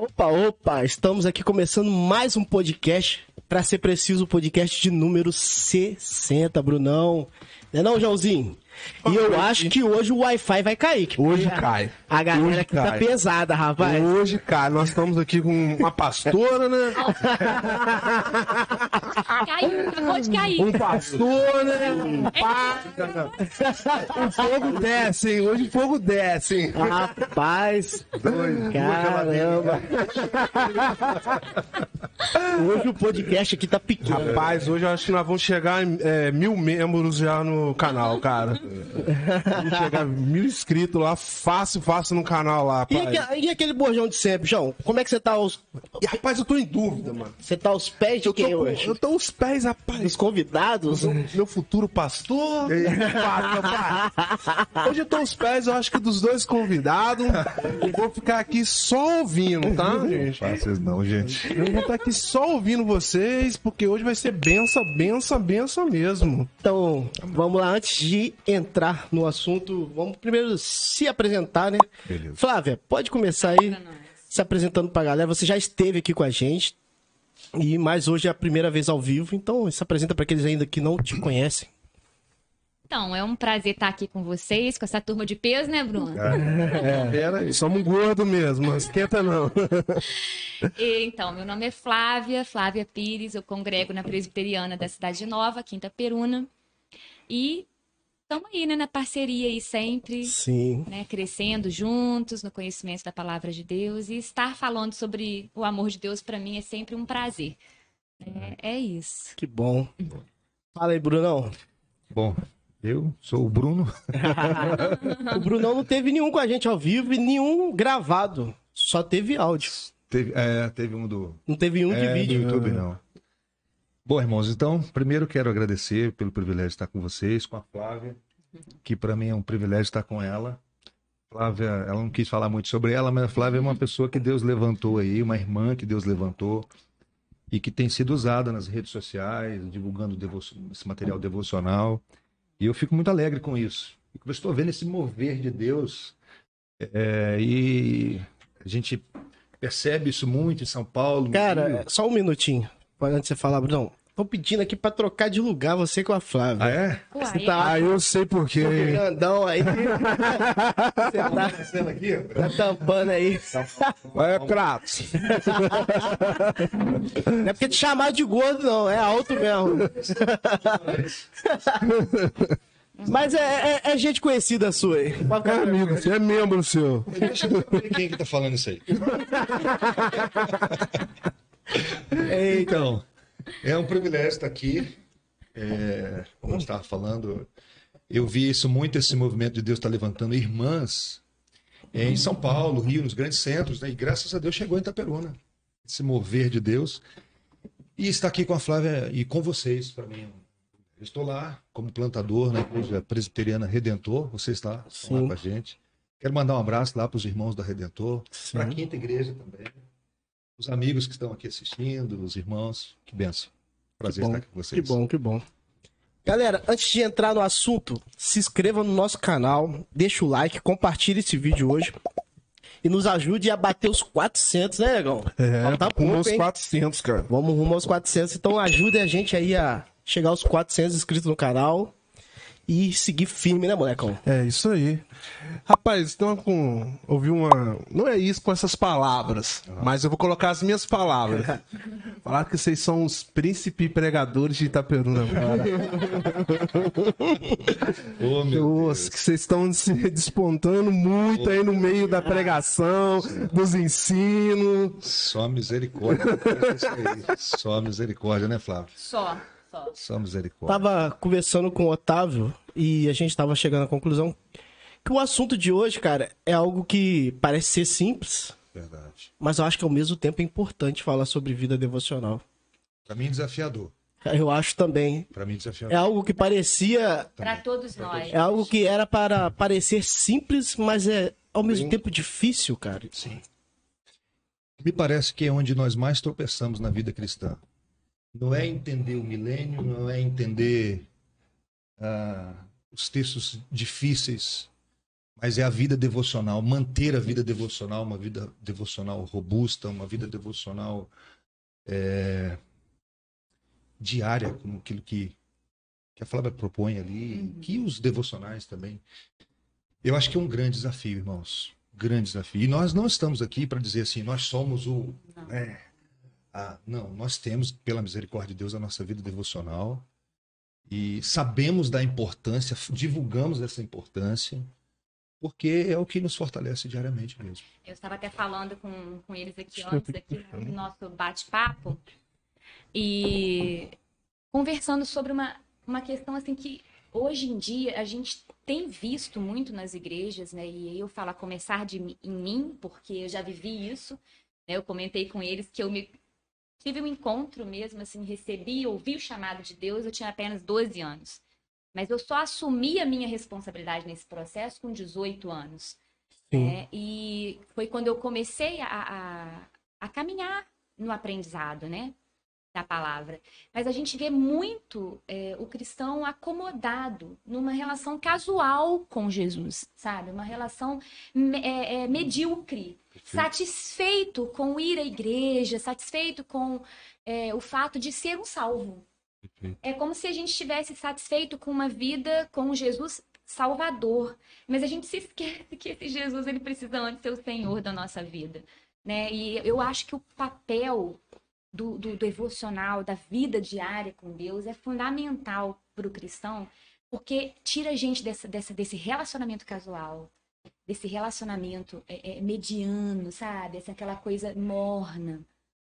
Opa, opa! Estamos aqui começando mais um podcast. Para ser preciso, o podcast de número 60, Brunão. Não é não, Joãozinho? E eu acho que hoje o Wi-Fi vai cair. que Hoje cai. A galera Hoje aqui tá cai. pesada, rapaz. Hoje, cara, nós estamos aqui com uma pastora, né? Caiu, acabou de cair. Um pastor, né? Um padre. O fogo desce, hein? Hoje o fogo desce, hein? Rapaz, caramba. Hoje o podcast aqui tá pequeno. Rapaz, hoje eu acho que nós vamos chegar em é, mil membros já no canal, cara. Vamos chegar mil inscritos lá, fácil, fácil no canal lá, E, e aquele bojão de sempre, João? Como é que você tá aos, E, rapaz, eu tô em dúvida, mano. você tá aos pés de Eu tô, quem com- hoje? eu tô os pés, rapaz. Dos convidados? Meu futuro pastor. Hoje eu tô aos pés, eu acho que dos dois convidados. Eu vou ficar aqui só ouvindo, tá, gente? Fáceis não, gente. Eu vou estar aqui só ouvindo vocês, porque hoje vai ser benção, benção, benção mesmo. Então, vamos lá, antes de entrar no assunto, vamos primeiro se apresentar, né? Beleza. Flávia, pode começar aí se apresentando pra galera. Você já esteve aqui com a gente, e mas hoje é a primeira vez ao vivo, então se apresenta pra aqueles ainda que não te conhecem. Então, é um prazer estar aqui com vocês, com essa turma de peso, né, Bruno? Pera aí, somos gordo mesmo, não esquenta não. E, então, meu nome é Flávia, Flávia Pires, eu congrego na Presbiteriana da Cidade Nova, Quinta Peruna. E estamos aí, né, na parceria aí sempre, Sim. né, crescendo juntos no conhecimento da palavra de Deus. E estar falando sobre o amor de Deus, para mim, é sempre um prazer. É, é isso. Que bom. Fala aí, Brunão. Bom, eu sou o Bruno. o Brunão não teve nenhum com a gente ao vivo e nenhum gravado. Só teve áudio. Teve, é, teve um do, Não teve um de é, do vídeo. YouTube, não. Bom, irmãos, então, primeiro quero agradecer pelo privilégio de estar com vocês, com a Flávia, que para mim é um privilégio estar com ela. Flávia, ela não quis falar muito sobre ela, mas a Flávia é uma pessoa que Deus levantou aí, uma irmã que Deus levantou e que tem sido usada nas redes sociais, divulgando devo- esse material devocional. E eu fico muito alegre com isso. Eu estou vendo esse mover de Deus é, e a gente percebe isso muito em São Paulo. Cara, só um minutinho. Antes de você falar, Brunão. Tô pedindo aqui pra trocar de lugar você com a Flávia. Ah, é? Você tá Ah, eu sei por quê. grandão aí. Você tá, tá tampando aí. É, Kratos. Não é porque te chamar de gordo, não. É alto mesmo. Mas é, é- é gente conhecida sua aí. É amigo, você é membro seu. Deixa eu ver quem que tá falando isso aí. Então, é um privilégio estar aqui. É, como eu estava falando, eu vi isso muito, esse movimento de Deus estar levantando irmãs é, em São Paulo, Rio, nos grandes centros, né? e graças a Deus chegou em Itaperuna. Esse mover de Deus. E estar aqui com a Flávia e com vocês, para mim. Eu estou lá como plantador na igreja presbiteriana Redentor, você está lá com a gente. Quero mandar um abraço lá para os irmãos da Redentor, para a quinta igreja também. Os amigos que estão aqui assistindo, os irmãos, que benção. Prazer bom, estar aqui com vocês. Que bom, que bom. Galera, antes de entrar no assunto, se inscreva no nosso canal, deixa o like, compartilhe esse vídeo hoje e nos ajude a bater os 400, né, Negão? É, Falta com pouco, uns hein? 400, cara. Vamos rumo aos 400, então ajude a gente aí a chegar aos 400 inscritos no canal e seguir firme, né, molecão? É isso aí. Rapaz, então com ouvi uma, não é isso com essas palavras, mas eu vou colocar as minhas palavras. Falar que vocês são os príncipe pregadores de Itaperuna, cara. Ô, meu Nossa, que vocês estão se despontando muito aí no meio da pregação, dos ensinos. Só misericórdia. Só misericórdia, né, Flávio? Só, só. Só misericórdia. Tava conversando com o Otávio e a gente tava chegando à conclusão que o assunto de hoje, cara, é algo que parece ser simples, Verdade. mas eu acho que ao mesmo tempo é importante falar sobre vida devocional. Para mim, desafiador. Eu acho também. Para mim, É desafiador. algo que parecia. Para todos nós. É algo que era para parecer simples, mas é ao mesmo tempo difícil, cara. Sim. Me parece que é onde nós mais tropeçamos na vida cristã. Não é entender o milênio, não é entender ah, os textos difíceis, mas é a vida devocional, manter a vida devocional, uma vida devocional robusta, uma vida devocional é, diária, como aquilo que, que a Flávia propõe ali, uhum. que os devocionais também. Eu acho que é um grande desafio, irmãos. Grande desafio. E nós não estamos aqui para dizer assim, nós somos o. Não. É, a, não, nós temos, pela misericórdia de Deus, a nossa vida devocional. E sabemos da importância, divulgamos essa importância porque é o que nos fortalece diariamente mesmo. Eu estava até falando com, com eles aqui antes, aqui no nosso bate-papo, e conversando sobre uma, uma questão assim que hoje em dia a gente tem visto muito nas igrejas, né? E eu falo a começar de em mim, porque eu já vivi isso. Né? Eu comentei com eles que eu me tive um encontro mesmo, assim, recebi, ouvi o chamado de Deus, eu tinha apenas 12 anos. Mas eu só assumi a minha responsabilidade nesse processo com 18 anos. Né? E foi quando eu comecei a, a, a caminhar no aprendizado, né? Da palavra. Mas a gente vê muito é, o cristão acomodado numa relação casual com Jesus, sabe? Uma relação é, é, medíocre, satisfeito com ir à igreja, satisfeito com é, o fato de ser um salvo. É como se a gente estivesse satisfeito com uma vida com Jesus Salvador, mas a gente se esquece que esse Jesus ele precisa antes ser o Senhor da nossa vida, né? E eu acho que o papel do, do, devocional, da vida diária com Deus é fundamental para o cristão, porque tira a gente dessa, dessa, desse relacionamento casual, desse relacionamento é, é, mediano, sabe? Essa aquela coisa morna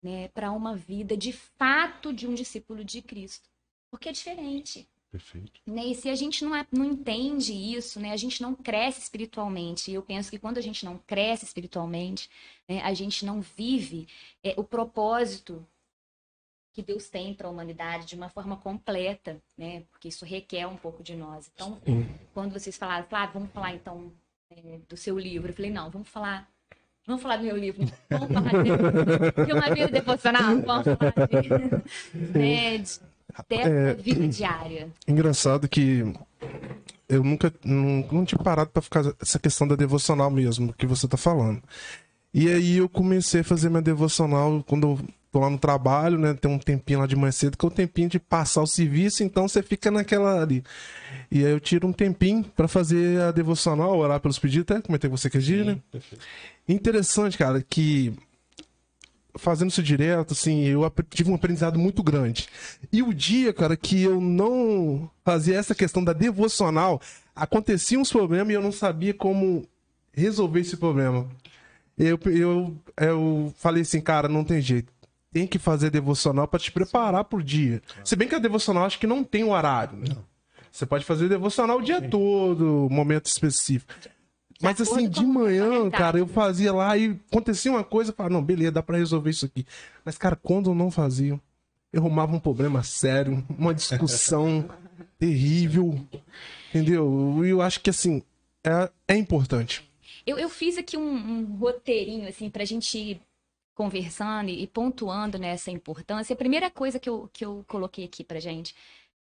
né, para uma vida de fato de um discípulo de Cristo. Porque é diferente. Perfeito. Né? E se a gente não, é, não entende isso, né, a gente não cresce espiritualmente. E eu penso que quando a gente não cresce espiritualmente, né, a gente não vive é, o propósito que Deus tem para a humanidade de uma forma completa, né? Porque isso requer um pouco de nós. Então, Sim. quando vocês falaram, ah, vamos falar então é, do seu livro, eu falei, não, vamos falar Vamos falar do meu livro. Vamos falar de, de uma vida devocional. Vamos falar de, né, de, dessa é, vida diária. Engraçado que eu nunca não, não tinha parado para ficar essa questão da devocional mesmo, que você tá falando. E aí eu comecei a fazer minha devocional quando eu tô lá no trabalho, né? Tem um tempinho lá de manhã cedo, que é o tempinho de passar o serviço, então você fica naquela ali. E aí eu tiro um tempinho para fazer a devocional, orar pelos pedidos, até comentei com você que é dia, né? Perfeito. Interessante, cara, que fazendo isso direto, assim, eu tive um aprendizado muito grande. E o dia, cara, que eu não fazia essa questão da devocional, acontecia uns problemas e eu não sabia como resolver esse problema. Eu, eu, eu falei assim, cara, não tem jeito. Tem que fazer devocional para te preparar pro dia. Se bem que a devocional acho que não tem horário, né? Não. Você pode fazer devocional o dia todo, momento específico. Mas assim, de manhã, cara, eu fazia lá e acontecia uma coisa, eu falava, não, beleza, dá pra resolver isso aqui. Mas, cara, quando eu não fazia, eu arrumava um problema sério, uma discussão terrível, entendeu? E eu acho que, assim, é, é importante. Eu, eu fiz aqui um, um roteirinho, assim, pra gente ir conversando e, pontuando nessa importância. A primeira coisa que eu, que eu coloquei aqui pra gente,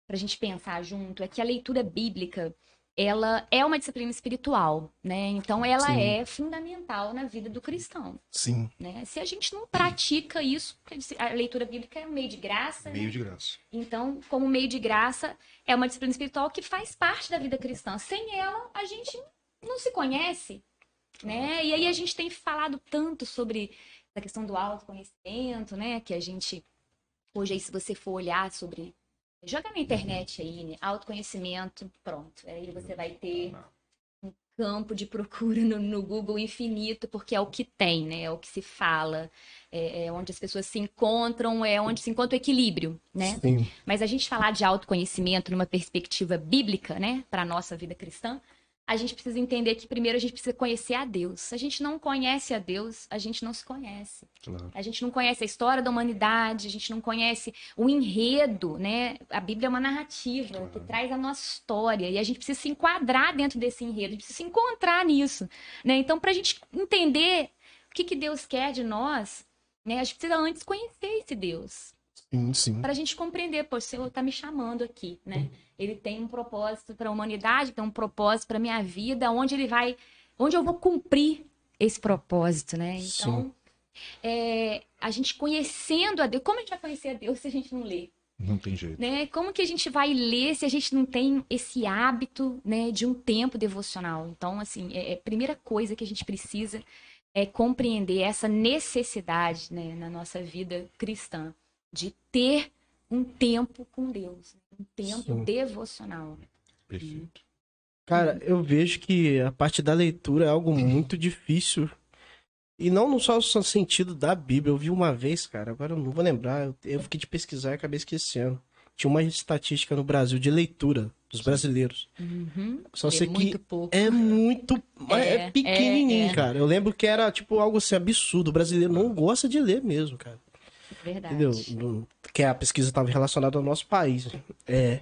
pra gente pensar junto, é que a leitura bíblica ela é uma disciplina espiritual, né? Então ela Sim. é fundamental na vida do cristão. Sim. Né? Se a gente não pratica isso, a leitura bíblica é um meio de graça. Meio né? de graça. Então, como meio de graça, é uma disciplina espiritual que faz parte da vida cristã. Sem ela, a gente não se conhece, né? E aí a gente tem falado tanto sobre a questão do autoconhecimento, né? Que a gente hoje aí se você for olhar sobre Joga na internet aí, né? autoconhecimento, pronto. Aí você vai ter um campo de procura no, no Google infinito, porque é o que tem, né? É o que se fala, é, é onde as pessoas se encontram, é onde se encontra o equilíbrio, né? Sim. Mas a gente falar de autoconhecimento numa perspectiva bíblica, né, para a nossa vida cristã, a gente precisa entender que primeiro a gente precisa conhecer a Deus. Se a gente não conhece a Deus, a gente não se conhece. Claro. A gente não conhece a história da humanidade, a gente não conhece o enredo, né? A Bíblia é uma narrativa claro. que traz a nossa história e a gente precisa se enquadrar dentro desse enredo, a gente precisa se encontrar nisso, né? Então, para a gente entender o que, que Deus quer de nós, né? A gente precisa antes conhecer esse Deus. Sim, sim. Para a gente compreender, pô, o Senhor está me chamando aqui, né? Ele tem um propósito para a humanidade, tem um propósito para minha vida, onde ele vai, onde eu vou cumprir esse propósito, né? Então, é, a gente conhecendo a Deus, como a gente vai conhecer a Deus se a gente não lê? Não tem jeito. Né? Como que a gente vai ler se a gente não tem esse hábito, né, de um tempo devocional? Então, assim, é, é a primeira coisa que a gente precisa é compreender essa necessidade, né, na nossa vida cristã de ter um tempo com Deus, um tempo Sim. devocional. Perfeito. Cara, eu vejo que a parte da leitura é algo muito difícil. E não no só no sentido da Bíblia. Eu vi uma vez, cara, agora eu não vou lembrar. eu- Eu fiquei de pesquisar e acabei esquecendo. Tinha uma estatística no Brasil de leitura dos brasileiros. Uhum. Só É sei que pouco. é muito. É, É, pequenininho, é, é. cara. Eu lembro que era, tipo, algo assim absurdo. O brasileiro não gosta de ler mesmo, cara. Verdade. Entendeu? Que a pesquisa estava relacionada ao nosso país. É.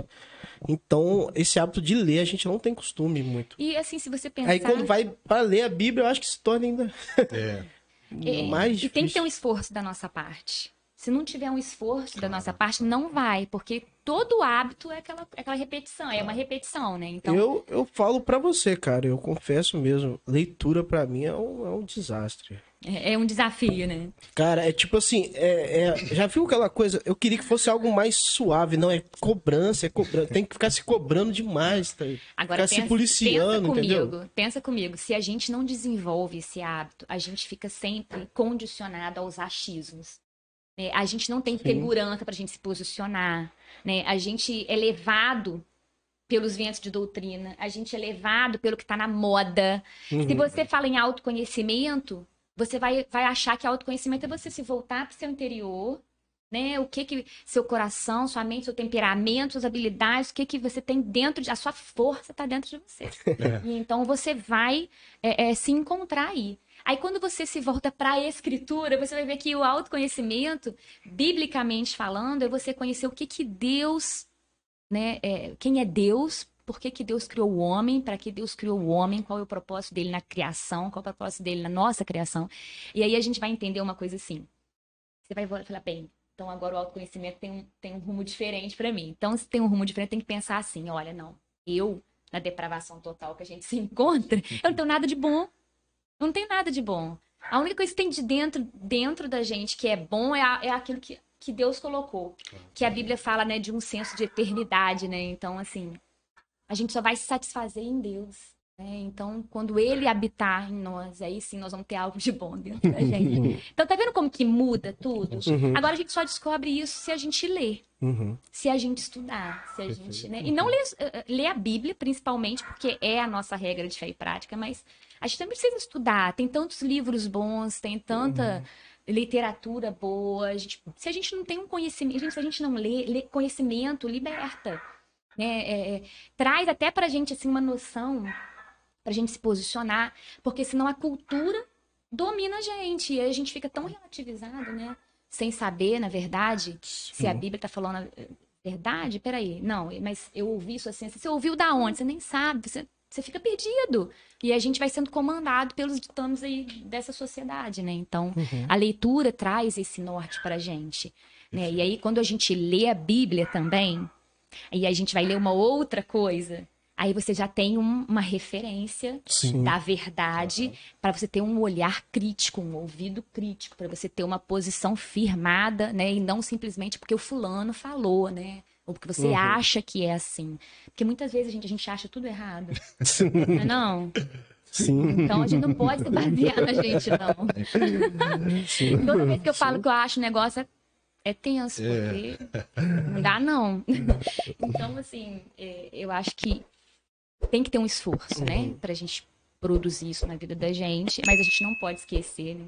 Então, esse hábito de ler a gente não tem costume muito. E assim, se você pensar. Aí quando vai para ler a Bíblia, eu acho que se torna ainda É. É, mais E difícil. tem que ter um esforço da nossa parte. Se não tiver um esforço da nossa parte, não vai, porque todo hábito é aquela, é aquela repetição, é uma repetição, né? Então, Eu, eu falo pra você, cara, eu confesso mesmo, leitura pra mim é um, é um desastre. É, é um desafio, né? Cara, é tipo assim, é, é- já viu aquela coisa? Eu queria que fosse algo mais suave, não é cobrança, é cobrança. Tem que ficar se cobrando demais, tá? Agora, ficar se pensa, policiando, pensa entendeu? comigo, pensa comigo, se a gente não desenvolve esse hábito, a gente fica sempre condicionado aos achismos. né? A gente não tem segurança pra gente se posicionar, né? A gente é levado pelos ventos de doutrina, a gente é levado pelo que tá na moda. Se Uhum. você fala em autoconhecimento, você vai, vai achar que autoconhecimento é você se voltar para o seu interior, né? O que que seu coração, sua mente, seu temperamento, suas habilidades, o que que você tem dentro de a sua força está dentro de você. E então você vai é, é, se encontrar aí. Aí quando você se volta para a escritura, você vai ver que o autoconhecimento, biblicamente falando, é você conhecer o que que Deus, né? é, quem é Deus, por que, que Deus criou o homem, para que Deus criou o homem, qual é o propósito dele na criação, qual é o propósito dele na nossa criação. E aí a gente vai entender uma coisa assim. Você vai falar, bem, então agora o autoconhecimento tem um, tem um rumo diferente para mim. Então, se tem um rumo diferente, tem que pensar assim: olha, não, eu, na depravação total que a gente se encontra, eu não tenho nada de bom. Eu não tenho nada de bom. A única coisa que tem de dentro, dentro da gente que é bom é, a- é aquilo que, que Deus colocou. Que a Bíblia fala, né, de um senso de eternidade, né? Então, assim, a gente só vai se satisfazer em Deus. né? Então, quando Ele habitar em nós, aí sim nós vamos ter algo de bom dentro da gente. Então, tá vendo como que muda tudo? Uhum. Agora a gente só descobre isso se a gente ler Uhum. se a gente estudar, se a gente, né? E não ler, eh, ler a Bíblia, principalmente, porque é a nossa regra de fé e prática, mas a gente também precisa estudar. Tem tantos livros bons, tem tanta literatura boa. a gente- se a gente não tem um conhecimento, gente, se a gente não lê, lê conhecimento liberta. Né? É, é, traz até pra gente assim, uma noção pra gente se posicionar, porque senão a cultura domina a gente e a gente fica tão relativizado, né? Sem saber, na verdade, se a Bíblia tá falando a verdade, peraí, não, mas eu ouvi isso assim, você ouviu da onde? Você nem sabe, você, você fica perdido. E a gente vai sendo comandado pelos ditames aí dessa sociedade, né? Então, a leitura traz esse norte pra gente, né? E aí, quando a gente lê a Bíblia também, e a gente vai ler uma outra coisa, aí você já tem um- uma referência Sim. da verdade, para você ter um olhar crítico, um ouvido crítico, para você ter uma posição firmada, né? E não simplesmente porque o fulano falou, né? Ou porque você Uhum. acha que é assim. Porque muitas vezes a gente, a gente acha tudo errado. Não é não? Sim. Então a gente não pode se basear na gente, não. Toda vez que eu falo que eu acho um negócio é, é tenso, porque não dá, não. Então, assim, é, eu acho que tem que ter um esforço, né? Pra gente produzir isso na vida da gente, mas a gente não pode esquecer, né?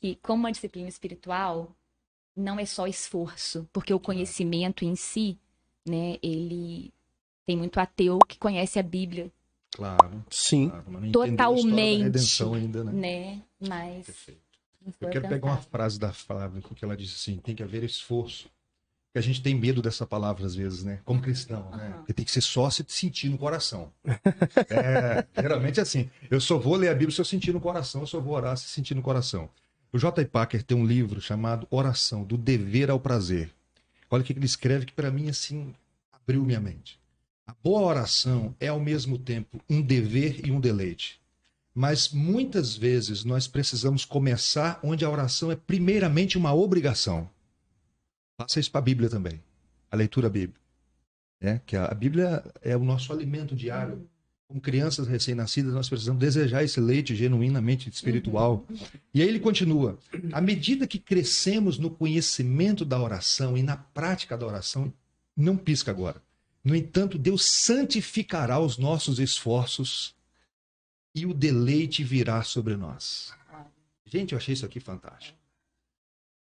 Que como uma disciplina espiritual, não é só esforço, porque o conhecimento em si, né, ele tem muito ateu que conhece a Bíblia, Claro. Sim. claro, Totalmente. redenção ainda, né? né? Mas Perfeito. Eu quero pegar uma frase da Flávia, que ela disse assim: tem que haver esforço. Porque a gente tem medo dessa palavra às vezes, né? Como cristão, né? Porque tem que ser só se sentir no coração. É, geralmente é assim. Eu só vou ler a Bíblia se eu sentir no coração, eu só vou orar se sentir no coração. O J. Packer tem um livro chamado Oração, do dever ao prazer. Olha o que ele escreve que para mim assim abriu minha mente. A boa oração é ao mesmo tempo um dever e um deleite. Mas muitas vezes nós precisamos começar onde a oração é primeiramente uma obrigação. Faça isso para a Bíblia também, a leitura bíblica. É, que a Bíblia é o nosso alimento diário. Como crianças recém-nascidas, nós precisamos desejar esse leite genuinamente espiritual. E aí ele continua: à medida que crescemos no conhecimento da oração e na prática da oração, não pisca agora. No entanto, Deus santificará os nossos esforços e o deleite virá sobre nós. Gente, eu achei isso aqui fantástico.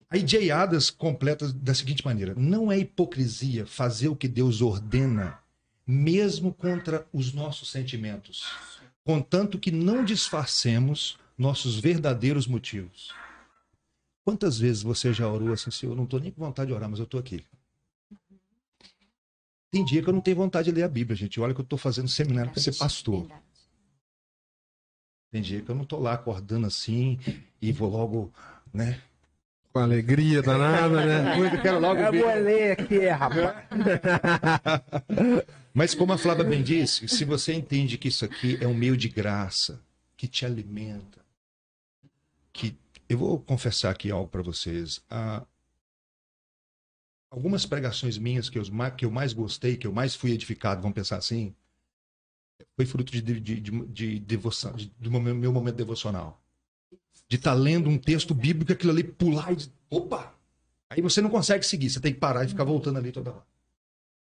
Aí Jay Adams completa da seguinte maneira: não é hipocrisia fazer o que Deus ordena mesmo contra os nossos sentimentos, contanto que não disfarcemos nossos verdadeiros motivos. Quantas vezes você já orou assim, Senhor, eu não estou nem com vontade de orar, mas eu estou aqui. Tem dia que eu não tenho vontade de ler a Bíblia, gente. Olha que eu estou fazendo seminário para ser pastor. Tem dia que eu não estou lá acordando assim e vou logo, né? Com alegria danada, né? Eu quero logo Eu ver. vou ler aqui, rapaz. Mas como a Flávia bem disse, se você entende que isso aqui é um meio de graça, que te alimenta, que eu vou confessar aqui algo para vocês. Ah, algumas pregações minhas que eu, que eu mais gostei, que eu mais fui edificado, vamos pensar assim, foi fruto de, de, de, de devoção, de- do meu, meu momento devocional. De estar lendo um texto bíblico, aquilo ali pular e dizer, opa! Aí você não consegue seguir, você tem que parar e ficar voltando ali toda hora.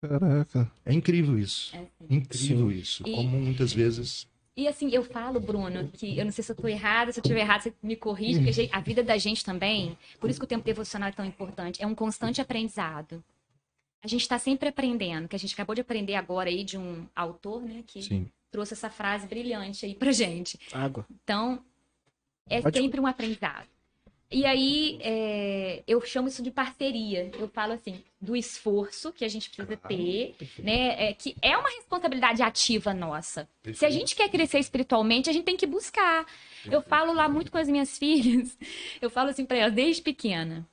Caraca. É incrível isso. É, sim. Incrível isso. E- Como muitas vezes. E assim, eu falo, Bruno, que eu não sei se eu tô errada, se eu estiver errado, você me corrige, porque gente, a vida da gente também, por isso que o tempo devocional é tão importante, é um constante aprendizado. A gente está sempre aprendendo, que a gente acabou de aprender agora aí de um autor, né, que Sim. trouxe essa frase brilhante aí pra gente. Água. Então, é Pode- sempre um aprendizado. E aí, é, eu chamo isso de parceria. Eu falo assim, do esforço que a gente precisa ter, né? é, que é uma responsabilidade ativa nossa. Se a gente quer crescer espiritualmente, a gente tem que buscar. Eu falo lá muito com as minhas filhas. Eu falo assim pra elas, desde pequena.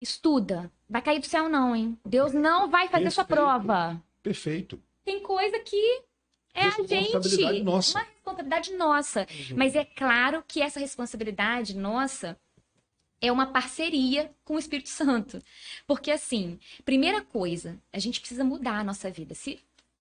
Estuda. Vai cair do céu não, hein? Deus não vai fazer sua prova. Perfeito. Tem coisa que é a gente. nossa. Uma responsabilidade nossa. Mas é claro que essa responsabilidade nossa é uma parceria com o Espírito Santo. Porque, assim, primeira coisa, a gente precisa mudar a nossa vida. Se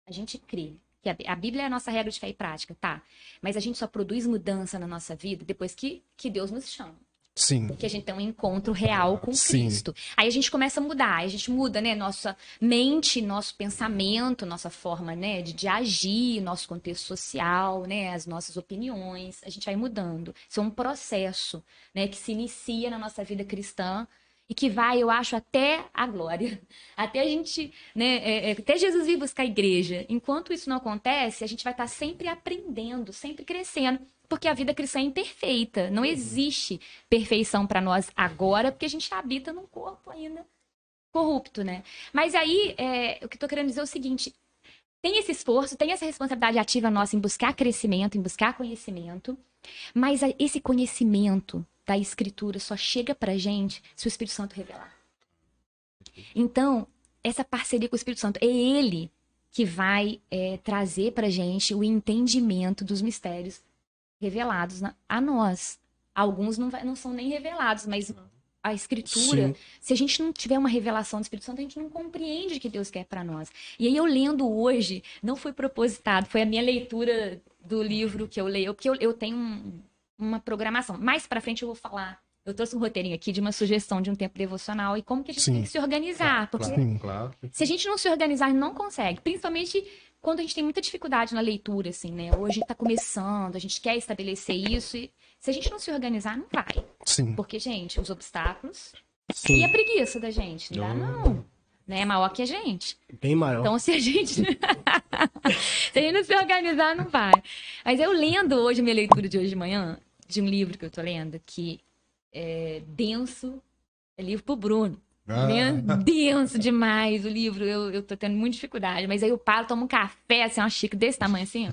a gente crê que a Bíblia é a nossa regra de fé e prática, tá? Mas a gente só produz mudança na nossa vida depois que, que Deus nos chama Sim. que a gente tem um encontro real com Sim. Cristo. Aí a gente começa a mudar, a gente muda, né, nossa mente, nosso pensamento, nossa forma, né, de, de agir, nosso contexto social, né, as nossas opiniões, a gente vai mudando. Isso é um processo, né, que se inicia na nossa vida cristã e que vai, eu acho, até a glória. Até a gente, né, é, é, até Jesus vir buscar a igreja. Enquanto isso não acontece, a gente vai estar sempre aprendendo, sempre crescendo. Porque a vida cristã é imperfeita. Não existe perfeição para nós agora, porque a gente habita num corpo ainda corrupto, né? Mas aí, é, o que eu tô querendo dizer é o seguinte: tem esse esforço, tem essa responsabilidade ativa nossa em buscar crescimento, em buscar conhecimento, mas esse conhecimento da Escritura só chega pra gente se o Espírito Santo revelar. Então, essa parceria com o Espírito Santo, é ele que vai é, trazer pra gente o entendimento dos mistérios revelados na- a nós. Alguns não, vai- não são nem revelados, mas a escritura, Sim. se a gente não tiver uma revelação do Espírito Santo, a gente não compreende o que Deus quer para nós. E aí eu lendo hoje, não foi propositado, foi a minha leitura do livro que eu leio, porque eu, eu tenho um- uma programação. Mais para frente eu vou falar. Eu trouxe um roteirinho aqui de uma sugestão de um tempo devocional e como que a gente Sim. tem que se organizar, porque Sim. claro. se a gente não se organizar, a gente não consegue. Principalmente quando a gente tem muita dificuldade na leitura, assim, né? Hoje tá começando, a gente quer estabelecer isso e se a gente não se organizar, não vai. Sim. Porque, gente, os obstáculos e Sim, a preguiça da gente, não dá não. Né? É maior que a gente. bem maior. Então, se a gente. se a gente não se organizar, não vai. Mas eu lendo hoje, minha leitura de hoje de manhã, de um livro que eu tô lendo, que é denso, é livro pro Bruno. Né? Denso demais o livro, eu, eu tô tendo muita dificuldade. Mas aí eu paro, tomo um café, assim, uma xícara desse tamanho assim.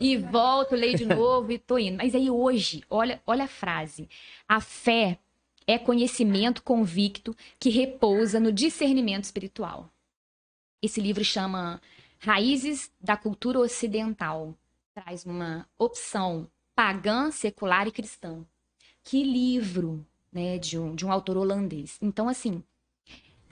E volto, leio de novo e tô indo. Mas aí hoje, olha, olha a frase. A fé é conhecimento convicto que repousa no discernimento espiritual. Esse livro chama Raízes da Cultura Ocidental. Traz uma opção pagã, secular e cristã. Que livro, né, de um, de um autor holandês. Então, assim,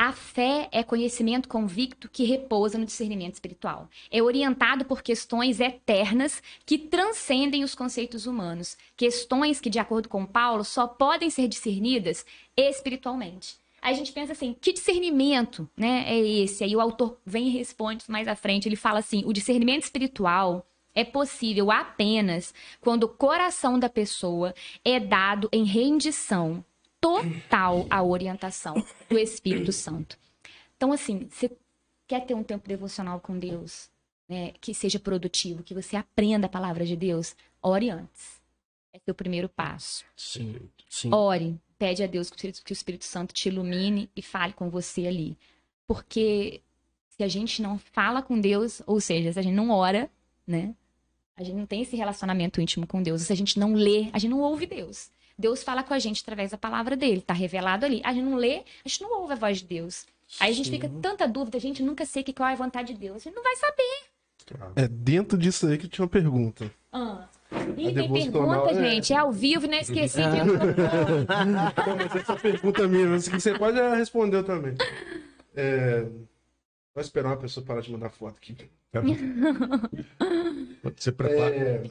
a fé é conhecimento convicto que repousa no discernimento espiritual. É orientado por questões eternas que transcendem os conceitos humanos. Questões que, de acordo com Paulo, só podem ser discernidas espiritualmente. Aí a gente pensa assim, que discernimento né, é esse? Aí o autor vem e responde mais à frente. Ele fala assim: o discernimento espiritual é possível apenas quando o coração da pessoa é dado em rendição total à orientação do Espírito Santo. Então, assim, você quer ter um tempo devocional com Deus, né, que seja produtivo, que você aprenda a palavra de Deus, ore antes. É o primeiro passo. Sim, sim. Ore, pede a Deus que o Espírito Santo te ilumine e fale com você ali. Porque se a gente não fala com Deus, ou seja, se a gente não ora, né? A gente não tem esse relacionamento íntimo com Deus. Se a gente não lê, a gente não ouve Deus. Deus fala com a gente através da palavra dele, tá revelado ali. A gente não lê, a gente não ouve a voz de Deus. Aí a gente Sim. fica tanta dúvida, a gente nunca sei que qual é a vontade de Deus. A gente não vai saber. É dentro disso aí que tinha uma pergunta. Ah. E tem pergunta, é- gente. É ao vivo, não esqueci de Mas essa pergunta minha, que você pode responder também. É... Vou esperar uma pessoa parar de mandar foto aqui. Você prepara. É,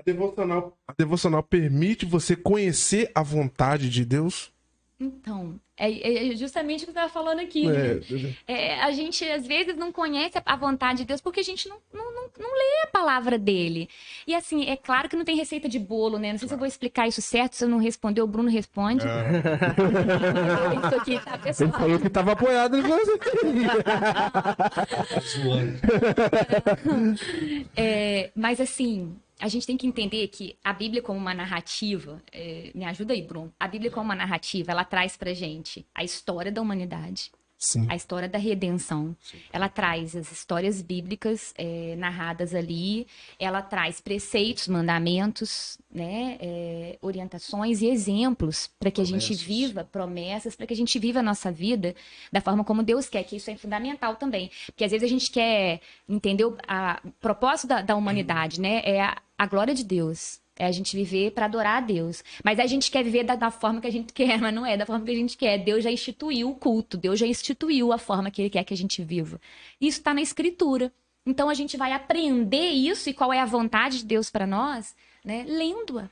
A devocional, a devocional permite você conhecer a vontade de Deus? Então, é, é justamente o que você estava falando aqui. né? É, É, a gente às vezes não conhece a vontade de Deus porque a gente não, não, não, não lê a palavra dele. E assim, é claro que não tem receita de bolo, né? Não sei se eu vou explicar isso certo, se eu não responder, o Bruno responde. isso aqui, tá, pessoal? Ele falou que estava apoiado, ele falou assim. É, mas assim, a gente tem que entender que a Bíblia como uma narrativa, é, me ajuda aí, Bruno. A Bíblia como uma narrativa, ela traz pra gente a história da humanidade, Sim. a história da redenção. Ela traz as histórias bíblicas é, narradas ali, ela traz preceitos, mandamentos, né, é, orientações e exemplos para que a gente Promessas. viva promessas, para que a gente viva a nossa vida da forma como Deus quer, que isso é fundamental também. Porque às vezes a gente quer entender o a- o propósito da, da humanidade, né? É a, a glória de Deus. É a gente viver para adorar a Deus. Mas a gente quer viver da, da forma que a gente quer, mas não é da forma que a gente quer. Deus já instituiu o culto, Deus já instituiu a forma que Ele quer que a gente viva. Isso está na Escritura. Então a gente vai aprender isso e qual é a vontade de Deus para nós, né? Lendo-a.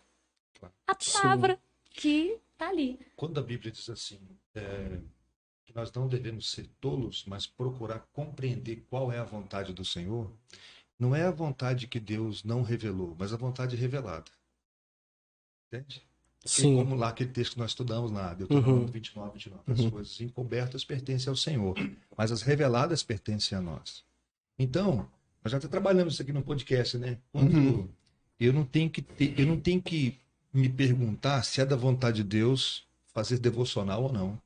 A palavra que tá ali. Quando a Bíblia diz assim, é, que nós não devemos ser tolos, mas procurar compreender qual é a vontade do Senhor, não é a vontade que Deus não revelou, mas a vontade revelada. Entende? Porque Sim. Como lá aquele texto que nós estudamos lá, Deuteronômio Uhum. 29, 29. As coisas encobertas pertencem ao Senhor, mas as reveladas pertencem a nós. Então, nós já trabalhamos isso aqui no podcast, né? Quando Uhum. eu não tenho que ter, eu não tenho que me perguntar se é da vontade de Deus fazer devocional ou não.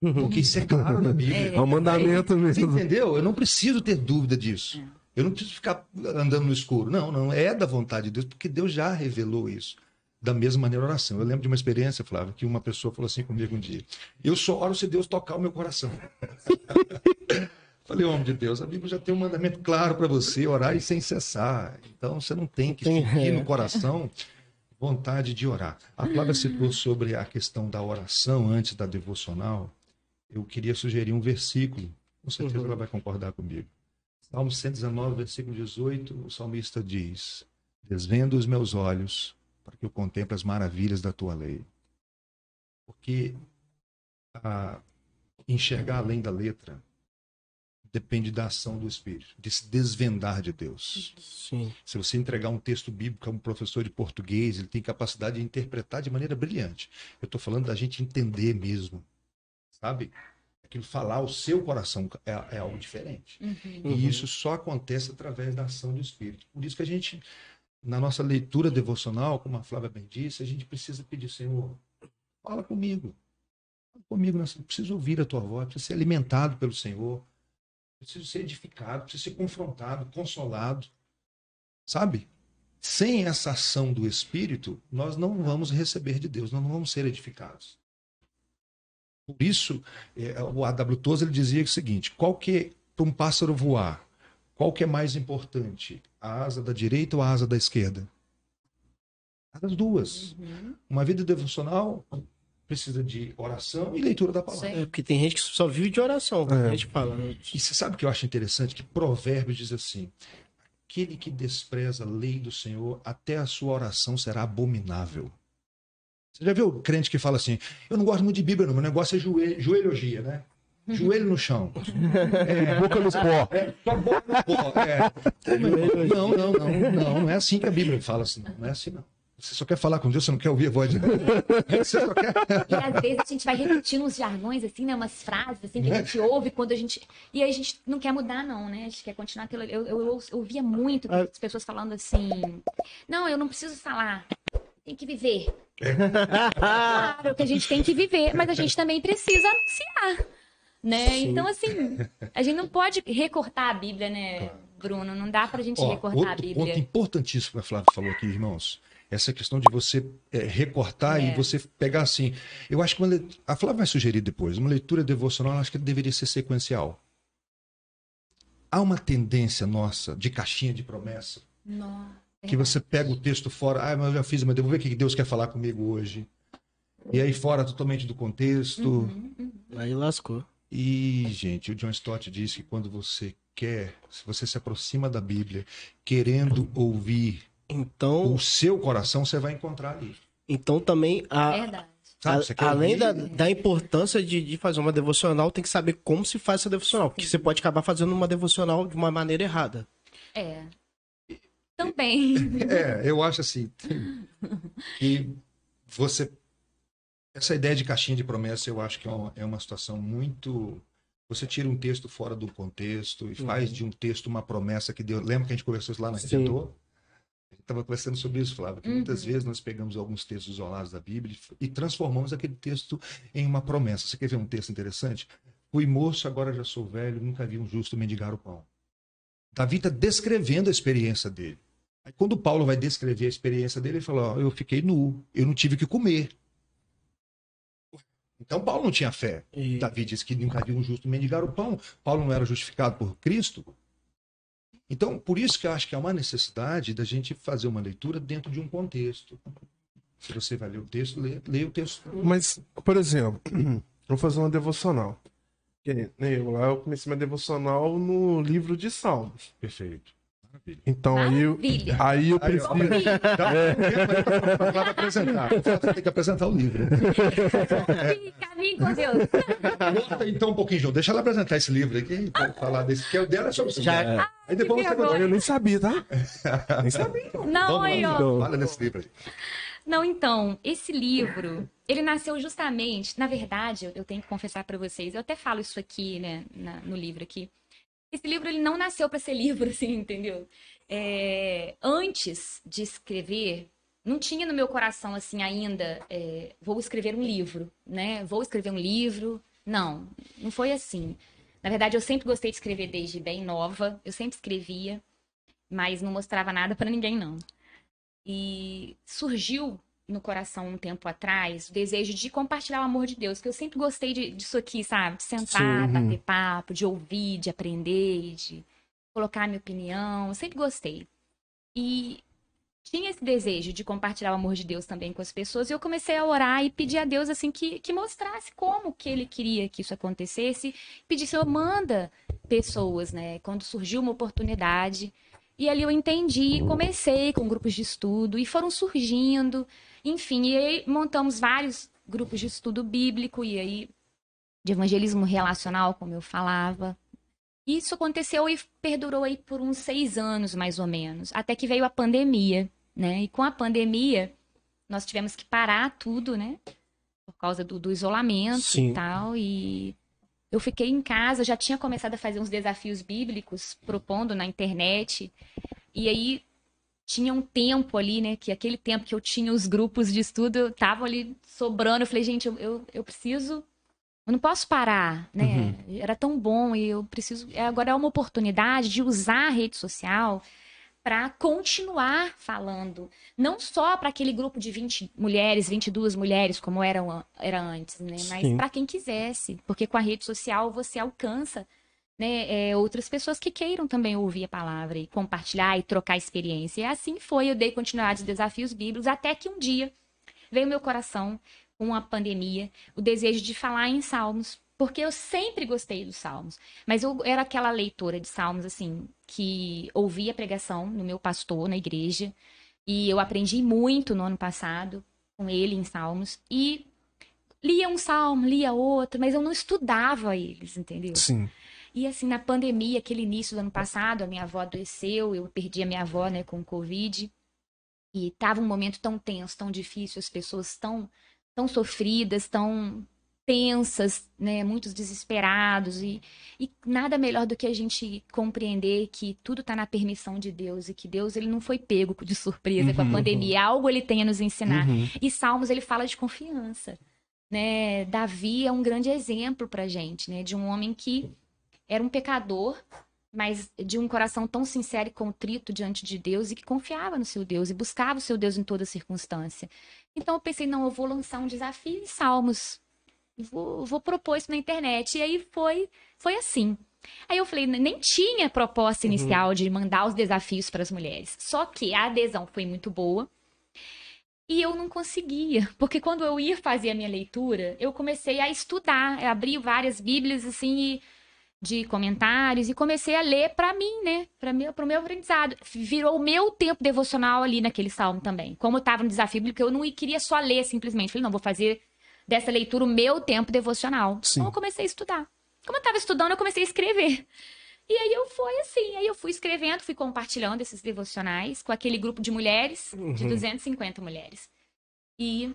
Porque isso é claro na Bíblia. É um mandamento Você mesmo. entendeu? Eu não preciso ter dúvida disso. Eu não preciso ficar andando no escuro. Não, não. É da vontade de Deus, porque Deus já revelou isso. Da mesma maneira, a oração. Eu lembro de uma experiência, Flávio, que uma pessoa falou assim comigo um dia: Eu só oro se Deus tocar o meu coração. Falei, homem de Deus, a Bíblia já tem um mandamento claro para você, orar e sem cessar. Então você não tem que sentir é. no coração vontade de orar. A Flávia citou sobre a questão da oração antes da devocional. Eu queria sugerir um versículo. Com certeza Uhum. ela vai concordar comigo. Salmo 119, versículo 18, o salmista diz: Desvendo os meus olhos para que eu contemple as maravilhas da tua lei. Porque a enxergar além da letra depende da ação do Espírito, de se desvendar de Deus. Sim. Se você entregar um texto bíblico a um professor de português, ele tem capacidade de interpretar de maneira brilhante. Eu estou falando da gente entender mesmo, sabe? Aquilo falar o seu coração é, é algo diferente. Uhum. E isso só acontece através da ação do Espírito. Por isso que a gente, na nossa leitura devocional, como a Flávia bem disse, a gente precisa pedir, Senhor, fala comigo. Fala comigo, nós preciso ouvir a tua voz, preciso ser alimentado pelo Senhor, preciso ser edificado, preciso ser confrontado, consolado. Sabe? Sem essa ação do Espírito, nós não vamos receber de Deus, nós não vamos ser edificados. Por isso, eh, o A.W. Tozer ele dizia o seguinte: qualquer para um pássaro voar, qual que é mais importante? A asa da direita ou a asa da esquerda? As duas. Uhum. Uma vida devocional precisa de oração e leitura da palavra. É, porque tem gente que só vive de oração. É. A gente fala. né? E você sabe o que eu acho interessante? Que Provérbios diz assim: aquele que despreza a lei do Senhor, até a sua oração será abominável. Você já viu o crente que fala assim: eu não gosto muito de Bíblia, não, meu negócio é joelho, joelhogia, né? Joelho no chão. É, Boca no pó. é, só boca no pó. É. Não, não, não, não, não é assim que a Bíblia fala assim, não, não é assim não. Você só quer falar com Deus, você não quer ouvir a voz de Deus. Você só quer. E às vezes a gente vai repetindo uns jargões, assim, né? Umas frases, assim, que a gente ouve quando a gente. E aí a gente não quer mudar, não, né? A gente quer continuar aquilo. Eu, eu, eu ouvia muito Ah. as pessoas falando assim: não, eu não preciso falar, tem que viver. Claro que a gente tem que viver, mas a gente também precisa anunciar. Né? Sim. Então, assim, a gente não pode recortar a Bíblia, né, Bruno? Não dá pra gente Ó, recortar a Bíblia. ponto importantíssimo que a Flávia falou aqui, irmãos. Essa questão de você é, recortar É. e você pegar assim. Eu acho que uma a Flávia vai sugerir depois. Uma leitura devocional, eu acho que deveria ser sequencial. Há uma tendência nossa de caixinha de promessa Nossa, que você pega o texto fora. Ah, mas eu já fiz, mas eu vou ver o que Deus quer falar comigo hoje. E aí fora totalmente do contexto. Uhum, uhum. Aí lascou. E, gente, o John Stott diz que quando você quer, se você se aproxima da Bíblia, querendo ouvir Então, o seu coração, você vai encontrar ali. então também a, além da, da importância de, de fazer uma devocional, tem que saber como se faz essa devocional. Porque você pode acabar fazendo uma devocional de uma maneira errada. É. Também. É, eu acho assim que você essa ideia de caixinha de promessa, eu acho que é uma, é uma situação muito você tira um texto fora do contexto e faz de um texto uma promessa que Deus. Lembra que a gente conversou isso lá na gente estava conversando sobre isso, Flávio, que muitas Uhum. vezes nós pegamos alguns textos isolados da Bíblia e transformamos aquele texto em uma promessa. Você quer ver um texto interessante? Fui moço, agora já sou velho, nunca vi um justo mendigar o pão. Davi está descrevendo a experiência dele. Aí quando Paulo vai descrever a experiência dele, ele fala: ó, eu fiquei nu, eu não tive o que comer. Então Paulo não tinha fé. E, Davi disse que nunca viu um justo mendigar o pão. Paulo não era justificado por Cristo. Então, por isso que eu acho que há uma necessidade da gente fazer uma leitura dentro de um contexto. Se você vai ler o texto, lê, lê o texto. Mas, por exemplo, vou fazer uma devocional. Que nem Eu lá eu comecei minha devocional no livro de Salmos. Perfeito. Então aí eu, Maravilha. aí eu Aí, um tempo para apresentar. Você tem que apresentar o livro. Caminho com Deus. Então um pouquinho, João. Deixa ela apresentar esse livro aqui, para falar desse, que é o dela é sobre o Já- Senhor. Aí depois você conta. Eu nem sabia, tá? Nem sabia. Não, Vamos aí, lá, ó. fala desse livro aí. Não, então, esse livro, ele nasceu justamente, na verdade, eu- eu tenho que confessar pra vocês, eu até falo isso aqui, né, na- no livro aqui. Esse livro, ele não nasceu pra ser livro, assim, entendeu? É, antes de escrever, não tinha no meu coração, assim, ainda, é, vou escrever um livro, né? Vou escrever um livro. Não, não foi assim. Na verdade, eu sempre gostei de escrever desde bem nova, eu sempre escrevia, mas não mostrava nada pra ninguém, não. E surgiu no coração um tempo atrás o desejo de compartilhar o amor de Deus, que eu sempre gostei de- disso aqui, sabe? De sentar, Sim. bater papo, de ouvir, de aprender, de colocar a minha opinião. Eu sempre gostei. E tinha esse desejo de compartilhar o amor de Deus também com as pessoas, e eu comecei a orar e pedir a Deus assim que, que mostrasse como que ele queria que isso acontecesse. Pedir, Senhor, manda pessoas, né? Quando surgiu uma oportunidade. E ali eu entendi, comecei com grupos de estudo e foram surgindo, enfim, e aí montamos vários grupos de estudo bíblico e aí de evangelismo relacional, como eu falava. Isso aconteceu e perdurou aí por uns seis anos, mais ou menos, até que veio a pandemia, né? E com a pandemia, nós tivemos que parar tudo, né? Por causa do, do isolamento Sim. e tal, e eu fiquei em casa, já tinha começado a fazer uns desafios bíblicos, propondo na internet. E aí tinha um tempo ali, né? Que aquele tempo que eu tinha os grupos de estudo, eu tava ali sobrando. Eu falei, gente, eu, eu, eu preciso. Eu não posso parar, né? Era tão bom e eu preciso. é, Agora é uma oportunidade de usar a rede social para continuar falando. Não só para aquele grupo de 20 mulheres, 22 mulheres, como era, era antes, né? Mas para quem quisesse. Porque com a rede social você alcança né, é, outras pessoas que queiram também ouvir a palavra e compartilhar e trocar experiência. E assim foi, eu dei continuidade aos desafios bíblicos, até que um dia veio meu coração, com a pandemia, o desejo de falar em salmos, porque eu sempre gostei dos salmos, mas eu era aquela leitora de salmos, assim, que ouvia a pregação no meu pastor na igreja, e eu aprendi muito no ano passado com ele em salmos, e lia um salmo, lia outro, mas eu não estudava eles, entendeu? Sim. E assim, na pandemia, aquele início do ano passado, a minha avó adoeceu, eu perdi a minha avó, né, com Covid. E tava um momento tão tenso, tão difícil, as pessoas tão, tão sofridas, tão tensas, né, muitos desesperados e, e nada melhor do que a gente compreender que tudo está na permissão de Deus e que Deus ele não foi pego de surpresa com a Uhum, pandemia, algo ele tem a nos ensinar. Uhum. E Salmos ele fala de confiança, né? Davi é um grande exemplo pra gente, né, de um homem que era um pecador, mas de um coração tão sincero e contrito diante de Deus e que confiava no seu Deus e buscava o seu Deus em toda circunstância. Então eu pensei, não, eu vou lançar um desafio em Salmos. Vou, vou propor isso na internet. E aí foi, foi assim. Aí eu falei, nem tinha proposta inicial de mandar os desafios para as mulheres. Só que a adesão foi muito boa. E eu não conseguia, porque quando eu ia fazer a minha leitura, eu comecei a estudar, eu abri várias bíblias assim e de comentários e comecei a ler para mim, né? Para meu, pro meu aprendizado. Virou o meu tempo devocional ali naquele salmo também. Como eu tava no desafio bíblico, eu não queria só ler simplesmente. Falei, não, vou fazer dessa leitura o meu tempo devocional. Sim. Então eu comecei a estudar. Como eu tava estudando, eu comecei a escrever. E aí eu fui assim, aí eu fui escrevendo, fui compartilhando esses devocionais com aquele grupo de mulheres, de Uhum. 250 mulheres. E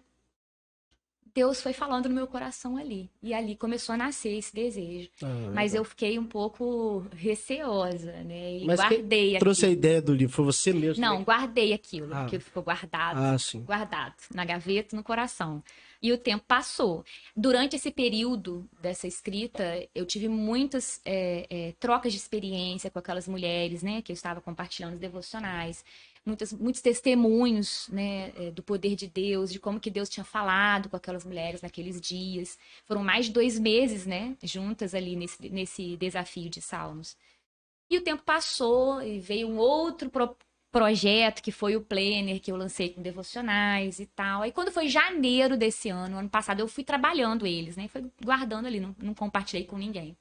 Deus foi falando no meu coração ali. E ali começou a nascer esse desejo. Ah, Mas eu fiquei um pouco receosa, né? E Mas guardei Trouxe a aquilo. ideia do livro, foi você mesmo? Não, né? guardei aquilo, Ah. ficou guardado Ah, sim. guardado na gaveta, no coração. E o tempo passou. Durante esse período dessa escrita, eu tive muitas é, é, trocas de experiência com aquelas mulheres, né, que eu estava compartilhando os devocionais, muitas, muitos testemunhos, né, é, do poder de Deus, de como que Deus tinha falado com aquelas mulheres naqueles dias. Foram mais de dois meses, né, juntas ali nesse, nesse desafio de Salmos. E o tempo passou e veio um outro pro- projeto que foi o Planner, que eu lancei com devocionais e tal. Aí quando foi janeiro desse ano, ano passado, eu fui trabalhando eles, né? Foi guardando ali, não, não compartilhei com ninguém.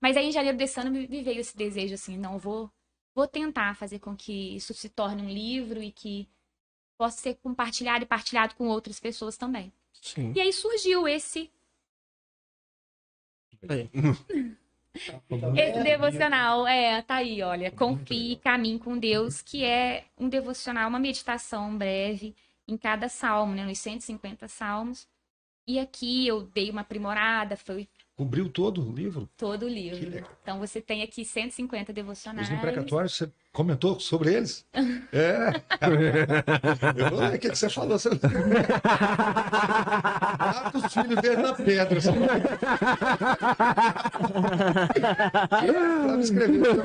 Mas aí em janeiro desse ano me veio esse desejo assim, não, eu vou, vou tentar fazer com que isso se torne um livro e que possa ser compartilhado e partilhado com outras pessoas também. Sim. E aí surgiu esse Aí. Esse devocional, é, tá aí, olha. Confie, caminhe com Deus, que é um devocional, uma meditação breve em cada salmo, né? Nos 150 salmos. E aqui eu dei uma aprimorada, foi Cobriu todo o livro? todo o livro. Então você tem aqui 150 devocionais. Imprecatórios, você comentou sobre eles? É. Eu falei, o que, que você falou? Você... Ah, os filhos dele na pedra. Você... Flávio escreveu.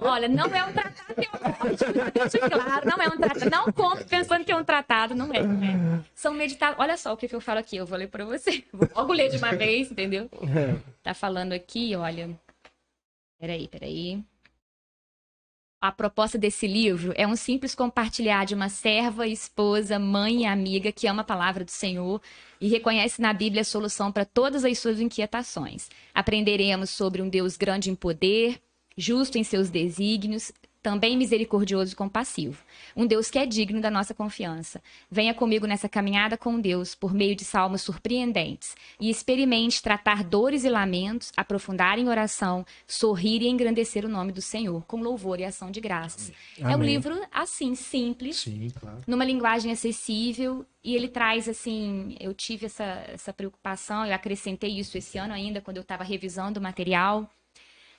Olha, não é um tratado teológico, deixa claro, não é um tratado. Não compre pensando que é um tratado, não é. né? São meditações. Olha só o que, que eu falo aqui, eu vou ler pra você. Vou logo ler de uma vez, entendeu? Tá falando aqui, olha. Peraí, peraí. A proposta desse livro é um simples compartilhar de uma serva, esposa, mãe e amiga que ama a palavra do Senhor e reconhece na Bíblia a solução para todas as suas inquietações. Aprenderemos sobre um Deus grande em poder, justo em seus desígnios, também misericordioso e compassivo. Um Deus que é digno da nossa confiança. Venha comigo nessa caminhada com Deus por meio de salmos surpreendentes e experimente tratar dores e lamentos, aprofundar em oração, sorrir e engrandecer o nome do Senhor com louvor e ação de graças. É um Amém. livro assim simples, Sim, claro. numa linguagem acessível e ele traz assim, eu tive essa, essa preocupação, eu acrescentei isso esse ano ainda quando eu estava revisando o material.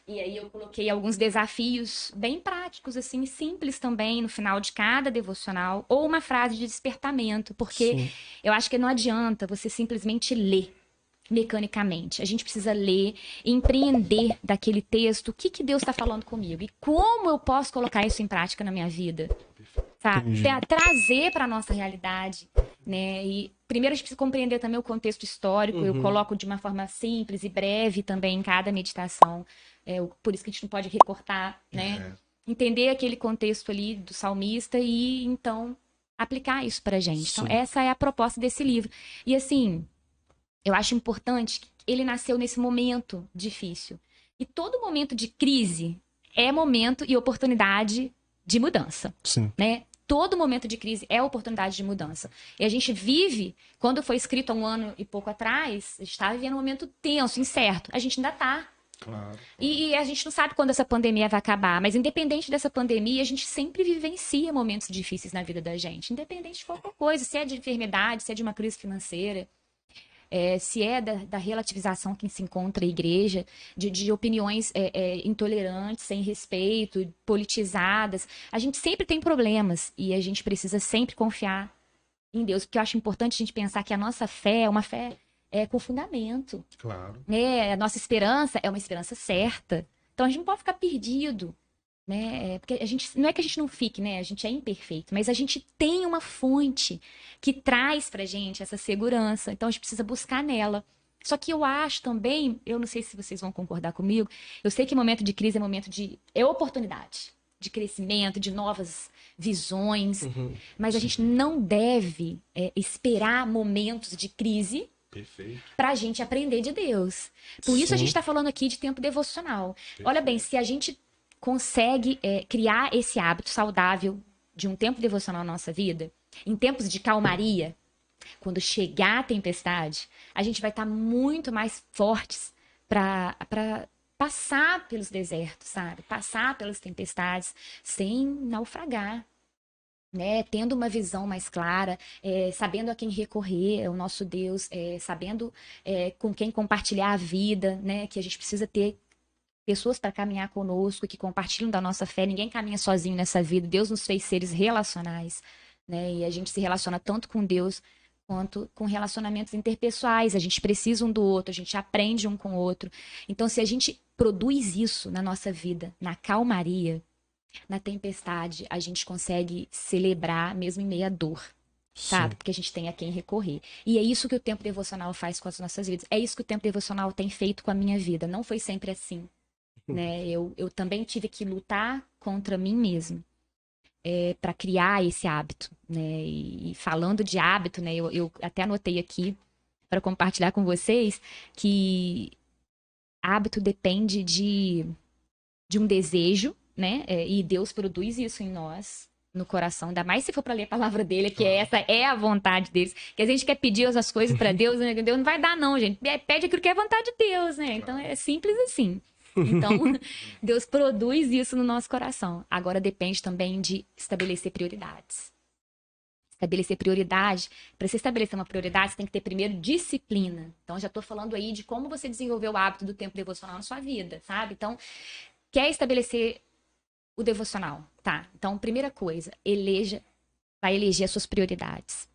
E aí eu coloquei alguns desafios bem práticos assim, simples também no final de cada devocional ou uma frase de despertamento, porque Sim. eu acho que não adianta você simplesmente ler mecanicamente. A gente precisa ler, empreender daquele texto o que, que Deus está falando comigo e como eu posso colocar isso em prática na minha vida. Sabe? Entendi. Trazer para nossa realidade, né? E primeiro a gente precisa compreender também o contexto histórico. Eu Uhum. coloco de uma forma simples e breve também em cada meditação. É, por isso que a gente não pode recortar, né? Entender aquele contexto ali do salmista e então aplicar isso pra gente. Então, Sim. essa é a proposta desse livro. E assim, eu acho importante que ele nasceu nesse momento difícil. E todo momento de crise é momento e oportunidade de mudança Sim. né? Todo momento de crise é oportunidade de mudança. E a gente vive, quando foi escrito há um ano e pouco atrás, a gente está vivendo um momento tenso, incerto. A gente ainda está. Claro. E, e a gente não sabe quando essa pandemia vai acabar, mas independente dessa pandemia, a gente sempre vivencia momentos difíceis na vida da gente, independente de qualquer coisa, se é de enfermidade, se é de uma crise financeira, é, se é da, da relativização que se encontra a igreja, de, de opiniões é, é, intolerantes, sem respeito, politizadas. A gente sempre tem problemas e a gente precisa sempre confiar em Deus, porque eu acho importante a gente pensar que a nossa fé é uma fé é, com fundamento. Claro. É, a nossa esperança é uma esperança certa. Então a gente não pode ficar perdido. Né? É, Porque a gente, não é que a gente não fique, né? A gente é imperfeito, mas a gente tem uma fonte que traz pra gente essa segurança. Então a gente precisa buscar nela. Só que eu acho também, eu não sei se vocês vão concordar comigo, eu sei que momento de crise é momento de. é oportunidade de crescimento, de novas visões, Uhum. mas a gente não deve é, esperar momentos de crise Perfeito. para a gente aprender de Deus. Por isso a Sim. gente está falando aqui de tempo devocional. Olha bem, se a gente consegue é, criar esse hábito saudável de um tempo devocional na nossa vida, em tempos de calmaria, quando chegar a tempestade, a gente vai estar muito mais fortes para passar pelos desertos, sabe? Passar pelas tempestades sem naufragar. Né, tendo uma visão mais clara, é, sabendo a quem recorrer, é o nosso Deus, é, sabendo é, com quem compartilhar a vida, né, que a gente precisa ter pessoas para caminhar conosco, que compartilham da nossa fé. Ninguém caminha sozinho nessa vida. Deus nos fez seres relacionais, né, e a gente se relaciona tanto com Deus quanto com relacionamentos interpessoais. A gente precisa um do outro, a gente aprende um com o outro. Então, se a gente produz isso na nossa vida, na calmaria, na tempestade, a gente consegue celebrar mesmo em meia dor, sabe? Porque a gente tem a quem recorrer. E é isso que o tempo devocional faz com as nossas vidas. É isso que o tempo devocional tem feito com a minha vida. Não foi sempre assim, né? Eu, eu também tive que lutar contra mim mesma. para criar esse hábito, né? E, e falando de hábito, né? Eu, eu até anotei aqui para compartilhar com vocês que hábito depende de, de um desejo, né? É, e Deus produz isso em nós, no coração, ainda mais se for para ler a palavra dele, que essa é a vontade deles. Que a gente quer pedir as coisas para Deus, né? Deus não vai dar, não, gente. É, Pede aquilo que é vontade de Deus, né? Então é simples assim. Então, Deus produz isso no nosso coração. Agora depende também de estabelecer prioridades. Estabelecer prioridade. Para você estabelecer uma prioridade, você tem que ter primeiro disciplina. Então, já estou falando aí de como você desenvolveu o hábito do tempo devocional na sua vida, sabe? Então, quer estabelecer o devocional, tá? Então, primeira coisa, eleja, vai eleger as suas prioridades.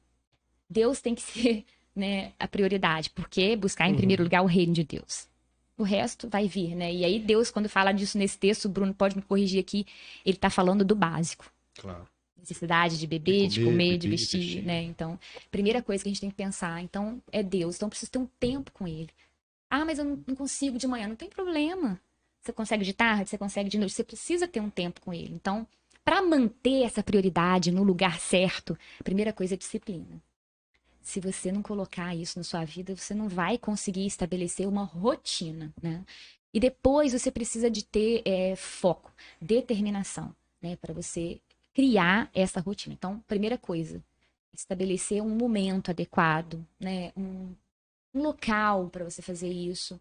Deus tem que ser né, a prioridade, porque buscar em primeiro lugar o reino de Deus. O resto vai vir, né? E aí Deus, quando fala disso nesse texto, o Bruno pode me corrigir aqui, ele tá falando do básico. Claro. Necessidade de beber, de comer, comer, de beber, de vestir, vestir. né? Então, primeira coisa que a gente tem que pensar, então, é Deus. Então, preciso ter um tempo com ele. Ah, mas eu não não consigo de manhã. Não tem problema. Você consegue de tarde, você consegue de noite. Você precisa ter um tempo com ele. Então, para manter essa prioridade no lugar certo, a primeira coisa é disciplina. Se você não colocar isso na sua vida, você não vai conseguir estabelecer uma rotina, né? E depois você precisa de ter é, foco, determinação, né? Para você criar essa rotina. Então, primeira coisa, estabelecer um momento adequado, né? Um, um local para você fazer isso.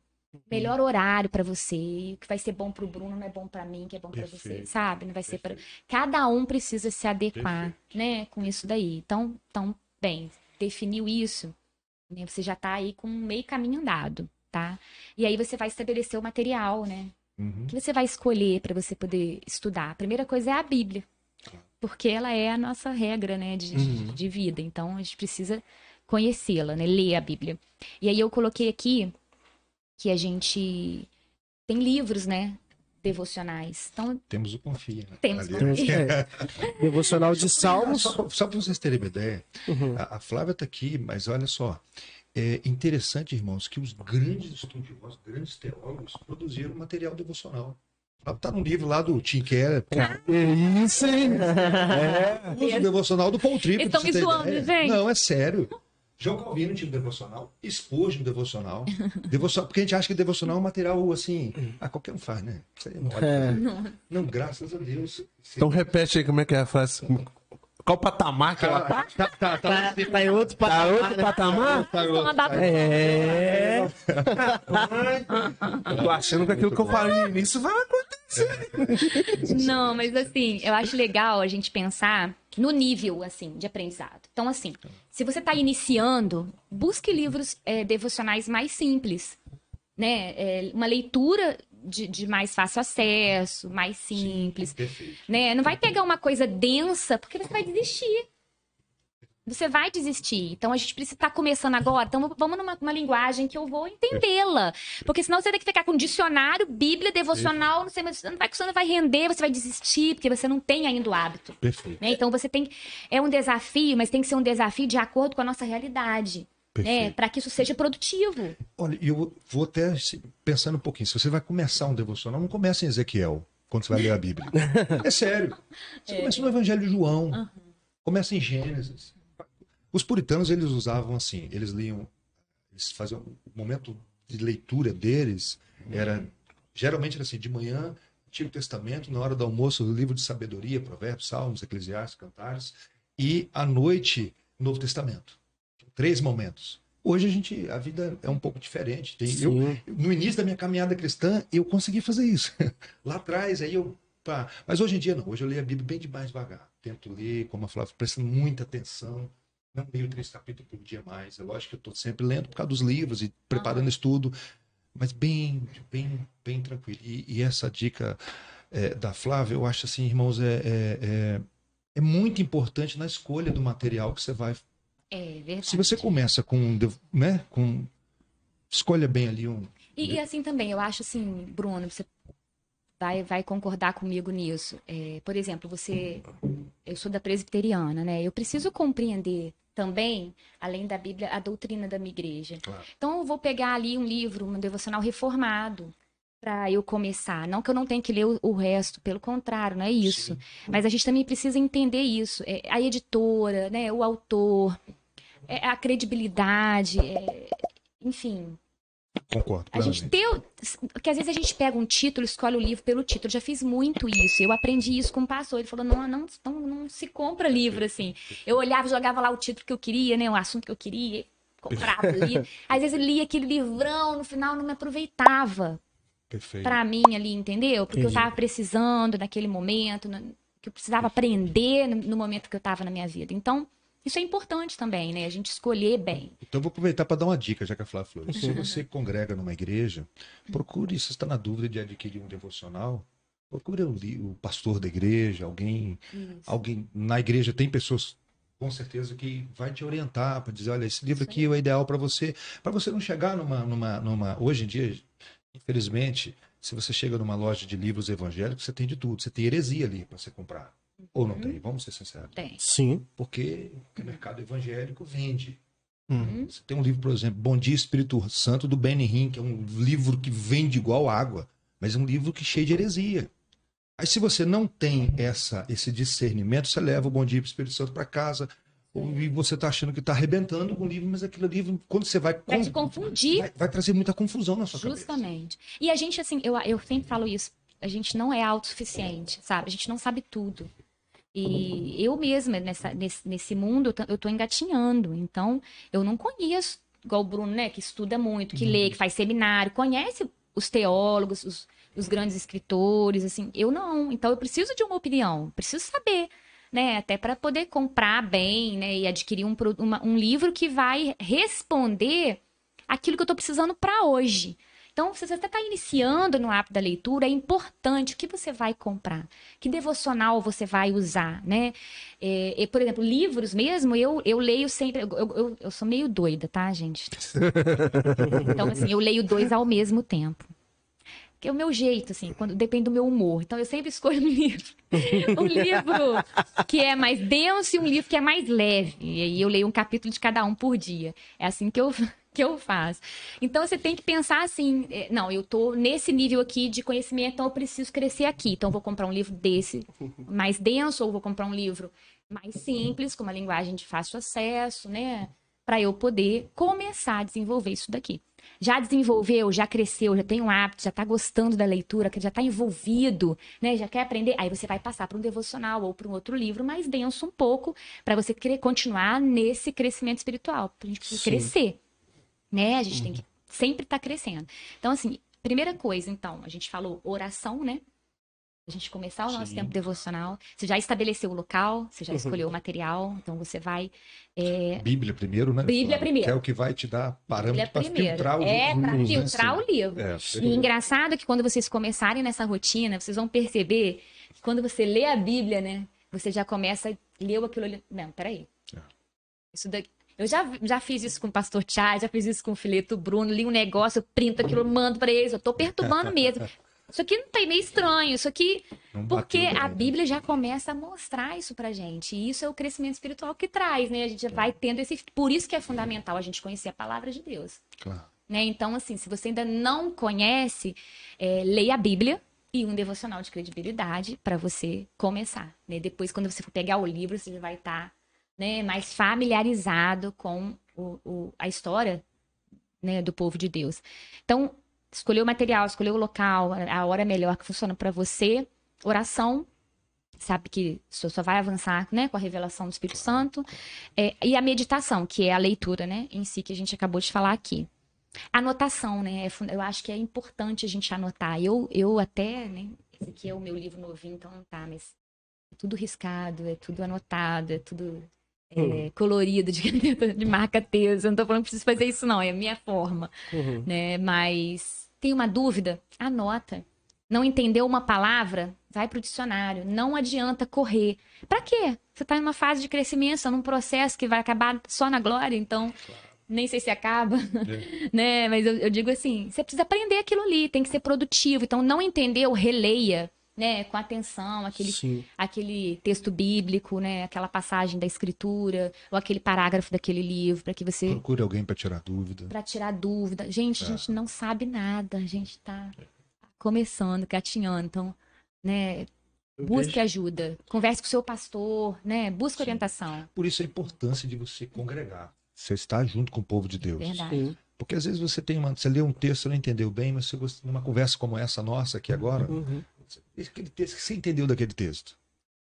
Melhor horário para você. O que vai ser bom para o Bruno não é bom para mim, que é bom para você, Perfeito. sabe? Não vai ser para Perfeito. cada um precisa se adequar, né, com isso daí. Então, então, bem, definiu isso, né, você já tá aí com meio caminho andado, tá? E aí você vai estabelecer o material, né? Uhum. O que você vai escolher para você poder estudar? A primeira coisa é a Bíblia, porque ela é a nossa regra, né, de, de- de vida. Então, a gente precisa conhecê-la, né, ler a Bíblia. E aí eu coloquei aqui que a gente tem livros, né, devocionais. Então, Temos o Confia. Né? Temos Ali. o Temos- é, devocional de salmos. Só, só para vocês terem uma ideia, Uhum. a, a Flávia está aqui, mas olha só. É interessante, irmãos, que os grandes estudiosos, grandes teólogos produziram material devocional. Está no livro lá do Tim Keller, É isso, hein? o uso devocional do Paul Tripp. Eles pra tão você me zoando, gente. Não, é sério. João Calvino tinha um devocional, Spurgeon um devocional. devocional. Porque a gente acha que devocional é um material assim. Ah, qualquer um faz, né? Isso aí não, pode É. fazer. não, graças a Deus. Então repete aí como é que é a frase. Qual patamar que ela tá? tá, tá, Tá, tá em outro Tá patamar. outro patamar? tá, Então, a data- É. Eu tô achando que aquilo que eu falei no início vai acontecer. Não, mas assim, eu acho legal a gente pensar no nível, assim, de aprendizado. Então, assim, se você está iniciando, busque livros é, devocionais mais simples, né? É, uma leitura de, de mais fácil acesso, mais simples, Perfeito. né? Não vai pegar uma coisa densa, porque você vai desistir. Você vai desistir. Então a gente precisa estar começando agora. Então vamos numa uma linguagem que eu vou entendê-la. Porque senão você vai ter que ficar com dicionário, Bíblia, devocional, não sei, mas você não vai, não vai render, você vai desistir, porque você não tem ainda o hábito. Perfeito. né? Então você tem. É um desafio, mas tem que ser um desafio de acordo com a nossa realidade. Né? Para que isso seja produtivo. Olha, eu vou até se- pensando um pouquinho. Se você vai começar um devocional, não comece em Ezequiel, quando você vai ler a Bíblia. É sério. Você começa no Evangelho de João, começa em Gênesis. Os puritanos, eles usavam assim, eles liam, eles faziam, o momento de leitura deles era, geralmente era assim, de manhã, Antigo Testamento, na hora do almoço, o livro de sabedoria, Provérbios, Salmos, Eclesiastes, Cantares, e à noite, Novo Testamento. Três momentos. Hoje a gente, a vida é um pouco diferente. Tem, eu, no início da minha caminhada cristã, eu consegui fazer isso. Lá atrás, aí eu. pá. Mas hoje em dia não. Hoje eu leio a Bíblia bem de mais devagar. Tento ler, como a Flávia, prestando muita atenção. Não leio três capítulos por dia mais. É lógico que eu estou sempre lendo por causa dos livros e preparando estudo. Mas bem, bem, bem tranquilo. E, e essa dica é, da Flávia, eu acho assim, irmãos, é, é, é, é muito importante na escolha do material que você vai É verdade. se você começa com, né, com escolha bem ali um E, e assim também, eu acho assim, Bruno, você vai, vai concordar comigo nisso. É, por exemplo, você. Eu sou da presbiteriana, né? Eu preciso compreender também, além da Bíblia, a doutrina da minha igreja. Claro. Então, eu vou pegar ali um livro, um devocional reformado, para eu começar. Não que eu não tenha que ler o, o resto, pelo contrário, não é isso. Mas a gente também precisa entender isso. É, a editora, né? O autor, é, a credibilidade, é, enfim. concordo A gente tem. o- Porque às vezes a gente pega um título, escolhe o livro pelo título. Eu já fiz muito isso. Eu aprendi isso com um pastor. Ele falou: não, não, não, não se compra livro assim. Eu olhava, jogava lá o título que eu queria, né? O assunto que eu queria, comprava ali. Às vezes eu lia aquele livrão, no final não me aproveitava perfeito pra mim ali, entendeu? Porque eu Entendi. tava precisando naquele momento, que eu precisava aprender no, no momento que eu tava na minha vida. Então, isso é importante também, né? A gente escolher bem. então eu vou aproveitar para dar uma dica já que a Flávia falou se você congrega numa igreja procure se está na dúvida de adquirir um devocional procure o, o pastor da igreja alguém alguém na igreja tem pessoas com certeza que vai te orientar para dizer olha esse livro aqui é o ideal para você para você não chegar numa numa numa hoje em dia infelizmente se você chega numa loja de livros evangélicos você tem de tudo você tem heresia ali para você comprar ou não tem vamos ser sinceros Tem. Sim. porque o mercado evangélico vende Hum. você tem um livro, por exemplo, Bom Dia Espírito Santo, do Benny Hinn, que é um livro que vende igual água, mas é um livro que é cheio de heresia. Aí, se você não tem essa, esse discernimento, você leva o Bom Dia Espírito Santo para casa, e você está achando que está arrebentando com o livro, mas aquele livro, quando você vai... Vai com- te confundir. vai, vai trazer muita confusão na sua cabeça. Justamente. E a gente, assim, eu, eu sempre falo isso, a gente não é autossuficiente, sabe? A gente não sabe tudo. E eu mesma, nessa, nesse, nesse mundo, eu tô engatinhando. Então, eu não conheço, igual o Bruno, né? Que estuda muito, que lê, que faz seminário, conhece os teólogos, os, os grandes escritores, assim. Eu não. Então, eu preciso de uma opinião, preciso saber. Né, até para poder comprar bem, né, e adquirir um, uma- um livro que vai responder aquilo que eu estou precisando para hoje. Então, se você está iniciando no hábito da leitura, é importante o que você vai comprar, que devocional você vai usar, né? É, é, por exemplo, livros mesmo, eu, eu leio sempre. Eu, eu, eu sou meio doida, tá, gente? Então, assim, eu leio dois ao mesmo tempo. que é o meu jeito, assim, quando depende do meu humor. Então eu sempre escolho um livro, um livro que é mais denso e um livro que é mais leve. E aí eu leio um capítulo de cada um por dia. É assim que eu que eu faço. Então você tem que pensar assim, é, não, eu tô nesse nível aqui de conhecimento, então eu preciso crescer aqui. Então eu vou comprar um livro desse mais denso ou vou comprar um livro mais simples, com uma linguagem de fácil acesso, né, para eu poder começar a desenvolver isso daqui já desenvolveu, já cresceu, já tem um hábito, já está gostando da leitura, já está envolvido, né? Já quer aprender, aí você vai passar para um devocional ou para um outro livro mais denso um pouco, para você querer continuar nesse crescimento espiritual. A gente precisa Sim. crescer, né? A gente uhum. tem que sempre estar tá crescendo. Então, assim, primeira coisa, então, a gente falou oração, né? a gente começar o nosso Sim. tempo devocional. Você já estabeleceu o local, você já uhum. escolheu o material, então você vai. É... Bíblia primeiro, né? Bíblia primeiro. Que é o que vai te dar parâmetro para filtrar o é, livro. É, para filtrar né? o livro. É, e engraçado que quando vocês começarem nessa rotina, vocês vão perceber que quando você lê a Bíblia, né? Você já começa, leu aquilo ali. Não, peraí. É. Isso daqui. Eu já, já fiz isso com o pastor Chá, já fiz isso com o Fileto Bruno, li um negócio, eu printo aquilo, mando para eles, eu tô perturbando mesmo. Isso aqui não tá meio estranho, isso aqui. Não porque a? Bíblia já começa a mostrar isso pra gente. E isso é o crescimento espiritual que traz, né? A gente vai tendo esse. Por isso que é fundamental a gente conhecer a palavra de Deus. Claro. Né? Então, assim, se você ainda não conhece, é, leia a Bíblia e um devocional de credibilidade para você começar. Né? Depois, quando você for pegar o livro, você vai estar tá, né, mais familiarizado com o, o, a história né, do povo de Deus. Então, escolher o material, escolher o local, a hora melhor que funciona para você. Oração, sabe que só vai avançar, né, com a revelação do Espírito Santo. É, e a meditação, que é a leitura, né, em si que a gente acabou de falar aqui. Anotação, né, é, eu acho que é importante a gente anotar. Eu, eu até, né, esse aqui é o meu livro novinho, então não tá, mas é tudo riscado, é tudo anotado, é tudo é, uhum. colorido de, de marca Teus. Eu não tô falando que preciso fazer isso, não, é a minha forma. Uhum. Né? Mas tem uma dúvida? Anota. Não entendeu uma palavra? Vai para o dicionário. Não adianta correr. Para quê? Você está em uma fase de crescimento, está num processo que vai acabar só na glória, então nem sei se acaba, é. né? Mas eu, eu, digo assim, você precisa aprender aquilo ali, tem que ser produtivo. Então, não entendeu, releia né, com atenção, aquele, aquele texto bíblico, né, aquela passagem da escritura, ou aquele parágrafo daquele livro, para que você procure alguém para tirar dúvida. Para tirar dúvida. Gente, é. a gente não sabe nada, a gente está começando, gatinhando, então, né, busque vejo... ajuda, converse com o seu pastor, né, busque Sim. orientação. Por isso a importância de você congregar. Você está junto com o povo de Deus. Verdade. Sim. Porque às vezes você tem uma, você lê um texto e não entendeu bem, mas você gosta numa conversa como essa nossa aqui agora, uhum aquele texto que você entendeu daquele texto,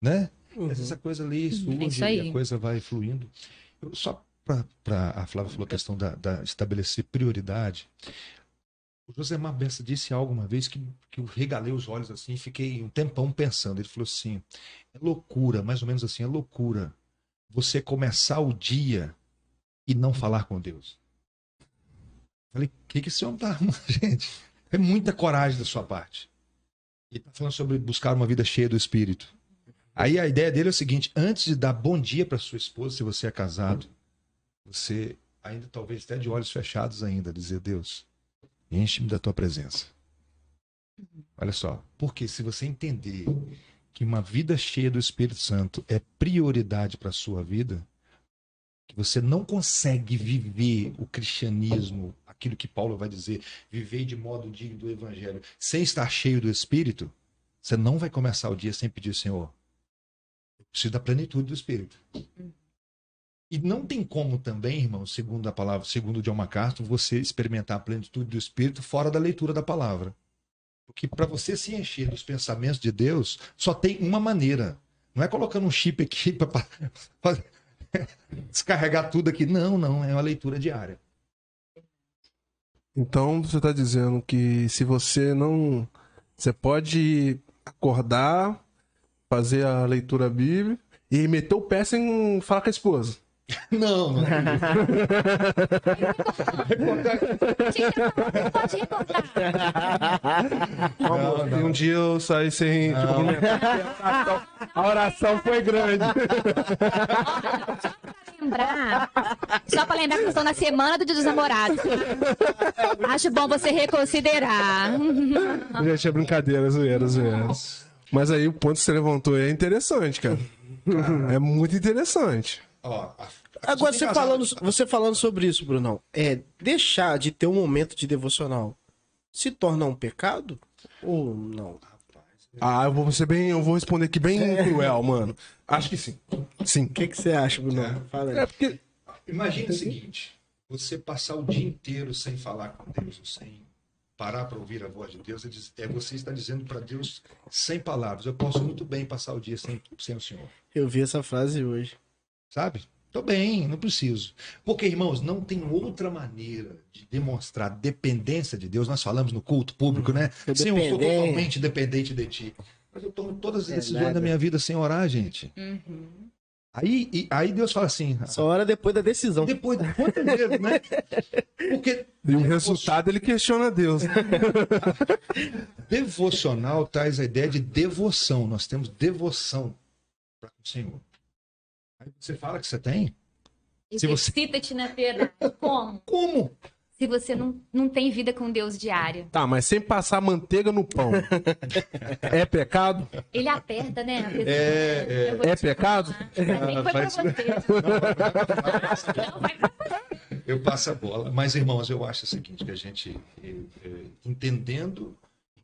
né? Uhum. Essa coisa ali uhum. surge é e a coisa vai fluindo. Eu, só para a Flávia falou a questão da, da, estabelecer prioridade. O José Bessa disse algo uma vez que, que eu regalei os olhos assim, fiquei um tempão pensando. Ele falou assim: é loucura, mais ou menos assim, é loucura você começar o dia e não falar com Deus. Falei, o que, que esse homem tá arrumando, gente? É muita coragem da sua parte. Ele está falando sobre buscar uma vida cheia do Espírito. Aí a ideia dele é o seguinte: antes de dar bom dia para sua esposa, se você é casado, você ainda talvez até de olhos fechados ainda dizer Deus, enche-me da tua presença. Olha só, porque se você entender que uma vida cheia do Espírito Santo é prioridade para a sua vida, que você não consegue viver o cristianismo aquilo que Paulo vai dizer, viver de modo digno do evangelho, sem estar cheio do espírito, você não vai começar o dia sem pedir, Senhor, eu preciso da plenitude do espírito. E não tem como também, irmão, segundo a palavra, segundo John MacArthur, você experimentar a plenitude do espírito fora da leitura da palavra. Porque para você se encher dos pensamentos de Deus, só tem uma maneira. Não é colocando um chip aqui para descarregar tudo aqui. Não, não, é uma leitura diária. Então você está dizendo que se você não. Você pode acordar, fazer a leitura bíblica e meter o pé sem falar com a esposa. Não, não. Não, não. Um dia eu saí sem. Tipo, a oração foi grande. Lembrar. Só pra lembrar que estou na semana do Dia dos Namorados. Acho bom você reconsiderar. Gente, é brincadeira, zoeira, zoeira. Mas aí o ponto que você levantou é interessante, cara. É muito interessante. Ó, Agora, você falando, você falando sobre isso, Brunão, é deixar de ter um momento de devocional se torna um pecado ou não? Ah, eu vou ser bem, eu vou responder aqui bem cruel, mano. Acho que sim. Sim. O que, que você acha, Brunão? Fala aí. É porque Imagine o seguinte: você passar o dia inteiro sem falar com Deus, ou sem parar para ouvir a voz de Deus, é é você está dizendo para Deus sem palavras. Eu posso muito bem passar o dia sem, sem o Senhor. Eu vi essa frase hoje. Sabe? Tô bem, não preciso. Porque, irmãos, não tem outra maneira de demonstrar dependência de Deus. Nós falamos no culto público, né? Tô Senhor, eu sou totalmente dependente de ti. Mas eu tomo todas as É decisões nada. da minha vida sem orar, gente. Uhum. Aí, e- aí Deus fala assim, Só hora depois da decisão. depois de quanto tempo, né? Porque e o resultado ele questiona Deus. devocional traz a ideia de devoção. Nós temos devoção para o Senhor. Aí você fala que você tem? Se você- Exercita-te na piedade. Como? Como? Se você não, não tem vida com Deus diária. Tá, mas sem passar manteiga no pão. É pecado? Ele aperta, né? É, É te pecado? falar. Ainda bem que foi pra você. Não, vai pra Eu passo a bola. Mas, irmãos, eu acho o seguinte, que a gente, eh, eh, entendendo,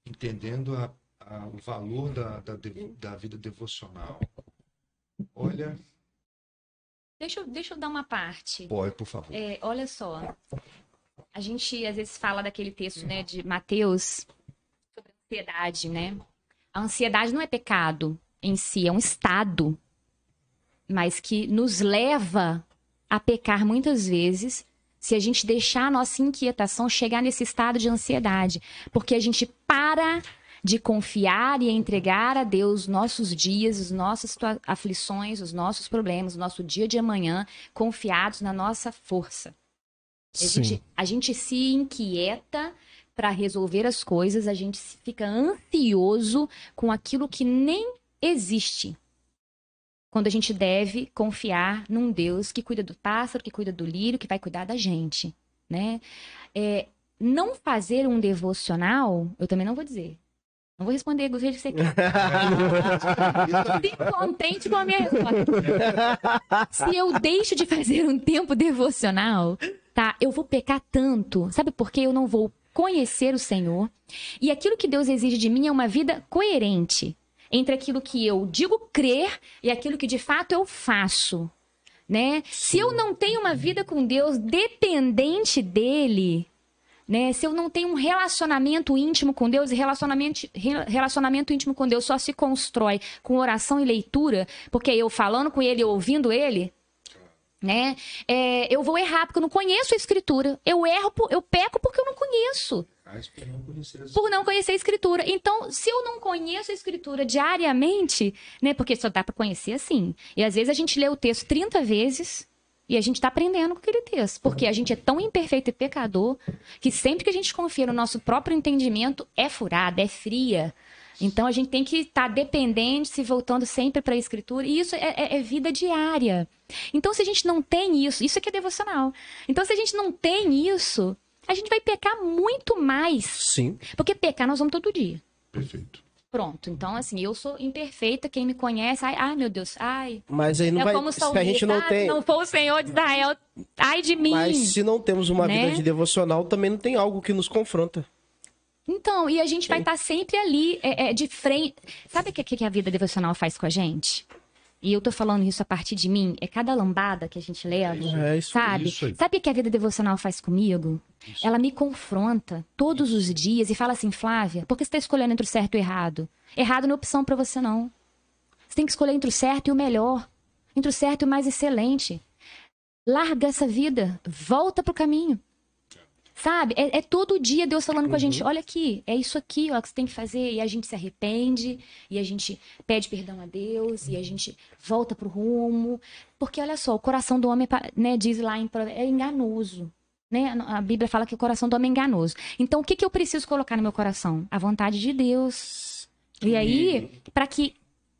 entendendo a- a- o valor da, da, da vida devocional, olha, Deixa, eu- deixa eu dar uma parte. pode, por favor. É, olha só. A gente às vezes fala daquele texto, né, de Mateus sobre ansiedade, né? A ansiedade não é pecado em si, é um estado, mas que nos leva a pecar muitas vezes se a gente deixar a nossa inquietação chegar nesse estado de ansiedade, porque a gente para de confiar e entregar a Deus nossos dias, as nossas aflições, os nossos problemas, o nosso dia de amanhã, confiados na nossa força. A gente, a gente se inquieta para resolver as coisas, a gente fica ansioso com aquilo que nem existe. Quando a gente deve confiar num Deus que cuida do pássaro, que cuida do lírio, que vai cuidar da gente, né? É, não fazer um devocional, eu também não vou dizer. Não vou responder do jeito que você quer. Se contente com a minha resposta. Se eu deixo de fazer um tempo devocional, tá? Eu vou pecar tanto. Sabe por quê? Eu não vou conhecer o Senhor. E aquilo que Deus exige de mim é uma vida coerente entre aquilo que eu digo crer e aquilo que de fato eu faço. Né? Se eu não tenho uma vida com Deus dependente dele, né? Se eu não tenho um relacionamento íntimo com Deus, e relacionamento, re- relacionamento íntimo com Deus só se constrói com oração e leitura, porque eu falando com ele, eu ouvindo ele, né? É, eu vou errar porque eu não conheço a escritura. Eu erro, eu peco porque eu não conheço Mas por não por não conhecer a escritura. Então, se eu não conheço a escritura diariamente, né? Porque só dá para conhecer assim. E às vezes a gente lê o texto 30 vezes e a gente está aprendendo com aquele texto, porque a gente é tão imperfeito e pecador que sempre que a gente confia no nosso próprio entendimento é furada, é fria. Então a gente tem que estar dependente, se voltando sempre para a escritura, e isso é, é- é vida diária. Então, se a gente não tem isso, isso aqui é devocional. Então, se a gente não tem isso, a gente vai pecar muito mais. Sim. Porque pecar nós vamos todo dia. Perfeito. Pronto. Então, assim, eu sou imperfeita. Quem me conhece, ai, ai meu Deus, ai. Mas aí não é vai. como Se a gente não "Ah, tem. se não for o Senhor de Israel, ai de mim. Mas se não temos uma né? vida de devocional, também não tem algo que nos confronta. Então, e a gente vai estar sempre ali, é, é, de frente. Sabe o que, que a vida devocional faz com a gente? E eu tô falando isso a partir de mim, é cada lambada que a gente leva, É isso. sabe? isso. Sabe o que a vida devocional faz comigo? Ela me confronta todos os dias e fala assim, Flávia, por que você está escolhendo entre o certo e o errado? Errado não é opção para você, não. Você tem que escolher entre o certo e o melhor, entre o certo e o mais excelente. Larga essa vida, volta pro caminho. Sabe? É, é todo dia Deus falando com a gente: olha aqui, é isso aqui ó, que você tem que fazer. E a gente se arrepende, e a gente pede perdão a Deus, e a gente volta pro rumo. Porque olha só, o coração do homem, né, diz lá em é enganoso. Né? A Bíblia fala que o coração do homem é enganoso. Então, o que, que eu preciso colocar no meu coração? A vontade de Deus. E aí, para que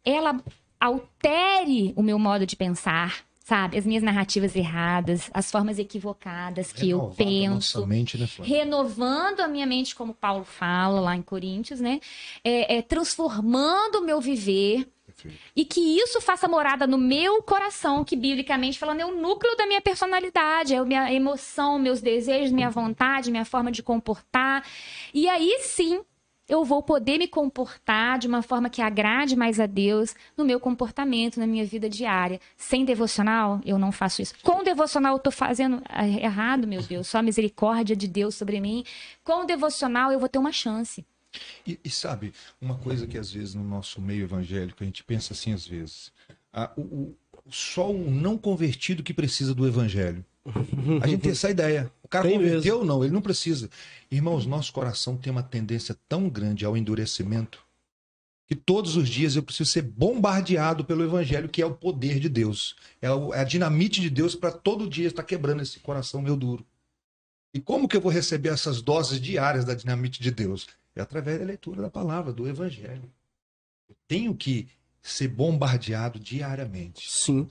ela altere o meu modo de pensar, sabe? As minhas narrativas erradas, as formas equivocadas que eu Renovar a penso. Mente, né? Renovando a minha mente, como Paulo fala lá em Coríntios, né? É, é, transformando o meu viver. Perfeito. E que isso faça morada no meu coração, que biblicamente falando é o núcleo da minha personalidade, é a minha emoção, meus desejos, minha vontade, minha forma de comportar. E aí sim eu vou poder me comportar de uma forma que agrade mais a Deus no meu comportamento, na minha vida diária. Sem devocional, eu não faço isso. Com devocional, eu estou fazendo errado, meu Deus. Só a misericórdia de Deus sobre mim. Com devocional, eu vou ter uma chance. E, e sabe, uma coisa que às vezes no nosso meio evangélico a gente pensa assim às vezes, ah, o, o- só o não convertido que precisa do evangelho. A gente tem essa ideia. O cara Tem converteu ou não, ele não precisa. Irmãos, nosso coração tem uma tendência tão grande ao endurecimento que todos os dias eu preciso ser bombardeado pelo evangelho, que é o poder de Deus. É, é a dinamite de Deus para todo dia estar quebrando esse coração meu duro. E como que eu vou receber essas doses diárias da dinamite de Deus? É através da leitura da palavra, do evangelho. Eu tenho que ser bombardeado diariamente. Sim.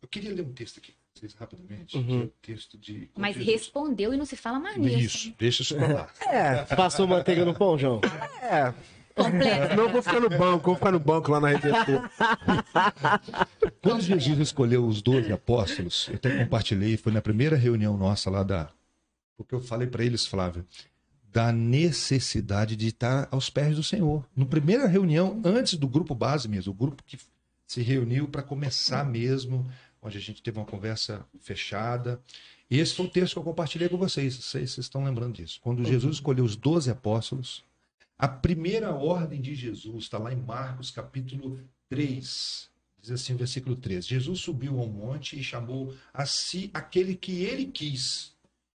Eu queria ler um texto aqui vocês rapidamente, Uhum. que é o texto de. Mas Jesus. respondeu e não se fala mais nisso. Isso, deixa isso pra lá. É, passou manteiga no pão, João? É, Completo. não vou ficar no banco, vou ficar no banco lá na redenção. Quando Jesus escolheu os 12 apóstolos, eu até compartilhei, foi na primeira reunião nossa lá da. Porque eu falei para eles, Flávio, da necessidade de estar aos pés do Senhor. Na primeira reunião, antes do grupo base mesmo, o grupo que se reuniu para começar mesmo, onde a gente teve uma conversa fechada. E esse foi o texto que eu compartilhei com vocês. Se vocês estão lembrando disso. Quando Jesus escolheu os 12 apóstolos, a primeira ordem de Jesus está lá em Marcos capítulo 3. Diz assim versículo 13: Jesus subiu ao monte e chamou a si aquele que ele quis,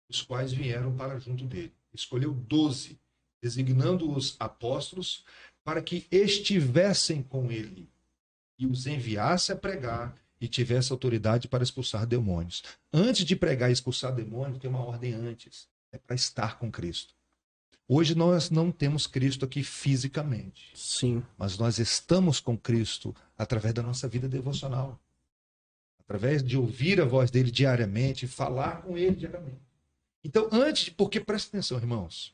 os quais vieram para junto dele. Escolheu doze, designando-os apóstolos, para que estivessem com ele e os enviasse a pregar e tivesse autoridade para expulsar demônios. Antes de pregar e expulsar demônios, tem uma ordem antes: é para estar com Cristo. Hoje nós não temos Cristo aqui fisicamente Sim. mas nós estamos com Cristo através da nossa vida devocional. Através de ouvir a voz dele diariamente, falar com ele diariamente. Então, antes, de- porque presta atenção, irmãos.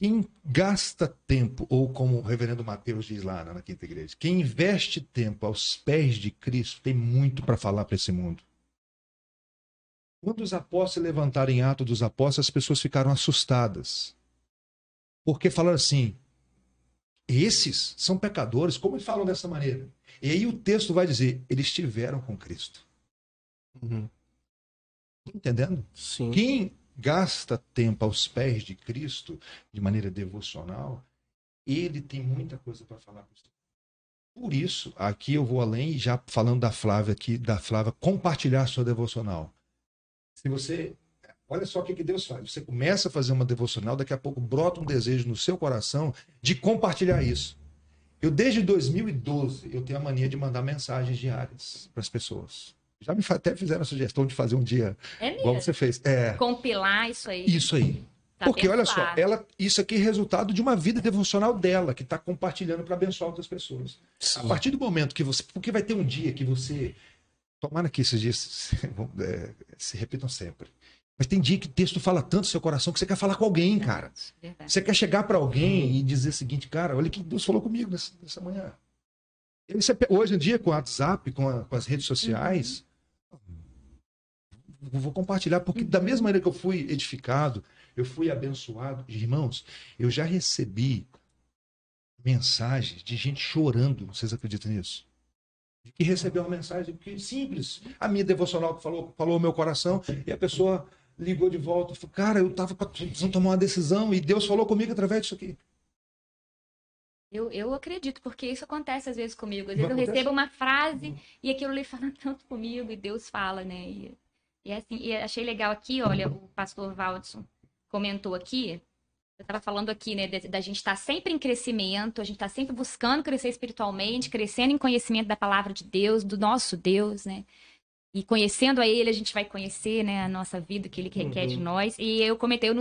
Quem gasta tempo, ou como o reverendo Mateus diz lá na quinta igreja, quem investe tempo aos pés de Cristo tem muito para falar para esse mundo. Quando os apóstolos se levantaram em ato dos apóstolos, as pessoas ficaram assustadas. Porque falaram assim: esses são pecadores, como falam dessa maneira? E aí o texto vai dizer: eles estiveram com Cristo. Uhum. Entendendo? Sim. Quem gasta tempo aos pés de Cristo de maneira devocional, ele tem muita coisa para falar para você. Por isso, aqui eu vou além, já falando da Flávia aqui, da Flávia compartilhar sua devocional. Se você. Olha só o que, que Deus faz. Você começa a fazer uma devocional, daqui a pouco brota um desejo no seu coração de compartilhar isso. Eu, desde 2012, eu tenho a mania de mandar mensagens diárias para as pessoas. Já me até fizeram a sugestão de fazer um dia É igual você fez. É, Compilar isso aí. isso aí. Tá Porque olha só, ela, isso aqui é resultado de uma vida devocional dela, que está compartilhando para abençoar outras pessoas. A partir do momento que você. Porque vai ter um dia que você. Tomara que esses dias se, é, se repitam sempre. Mas tem dia que o texto fala tanto no seu coração que você quer falar com alguém, cara. Verdade. Você quer chegar para alguém e dizer o seguinte, cara, olha o que Deus falou comigo nessa, nessa manhã. Hoje em dia, com o WhatsApp, com, a- com as redes sociais, eu vou compartilhar, porque da mesma maneira que eu fui edificado, eu fui abençoado. Irmãos, eu já recebi mensagens de gente chorando, vocês acreditam nisso? De que recebeu uma mensagem que simples, a minha devocional que falou, falou meu coração, e a pessoa ligou de volta falou, cara, eu estava precisando tomar uma decisão e Deus falou comigo através disso aqui. Eu, eu acredito, porque isso acontece às vezes comigo. Às Não vezes eu acontece? recebo uma frase e aquilo ali fala tanto comigo e Deus fala, né? E, e assim, e achei legal aqui, olha, o pastor Valdson comentou aqui, eu estava falando aqui, né, da, gente estar sempre em crescimento, a gente está sempre buscando crescer espiritualmente, crescendo em conhecimento da palavra de Deus, do nosso Deus, né? E conhecendo a Ele, a gente vai conhecer, né, a nossa vida, o que Ele requer de nós. E eu comentei, eu,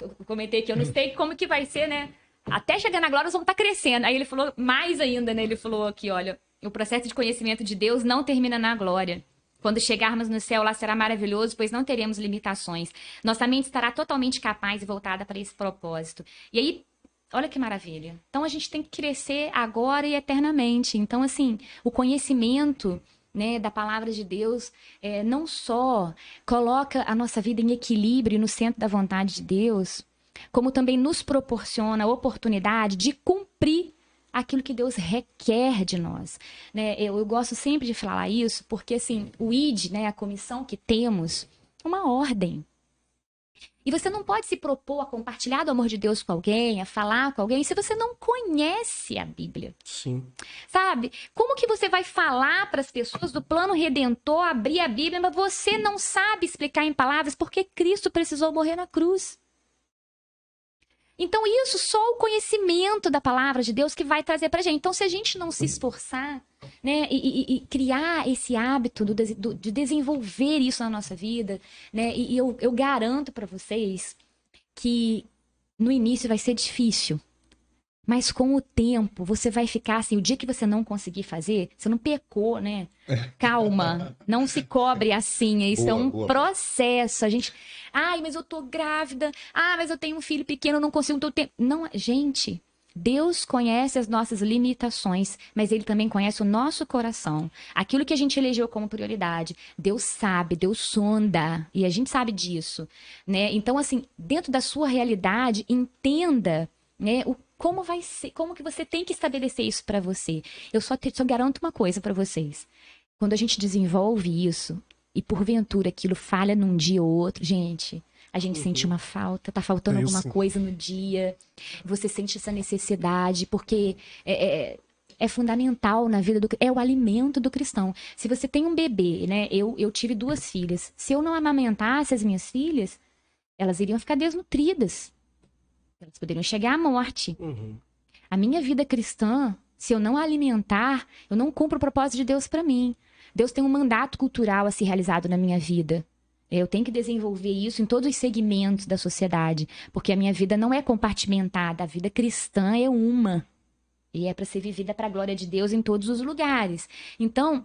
eu comentei que eu não sei como que vai ser, né? Até chegar na glória, nós vamos estar crescendo. Aí ele falou mais ainda, né? Ele falou aqui, olha, o processo de conhecimento de Deus não termina na glória. Quando chegarmos no céu, lá será maravilhoso, pois não teremos limitações. Nossa mente estará totalmente capaz e voltada para esse propósito. E aí, olha que maravilha. Então a gente tem que crescer agora e eternamente. Então, assim, o conhecimento. Né, da palavra de Deus, é, não só coloca a nossa vida em equilíbrio no centro da vontade de Deus, como também nos proporciona a oportunidade de cumprir aquilo que Deus requer de nós. Né? Eu, eu, gosto sempre de falar isso, porque assim, o ID, né, a comissão que temos, é uma ordem. E você não pode se propor a compartilhar do amor de Deus com alguém, a falar com alguém, se você não conhece a Bíblia. Sim. Sabe? Como que você vai falar para as pessoas do plano redentor, abrir a Bíblia, mas você não sabe explicar em palavras porque Cristo precisou morrer na cruz? Então, isso só o conhecimento da palavra de Deus que vai trazer pra gente. Então, se a gente não se esforçar, né, e, e, e criar esse hábito do, do, de desenvolver isso na nossa vida, né, e, e eu, eu garanto para vocês que no início vai ser difícil. Mas com o tempo, você vai ficar assim, o dia que você não conseguir fazer, você não pecou, né? Calma, não se cobre assim, isso é boa, é um boa. processo. A gente, ai, mas eu tô grávida. Ah, mas eu tenho um filho pequeno, não consigo ter tempo. Não, gente, Deus conhece as nossas limitações, mas Ele também conhece o nosso coração. Aquilo que a gente elegeu como prioridade, Deus sabe, Deus sonda, e a gente sabe disso, né? Então, assim, dentro da sua realidade, entenda, né, o como vai ser, como que você tem que estabelecer isso para você? Eu só, te, só garanto uma coisa para vocês. Quando a gente desenvolve isso e porventura aquilo falha num dia ou outro, gente, a gente uhum. sente uma falta, tá faltando é alguma coisa no dia, você sente essa necessidade, porque é, é, é, fundamental na vida do é o alimento do cristão. Se você tem um bebê, né? Eu, eu tive duas filhas. Se eu não amamentasse as minhas filhas, elas iriam ficar desnutridas. Elas poderiam chegar à morte. Uhum. A minha vida cristã, se eu não alimentar, eu não cumpro o propósito de Deus para mim. Deus tem um mandato cultural a ser realizado na minha vida. Eu tenho que desenvolver isso em todos os segmentos da sociedade, porque a minha vida não é compartimentada, a vida cristã é uma. E é para ser vivida para a glória de Deus em todos os lugares. Então,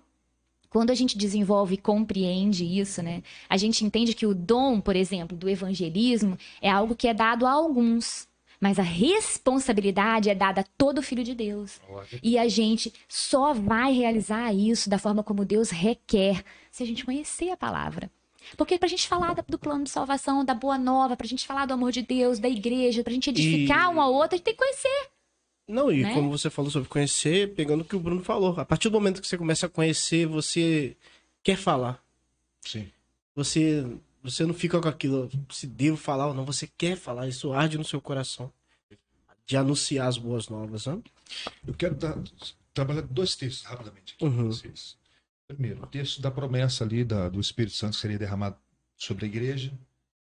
quando a gente desenvolve e compreende isso, né? A gente entende que o dom, por exemplo, do evangelismo é algo que é dado a alguns. Mas a responsabilidade é dada a todo filho de Deus. E a gente só vai realizar isso da forma como Deus requer se a gente conhecer a palavra. Porque para a gente falar do plano de salvação, da boa nova, para a gente falar do amor de Deus, da igreja, para a gente edificar e... um ao outro, a gente tem que conhecer. Não, e né? como você falou sobre conhecer, pegando o que o Bruno falou, a partir do momento que você começa a conhecer, você quer falar. Sim. Você você não fica com aquilo, se devo falar ou não, você quer falar, isso arde no seu coração. De anunciar as boas novas, né? Eu quero dar, trabalhar dois textos rapidamente aqui uhum. vocês. Primeiro, o texto da promessa ali da, do Espírito Santo que seria derramado sobre a igreja.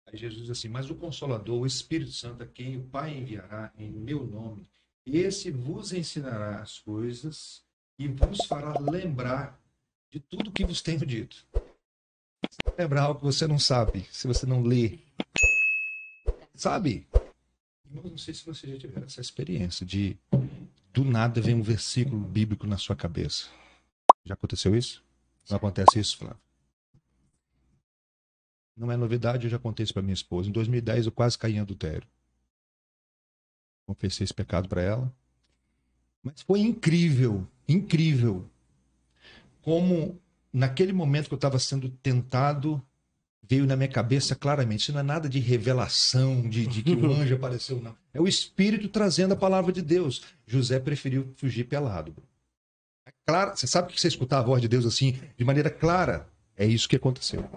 Aí Jesus diz assim: Mas o Consolador, o Espírito Santo, a quem o Pai enviará em meu nome, esse vos ensinará as coisas e vos fará lembrar de tudo que vos tenho dito lembrar algo que você não sabe, se você não lê. Sabe? Eu não sei se você já tiver essa experiência de do nada vem um versículo bíblico na sua cabeça. Já aconteceu isso? Não acontece isso, Flávio? Não é novidade, eu já contei isso para minha esposa. Em 2010 eu quase caí em adultério. Confessei esse pecado para ela. Mas foi incrível, incrível como naquele momento que eu estava sendo tentado, veio na minha cabeça claramente. Isso não é nada de revelação, de, de que o anjo apareceu, não. É o Espírito trazendo a palavra de Deus. José preferiu fugir pelado. É claro, você sabe que você escutar a voz de Deus assim, de maneira clara, é isso que aconteceu.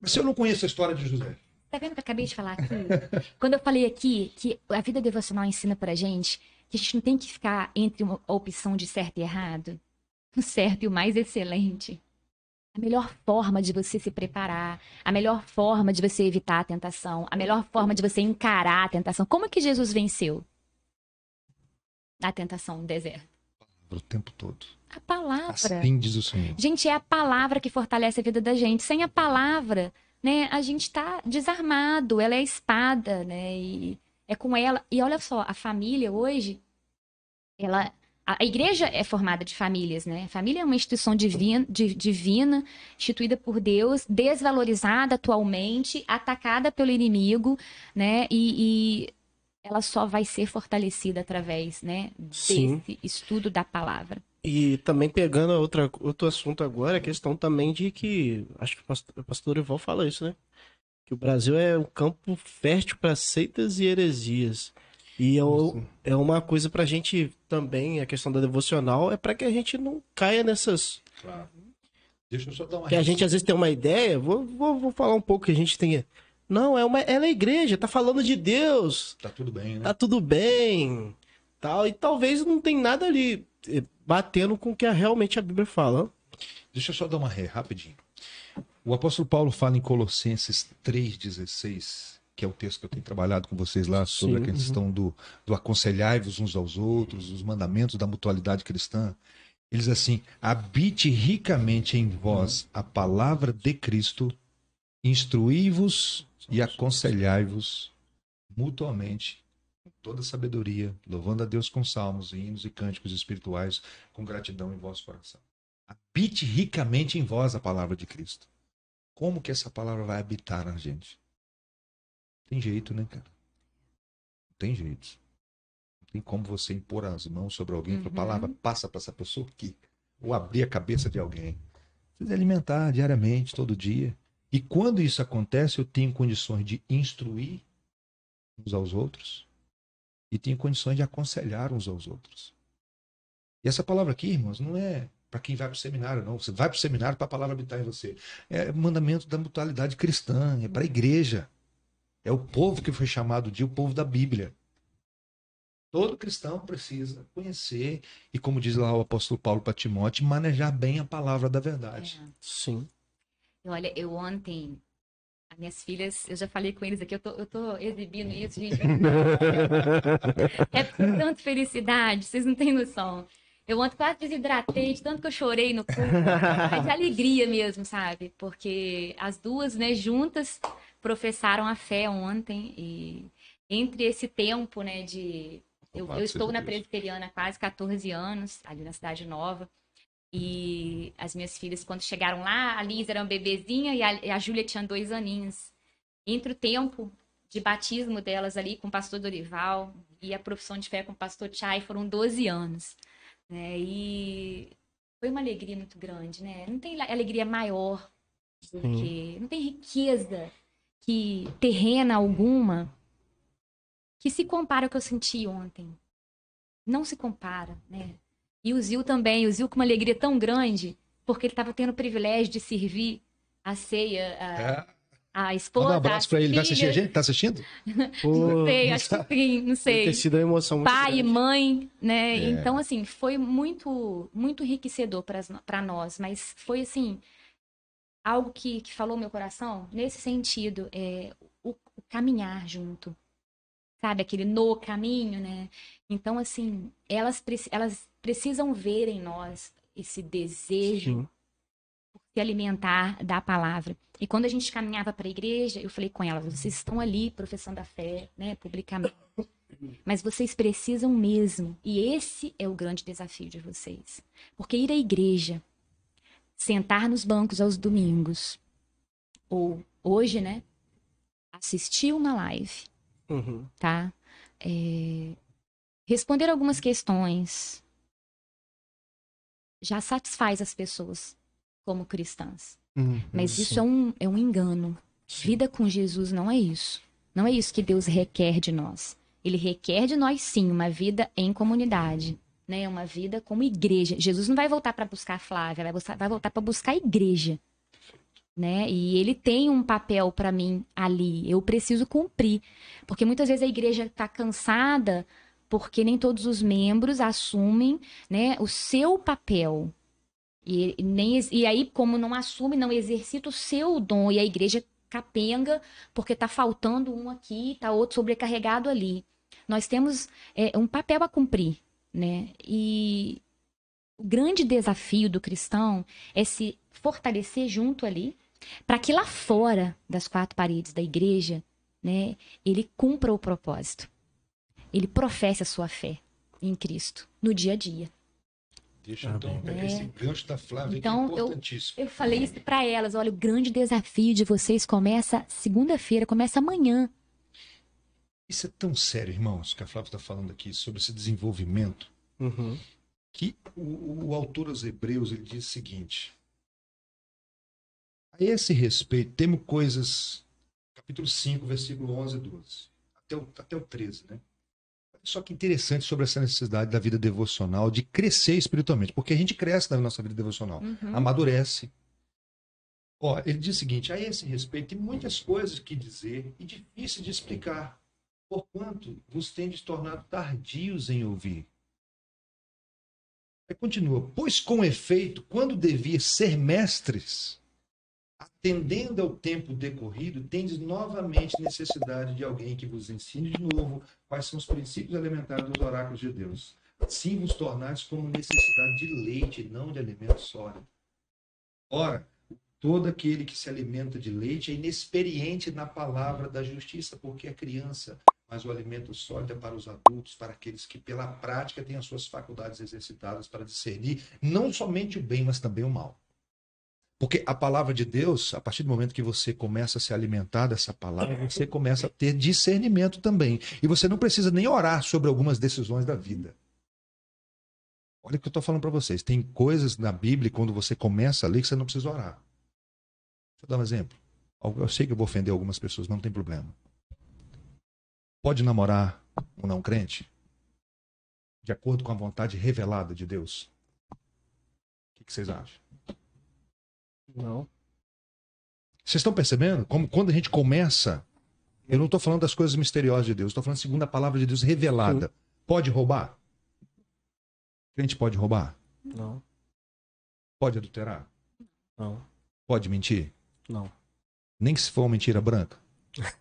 Mas se eu não conheço a história de José. Tá vendo que eu acabei de falar aqui? Quando eu falei aqui que a vida devocional ensina pra gente que a gente não tem que ficar entre uma opção de certo e errado o certo e o mais excelente. A melhor forma de você se preparar, a melhor forma de você evitar a tentação, a melhor forma de você encarar a tentação. Como que Jesus venceu a tentação no deserto? O tempo todo. A palavra. Assim diz o Senhor. Gente, é a palavra que fortalece a vida da gente. Sem a palavra, né, a gente está desarmado. Ela é a espada, né? E é com ela. E olha só, a família hoje, ela a, igreja é formada de famílias, né? A família é uma instituição divina, di- divina, instituída por Deus, desvalorizada atualmente, atacada pelo inimigo, né? E, e ela só vai ser fortalecida através, né? Sim. Desse estudo da palavra. E também pegando a outra, outro assunto agora, a questão também de que, acho que o pastor, Ival fala isso, né? Que o Brasil é um campo fértil para seitas e heresias. E é, o- é uma coisa pra gente também, a questão da devocional, é para que a gente não caia nessas. Deixa eu só dar uma Que a gente às vezes tem uma ideia, vou, vou, vou falar um pouco que a gente tem. Não, é uma, ela é igreja, tá falando de Deus, Tá tudo bem, né? tá tudo bem, tal, e talvez não tem nada ali batendo com o que realmente a Bíblia fala. Deixa eu só dar uma ré, rapidinho. O apóstolo Paulo fala em Colossenses 3,16, que é o texto que eu tenho trabalhado com vocês lá, sobre Sim, a questão do, do aconselhai-vos uns aos outros, os mandamentos da mutualidade cristã. Ele diz assim: habite ricamente em vós a palavra de Cristo, instruí-vos e aconselhai-vos mutuamente toda sabedoria, louvando a Deus com salmos, hinos e cânticos espirituais, com gratidão em vosso coração. Habite ricamente em vós a palavra de Cristo. Como que essa palavra vai habitar na gente? Tem jeito, né, cara? Não tem jeito. Não tem como você impor as mãos sobre alguém Uhum. palavra passa para essa pessoa aqui. Ou abrir a cabeça de alguém. Precisa alimentar diariamente, todo dia. E quando isso acontece, eu tenho condições de instruir uns aos outros e tenho condições de aconselhar uns aos outros. E essa palavra aqui, irmãos, não é para quem vai para o seminário, não. Você vai para o seminário para a palavra habitar em você. É mandamento da mutualidade cristã, é para a igreja. É o povo que foi chamado de o povo da Bíblia. Todo cristão precisa conhecer e, como diz lá o apóstolo Paulo para Timóteo, manejar bem a palavra da verdade. É. Sim. Olha, eu ontem, as minhas filhas, eu já falei com eles aqui, eu tô, eu tô exibindo isso, gente. É com tanta felicidade, vocês não têm noção. Eu ontem quase desidratei, de tanto que eu chorei no culto. Mas de alegria mesmo, sabe? Porque as duas, né, juntas, professaram a fé ontem. E entre esse tempo, né, de. Eu, eu estou na presbiteriana há quase 14 anos, ali na Cidade Nova. E as minhas filhas, quando chegaram lá, a Liz era uma bebezinha e a, e a Júlia tinha dois aninhos. Entre o tempo de batismo delas ali com o pastor Dorival e a profissão de fé com o pastor Chay foram 12 anos. Né? E foi uma alegria muito grande, né? Não tem alegria maior do que. Não tem riqueza que terrena alguma que se compara ao que eu senti ontem. Não se compara, né? E o Zil também, o Zil com uma alegria tão grande, porque ele estava tendo o privilégio de servir a ceia, a, É. a esposa. Manda um abraço para ele. Vai assistir a gente? Tá assistindo? Não sei, acho que sim, não sei ter sido uma emoção muito pai e grande. mãe, né? É. Então, assim, foi muito, muito enriquecedor para nós, mas foi, assim, algo que, que falou meu coração nesse sentido, é o, o caminhar junto, sabe? Aquele no caminho, né? Então, assim, elas, elas precisam ver em nós esse desejo Sim. por se alimentar da palavra. E quando a gente caminhava para a igreja, eu falei com elas: vocês estão ali professando a fé, né, publicamente. Mas vocês precisam mesmo. E esse é o grande desafio de vocês. Porque ir à igreja, sentar nos bancos aos domingos, ou hoje, né, assistir uma live, Uhum. tá? É, responder algumas questões já satisfaz as pessoas como cristãs. Uhum. Mas isso é um, é um engano. Vida com Jesus não é isso. Não é isso que Deus requer de nós. Ele requer de nós, sim, uma vida em comunidade. Né? Uma vida como igreja. Jesus não vai voltar para buscar a Flávia, vai, buscar- vai voltar para buscar a igreja. Né? E ele tem um papel para mim ali. Eu preciso cumprir. Porque muitas vezes a igreja está cansada porque nem todos os membros assumem né, o seu papel. E, nem, e aí, como não assume, não exercita o seu dom, e a igreja capenga, porque tá faltando um aqui, tá outro sobrecarregado ali. Nós temos é, um papel a cumprir, né? E o grande desafio do cristão é se fortalecer junto ali, para que lá fora das quatro paredes da igreja, né, ele cumpra o propósito. Ele professe a sua fé em Cristo no dia a dia. Deixa então pegar esse gancho da Flávia, Então, que é eu- importantíssimo. Eu falei isso pra elas, olha, o grande desafio de vocês começa segunda-feira, começa amanhã. Isso é tão sério, irmãos, que a Flávia está falando aqui sobre esse desenvolvimento, Uhum. que o, o autor aos Hebreus ele diz o seguinte: a esse respeito, temos coisas, capítulo 5, versículo 11 e 12, até o, até o 13, né? Olha Só que interessante sobre essa necessidade da vida devocional, de crescer espiritualmente, porque a gente cresce na nossa vida devocional, Uhum. amadurece. Ó, ele diz o seguinte: a esse respeito, tem muitas coisas que dizer e difíceis de explicar, porquanto vos tendes tornado tardios em ouvir. Aí continua: pois com efeito, quando devia ser mestres, atendendo ao tempo decorrido, tendes novamente necessidade de alguém que vos ensine de novo quais são os princípios elementares dos oráculos de Deus. Assim vos tornais como necessidade de leite, não de alimento sólido. Ora, todo aquele que se alimenta de leite é inexperiente na palavra da justiça, porque é criança, mas o alimento sólido é para os adultos, para aqueles que pela prática têm as suas faculdades exercitadas para discernir não somente o bem, mas também o mal. Porque a palavra de Deus, a partir do momento que você começa a se alimentar dessa palavra, você começa a ter discernimento também. E você não precisa nem orar sobre algumas decisões da vida. Olha o que eu estou falando para vocês. Tem coisas na Bíblia, quando você começa a ler, que você não precisa orar. Deixa eu dar um exemplo. Eu sei que eu vou ofender algumas pessoas, mas não tem problema. Pode namorar um não crente? De acordo com a vontade revelada de Deus? O que, que vocês acham? Não. Vocês estão percebendo? Como quando a gente começa, eu não estou falando das coisas misteriosas de Deus, estou falando segundo a palavra de Deus revelada. Pode roubar? Crente pode roubar? Não. Pode adulterar? Não. Pode mentir? Não. Nem que se for uma mentira branca.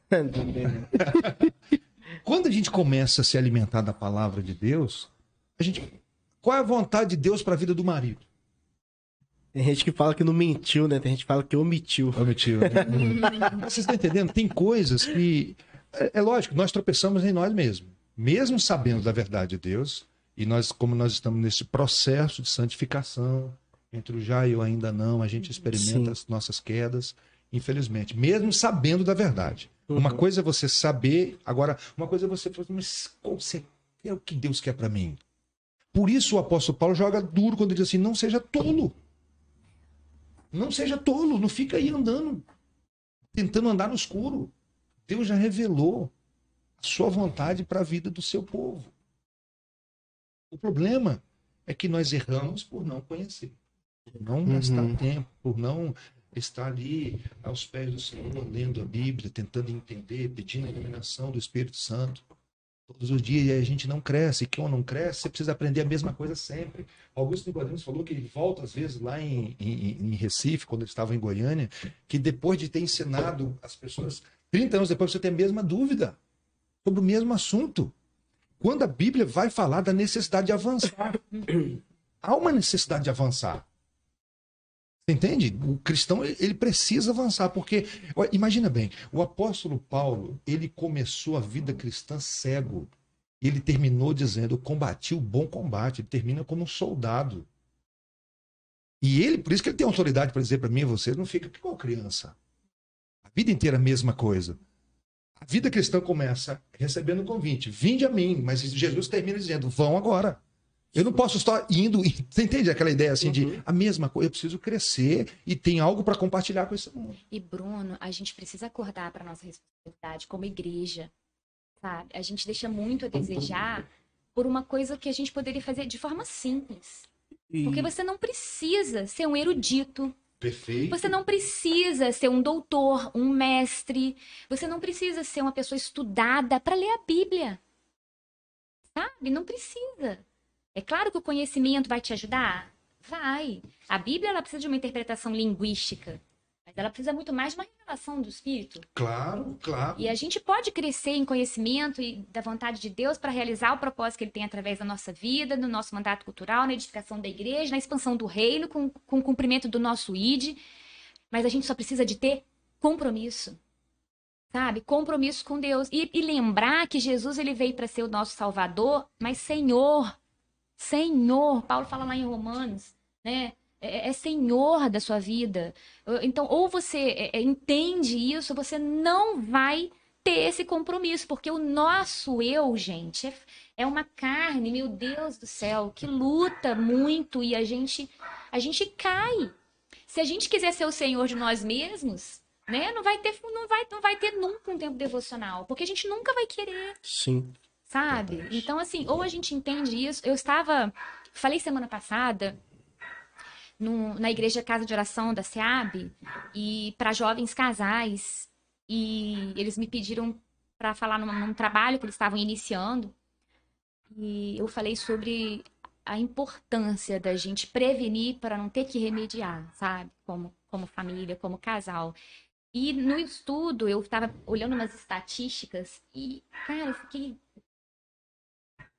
Quando a gente começa a se alimentar da palavra de Deus, a gente qual é a vontade de Deus para a vida do marido? Tem gente que fala que não mentiu, né? Tem gente que fala que omitiu. Omitiu. Né? Vocês estão entendendo? Tem coisas que é, é lógico, nós tropeçamos em nós mesmos, mesmo sabendo da verdade de Deus, e nós como nós estamos nesse processo de santificação, entre o já e o ainda não, a gente experimenta Sim. as nossas quedas, infelizmente, mesmo sabendo da verdade. Uma Uhum. coisa é você saber, agora, uma coisa é você falar, mas como você é o que Deus quer para mim? Por isso o apóstolo Paulo joga duro quando ele diz assim: não seja tolo. Não seja tolo, não fica aí andando, tentando andar no escuro. Deus já revelou a sua vontade para a vida do seu povo. O problema é que nós erramos por não conhecer, por não Uhum. gastar tempo, por não estar ali aos pés do Senhor, lendo a Bíblia, tentando entender, pedindo a iluminação do Espírito Santo. Todos os dias e a gente não cresce. Quando não cresce, você precisa aprender a mesma coisa sempre. Augusto Nicodemus falou que ele volta às vezes lá em, em, em Recife, quando ele estava em Goiânia, que depois de ter ensinado as pessoas, 30 anos depois você tem a mesma dúvida sobre o mesmo assunto. Quando a Bíblia vai falar da necessidade de avançar, há uma necessidade de avançar. Entende? O cristão ele precisa avançar, porque imagina bem, o apóstolo Paulo ele começou a vida cristã cego. Ele terminou dizendo: "Eu combati o bom combate". Ele termina como um soldado. E ele, por isso que ele tem autoridade para dizer para mim e você, não fica igual criança. A vida inteira a mesma coisa. A vida cristã começa recebendo um convite: "Vinde a mim", mas Jesus termina dizendo: "Vão agora". Eu não posso estar indo. e- Você entende aquela ideia assim de a mesma coisa? Eu preciso crescer e tem algo para compartilhar com esse mundo. E Bruno, a gente precisa acordar para nossa responsabilidade como igreja, sabe? A gente deixa muito a desejar por uma coisa que a gente poderia fazer de forma simples. E- Porque você não precisa ser um erudito, Perfeito. você não precisa ser um doutor, um mestre, você não precisa ser uma pessoa estudada para ler a Bíblia. Sabe? Não precisa. É claro que o conhecimento vai te ajudar? Vai. A Bíblia ela precisa de uma interpretação linguística, mas ela precisa muito mais de uma revelação do Espírito. Claro, claro. E a gente pode crescer em conhecimento e da vontade de Deus para realizar o propósito que Ele tem através da nossa vida, do nosso mandato cultural, na edificação da igreja, na expansão do reino, com, com o cumprimento do nosso ID. Mas a gente só precisa de ter compromisso. Sabe? Compromisso com Deus. E, e lembrar que Jesus ele veio para ser o nosso Salvador, mas Senhor. Senhor. Paulo fala lá em Romanos, né? É, é Senhor da sua vida. Então, ou você é, é, entende isso, você não vai ter esse compromisso, porque o nosso eu, gente, é, é uma carne, meu Deus do céu, que luta muito e a gente a gente cai. Se a gente quiser ser o Senhor de nós mesmos, né, não vai ter não vai não vai ter nunca um tempo devocional, porque a gente nunca vai querer. Sim. Sabe? Verdade. Então assim, ou a gente entende isso. Eu estava falei semana passada no, na igreja Casa de Oração da SEAB e para jovens casais e eles me pediram para falar num, num, trabalho que eles estavam iniciando. E eu falei sobre a importância da gente prevenir para não ter que remediar, sabe? Como, como família, como casal. E no estudo, eu estava olhando umas estatísticas e, cara, eu fiquei.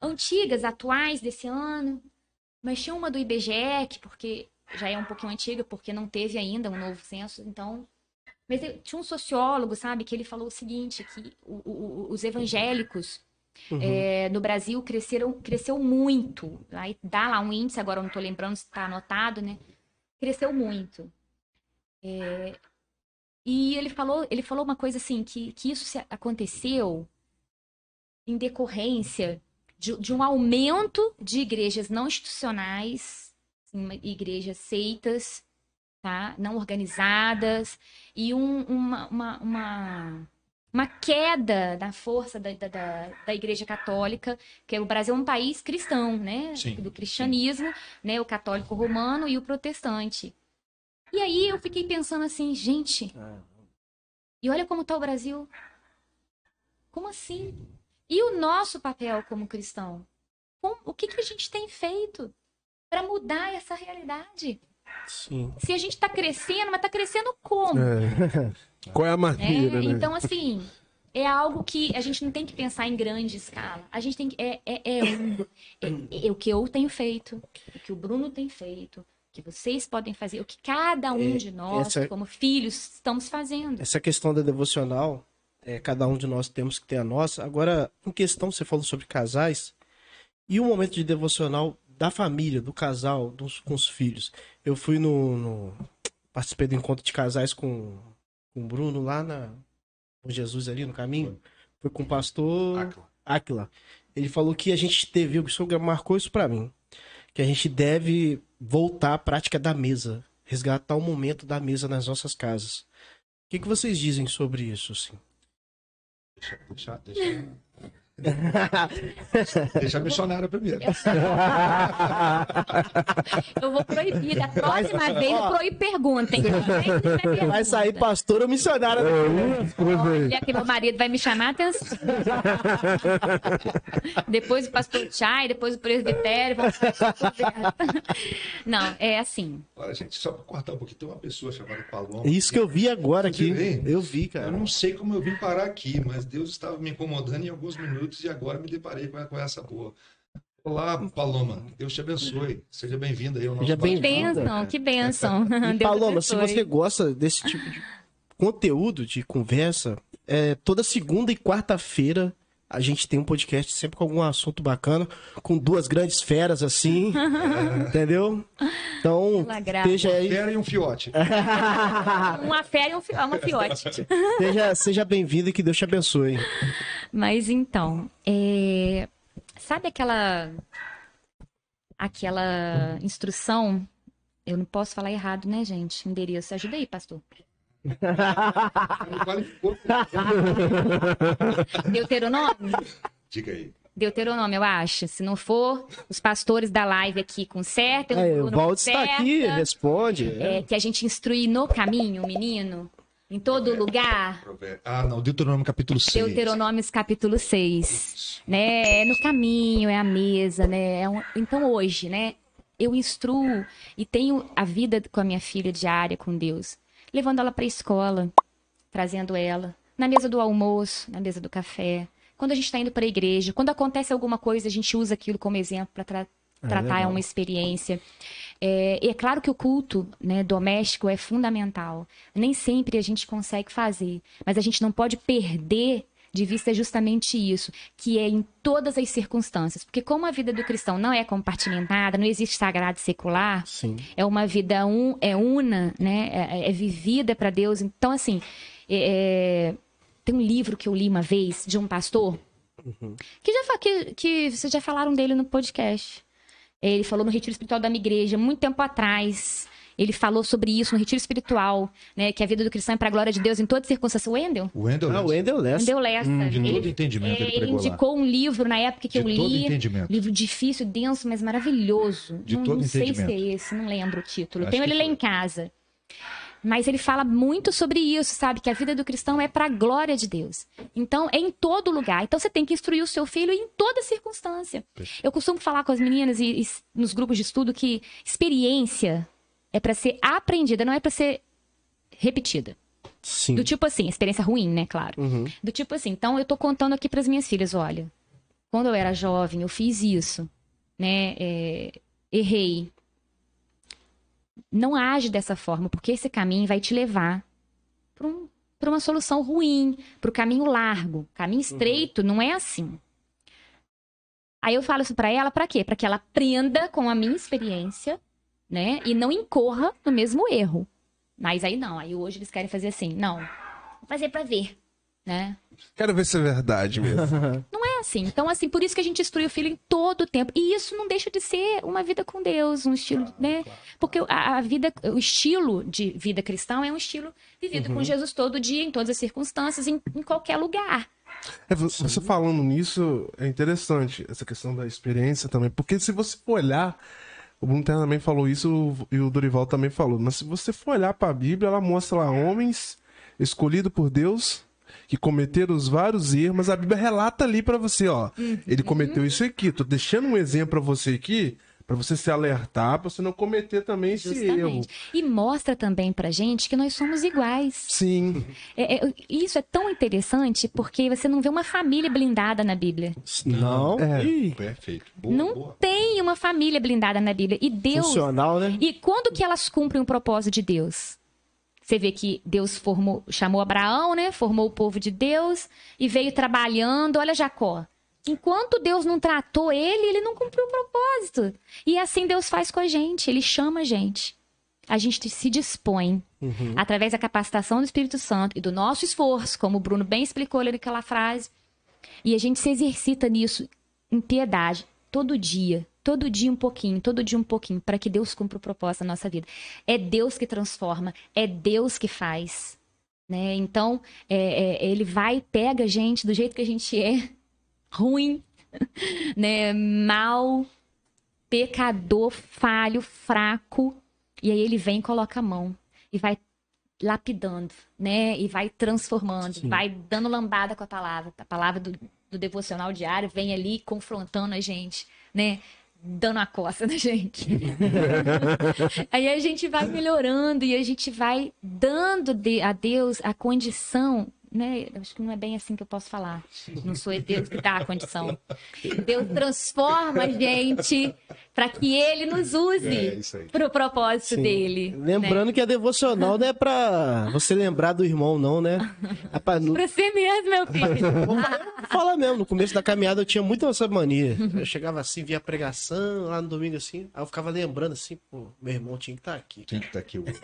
Antigas, atuais desse ano, mas tinha uma do IBGE, que porque já é um pouquinho antiga, porque não teve ainda um novo censo, então mas tinha um sociólogo, sabe, que ele falou o seguinte, que o, o, os evangélicos uhum. é, no Brasil cresceram, cresceu muito. Aí dá lá um índice, agora eu não estou lembrando se está anotado, né? Cresceu muito. É, e ele falou, ele falou uma coisa assim, que, que isso aconteceu em decorrência de, de um aumento de igrejas não institucionais, igrejas seitas, tá? não organizadas, e um, uma, uma, uma, uma, queda da força da, da, da, Igreja Católica, que o Brasil é um país cristão, né? Sim, do cristianismo, sim. né? o católico romano e o protestante. E aí eu fiquei pensando assim, gente, e olha como está o Brasil. Como assim? E o nosso papel como cristão? o que, que a gente tem feito para mudar essa realidade? Sim. Se a gente está crescendo, mas está crescendo como? É. Qual é a maneira, é, né? Então, assim, é algo que a gente não tem que pensar em grande escala. A gente tem que. É, é, é, é, é o que eu tenho feito, o que o Bruno tem feito, o que vocês podem fazer, o que cada um é, de nós, essa, como filhos, estamos fazendo. Essa questão da devocional, é, cada um de nós temos que ter a nossa. Agora, em questão, você falou sobre casais, e o momento de devocional da família, do casal, dos, com os filhos. Eu fui no, no, Participei do encontro de casais com, com o Bruno lá na. Com Jesus ali no caminho. Foi com o pastor Aquila. Ele falou que a gente teve. O senhor marcou isso para mim. Que a gente deve voltar à prática da mesa. Resgatar o momento da mesa nas nossas casas. O que, que vocês dizem sobre isso, assim? Deixa, deixa, deixa. Deixa a missionária primeiro. Eu vou proibir. Da próxima Mas, vez, ó, proíbe perguntem. Vai sair pastor ou missionária. Olha que meu marido vai me chamar atenção. depois o pastor Chai, depois o presbitério. Não, é assim. Olha, gente, só para cortar um pouquinho, tem uma pessoa chamada Paloma. Isso que eu vi agora aqui. Eu vi, cara. Eu não sei como eu vim parar aqui, mas Deus estava me incomodando em alguns minutos minutos e agora me deparei com essa boa. Olá, Paloma. Deus te abençoe. Seja bem-vinda aí ao nosso Seja bem bênção, que bênção. E, Paloma, se você gosta desse tipo de conteúdo, de conversa, é, toda segunda e quarta-feira a gente tem um podcast sempre com algum assunto bacana, com duas grandes feras assim, entendeu? Então, esteja aí. Uma fera e um fiote. uma fera e um fiote, uma fiote. Seja, seja bem-vindo e que Deus te abençoe. Mas então, é... sabe aquela aquela instrução? Eu não posso falar errado, né, gente? Endereço. Ajuda aí, pastor. Deuteronômio? Diga aí. Deuteronômio, eu acho. Se não for, os pastores da live aqui consertam. É, o Valdo está aqui, responde. É. é. que a gente instrui no caminho, menino. Em todo lugar. Ah, não, Deuteronômio capítulo 6. Deuteronômio capítulo 6. Né? É no caminho, é a mesa, né? É um... Então hoje, né? Eu instruo e tenho a vida com a minha filha diária com Deus levando ela para a escola, trazendo ela na mesa do almoço, na mesa do café, quando a gente está indo para a igreja, quando acontece alguma coisa, a gente usa aquilo como exemplo para tra é tratar é uma experiência. É, é, claro que o culto né, doméstico é fundamental. Nem sempre a gente consegue fazer, mas a gente não pode perder de vista é justamente isso, que é em todas as circunstâncias. Porque como a vida do cristão não é compartimentada, não existe sagrado e secular, Sim. é uma vida un, é una, né? É, é vivida para Deus. Então, assim, é, é, tem um livro que eu li uma vez de um pastor que já que, que vocês já falaram dele no podcast. Ele falou no retiro espiritual da minha igreja muito tempo atrás. Ele falou sobre isso no retiro espiritual, né? Que a vida do cristão é para a glória de Deus em toda circunstância. O Wendel? O Wendel Ah, o Lessa, Wendel Lessa. Wendel Lessa. de ele, todo entendimento, é, ele ele pregou lá. indicou um livro na época que De eu todo li. entendimento. Livro difícil, denso, mas maravilhoso. De não todo não sei se entendimento. é esse, não lembro o título. Acho Tenho ele lá foi. em casa. Mas ele fala muito sobre isso, sabe? Que a vida do cristão é para a glória de Deus. Então, é em todo lugar. Então, você tem que instruir o seu filho em toda circunstância. Eu costumo falar com as meninas e, e nos grupos de estudo que experiência é para ser aprendida, não é para ser repetida. Sim. Do tipo assim, experiência ruim, né? Claro. Uhum. Do tipo assim, então eu tô contando aqui pras minhas filhas, olha, quando eu era jovem, eu fiz isso, né? é, errei. Não age dessa forma, porque esse caminho vai te levar para um, uma solução ruim, para o caminho largo. Caminho estreito não é assim. Aí eu falo isso pra ela, pra quê? Pra que ela aprenda com a minha experiência, né? E não incorra no mesmo erro. Mas aí não, aí hoje eles querem fazer assim, não, vou fazer pra ver, né? Quero ver se é verdade mesmo. É assim. Então, assim, por isso que a gente instrui o filho em todo o tempo. E isso não deixa de ser uma vida com Deus, um estilo, né? Porque a, a vida, o estilo de vida cristão é um estilo vivido com Jesus todo dia, em todas as circunstâncias, em, em qualquer lugar. É, vo- você falando nisso, é interessante essa questão da experiência também. Porque se você for olhar, o Bruno também falou isso e o Dorival também falou. Mas se você for olhar para a Bíblia, ela mostra lá homens escolhidos por Deus que cometeram os vários erros, mas a Bíblia relata ali para você, ó. Ele cometeu isso aqui. Tô deixando um exemplo para você aqui, para você se alertar, para você não cometer também esse erro. Justamente. E mostra também pra gente que nós somos iguais. Sim. É- é- isso é tão interessante porque você não vê uma família blindada na Bíblia. Não. É. Ih, Perfeito. Boa, não boa. tem uma família blindada na Bíblia. E Deus funcional, né? E quando que elas cumprem o propósito de Deus? Você vê que Deus formou, chamou Abraão, né? Formou o povo de Deus e veio trabalhando. Olha Jacó. Enquanto Deus não tratou ele, ele não cumpriu o propósito. E assim Deus faz com a gente. Ele chama a gente. A gente se dispõe, através da capacitação do Espírito Santo e do nosso esforço, como o Bruno bem explicou ali naquela frase. E a gente se exercita nisso em piedade, todo dia. Todo dia um pouquinho, todo dia um pouquinho, para que Deus cumpra o propósito da nossa vida. É Deus que transforma, é Deus que faz. Né? Então, é- é- ele vai, pega a gente do jeito que a gente é, ruim, né? mal, pecador, falho, fraco, e aí ele vem e coloca a mão e vai lapidando, né? E vai transformando, Sim. vai dando lambada com a palavra. A palavra do, do devocional diário vem ali confrontando a gente, né? Dando a coça na gente. Aí a gente vai melhorando e a gente vai dando de- a Deus a condição, né? Acho que não é bem assim que eu posso falar. Não sou Deus que dá a condição. Deus transforma a gente para que Ele nos É, use isso aí. para o propósito Sim. dele. né? Lembrando que a devocional não é pra você lembrar do irmão, não, né? No... Para você mesmo, meu filho. Fala mesmo, no começo da caminhada eu tinha muito essa mania. Eu chegava assim, via pregação lá no domingo assim, aí eu ficava lembrando assim, pô, meu irmão tinha que estar aqui. Tinha que estar aqui. hoje.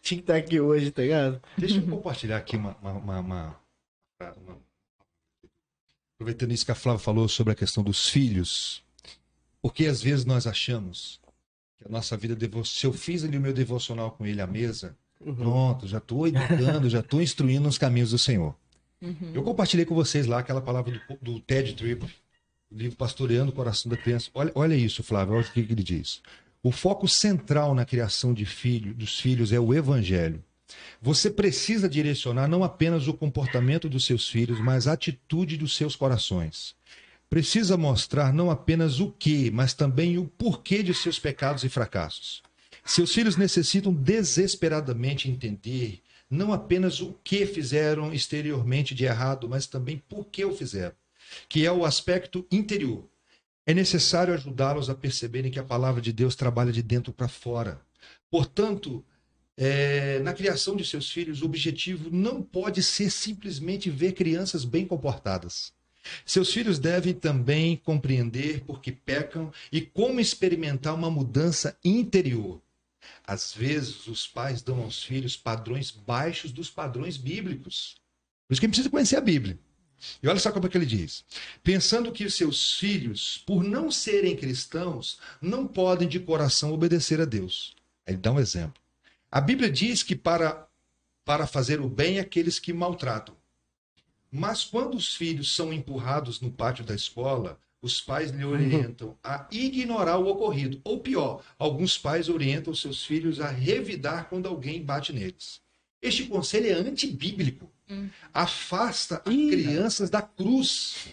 Tinha que estar aqui hoje, tá ligado? Deixa eu compartilhar aqui uma, uma, uma- uma- uma- Aproveitando isso que a Flávia falou sobre a questão dos filhos. Porque às vezes nós achamos que a nossa vida... Devo... Se eu fiz ali o meu devocional com ele à mesa, pronto, já estou educando, já estou instruindo nos caminhos do Senhor. Eu compartilhei com vocês lá aquela palavra do, do Ted Tripp, o livro Pastoreando o Coração da Criança. Olha, olha isso, Flávio, olha o que, que ele diz. O foco central na criação de filho, dos filhos é o evangelho. Você precisa direcionar não apenas o comportamento dos seus filhos, mas a atitude dos seus corações. Precisa mostrar não apenas o que, mas também o porquê de seus pecados e fracassos. Seus filhos necessitam desesperadamente entender não apenas o que fizeram exteriormente de errado, mas também por que o fizeram, que é o aspecto interior. É necessário ajudá-los a perceberem que a palavra de Deus trabalha de dentro para fora. Portanto, é, na criação de seus filhos, o objetivo não pode ser simplesmente ver crianças bem comportadas. Seus filhos devem também compreender por que pecam e como experimentar uma mudança interior. Às vezes, os pais dão aos filhos padrões baixos dos padrões bíblicos. Por isso que precisa conhecer a Bíblia. E olha só como é que ele diz: pensando que seus filhos, por não serem cristãos, não podem de coração obedecer a Deus. Ele dá um exemplo. A Bíblia diz que para, para fazer o bem aqueles que maltratam. Mas quando os filhos são empurrados no pátio da escola, os pais lhe orientam a ignorar o ocorrido. Ou pior, alguns pais orientam seus filhos a revidar quando alguém bate neles. Este conselho é antibíblico. Hum. Afasta as crianças da cruz.